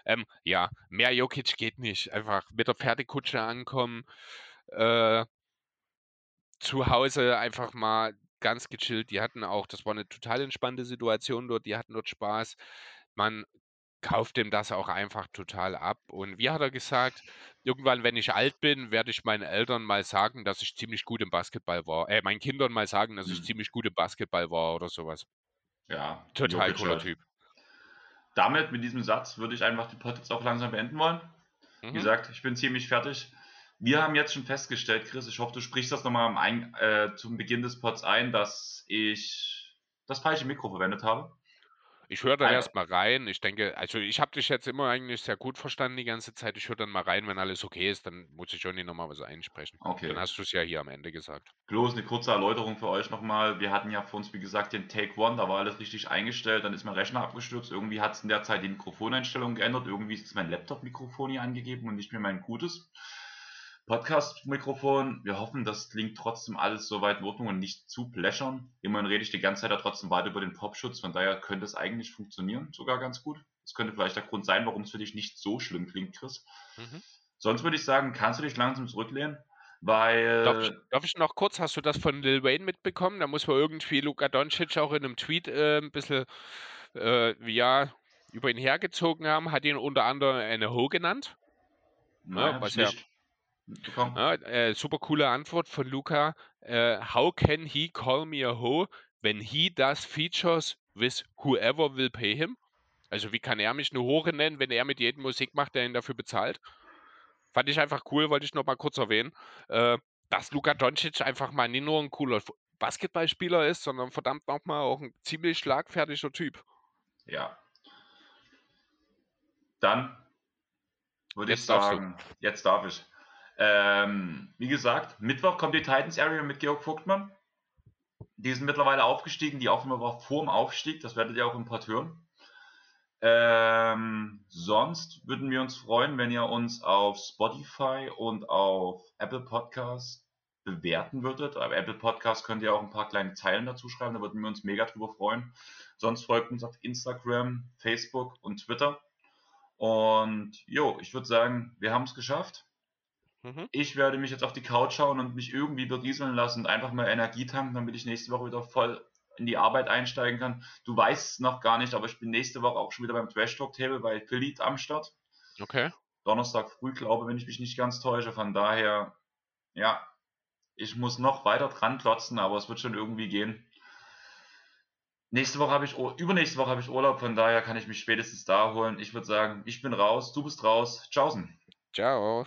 ähm, ja, mehr Jokic geht nicht. Einfach mit der Pferdekutsche ankommen. Äh, zu Hause einfach mal ganz gechillt. Die hatten auch, das war eine total entspannte Situation dort, die hatten dort Spaß. Man kauft dem das auch einfach total ab. Und wie hat er gesagt, irgendwann, wenn ich alt bin, werde ich meinen Eltern mal sagen, dass ich ziemlich gut im Basketball war. Äh, meinen Kindern mal sagen, dass ich mhm. ziemlich gut im Basketball war oder sowas. Ja, total cooler halt. Typ. Damit, mit diesem Satz, würde ich einfach die Podcast auch langsam beenden wollen. Mhm. Wie gesagt, ich bin ziemlich fertig. Wir haben jetzt schon festgestellt, Chris, ich hoffe, du sprichst das nochmal ein, äh, zum Beginn des Pods ein, dass ich das falsche Mikro verwendet habe. Ich höre da erstmal rein. Ich denke, also ich habe dich jetzt immer eigentlich sehr gut verstanden die ganze Zeit. Ich höre dann mal rein, wenn alles okay ist, dann muss ich Johnny nochmal was einsprechen. Okay. Dann hast du es ja hier am Ende gesagt. Bloß eine kurze Erläuterung für euch nochmal. Wir hatten ja für uns, wie gesagt, den Take One, da war alles richtig eingestellt, dann ist mein Rechner abgestürzt. Irgendwie hat es in der Zeit die Mikrofoneinstellung geändert. Irgendwie ist mein Laptop-Mikrofon hier angegeben und nicht mehr mein gutes. Podcast-Mikrofon. Wir hoffen, das klingt trotzdem alles soweit in Ordnung und nicht zu pläschern. Immerhin rede ich die ganze Zeit ja trotzdem weiter über den Popschutz, von daher könnte es eigentlich funktionieren, sogar ganz gut. Das könnte vielleicht der Grund sein, warum es für dich nicht so schlimm klingt, Chris. Mhm. Sonst würde ich sagen, kannst du dich langsam zurücklehnen, weil... Darf ich, darf ich, noch kurz, hast du das von Lil Wayne mitbekommen? Da muss man irgendwie Luka Doncic auch in einem Tweet äh, ein bisschen, äh, ja, über ihn hergezogen haben, hat ihn unter anderem eine Ho genannt. Nein, ja, was ja ja, äh, super coole Antwort von Luca. Äh, how can he call me a hoe? when he does features with whoever will pay him. Also wie kann er mich eine Hure nennen, wenn er mit jedem Musik macht, der ihn dafür bezahlt? Fand ich einfach cool, wollte ich noch mal kurz erwähnen. Äh, dass Luka Doncic einfach mal nicht nur ein cooler Basketballspieler ist, sondern verdammt nochmal auch ein ziemlich schlagfertiger Typ. Ja. Dann würde ich sagen, jetzt darf ich. Ähm, wie gesagt, Mittwoch kommt die Titans Area mit Georg Vogtmann. Die sind mittlerweile aufgestiegen. Die Aufnahme war vor dem Aufstieg. Das werdet ihr auch im Part hören. Ähm, sonst würden wir uns freuen, wenn ihr uns auf Spotify und auf Apple Podcasts bewerten würdet. Aber Apple Podcasts könnt ihr auch ein paar kleine Zeilen dazu schreiben, da würden wir uns mega drüber freuen. Sonst folgt uns auf Instagram, Facebook und Twitter. Und jo, ich würde sagen, wir haben es geschafft. Mhm. Ich werde mich jetzt auf die Couch schauen und mich irgendwie berieseln lassen und einfach mal Energie tanken, damit ich nächste Woche wieder voll in die Arbeit einsteigen kann. Du weißt es noch gar nicht, aber ich bin nächste Woche auch schon wieder beim Trash Talk Table bei Philly am Start. Okay. Donnerstag früh, glaube wenn ich mich nicht ganz täusche. Von daher, ja, ich muss noch weiter dran klotzen, aber es wird schon irgendwie gehen. Nächste Woche habe ich, übernächste Woche habe ich Urlaub, von daher kann ich mich spätestens da holen. Ich würde sagen, ich bin raus, du bist raus. Tschaußen. Ciao.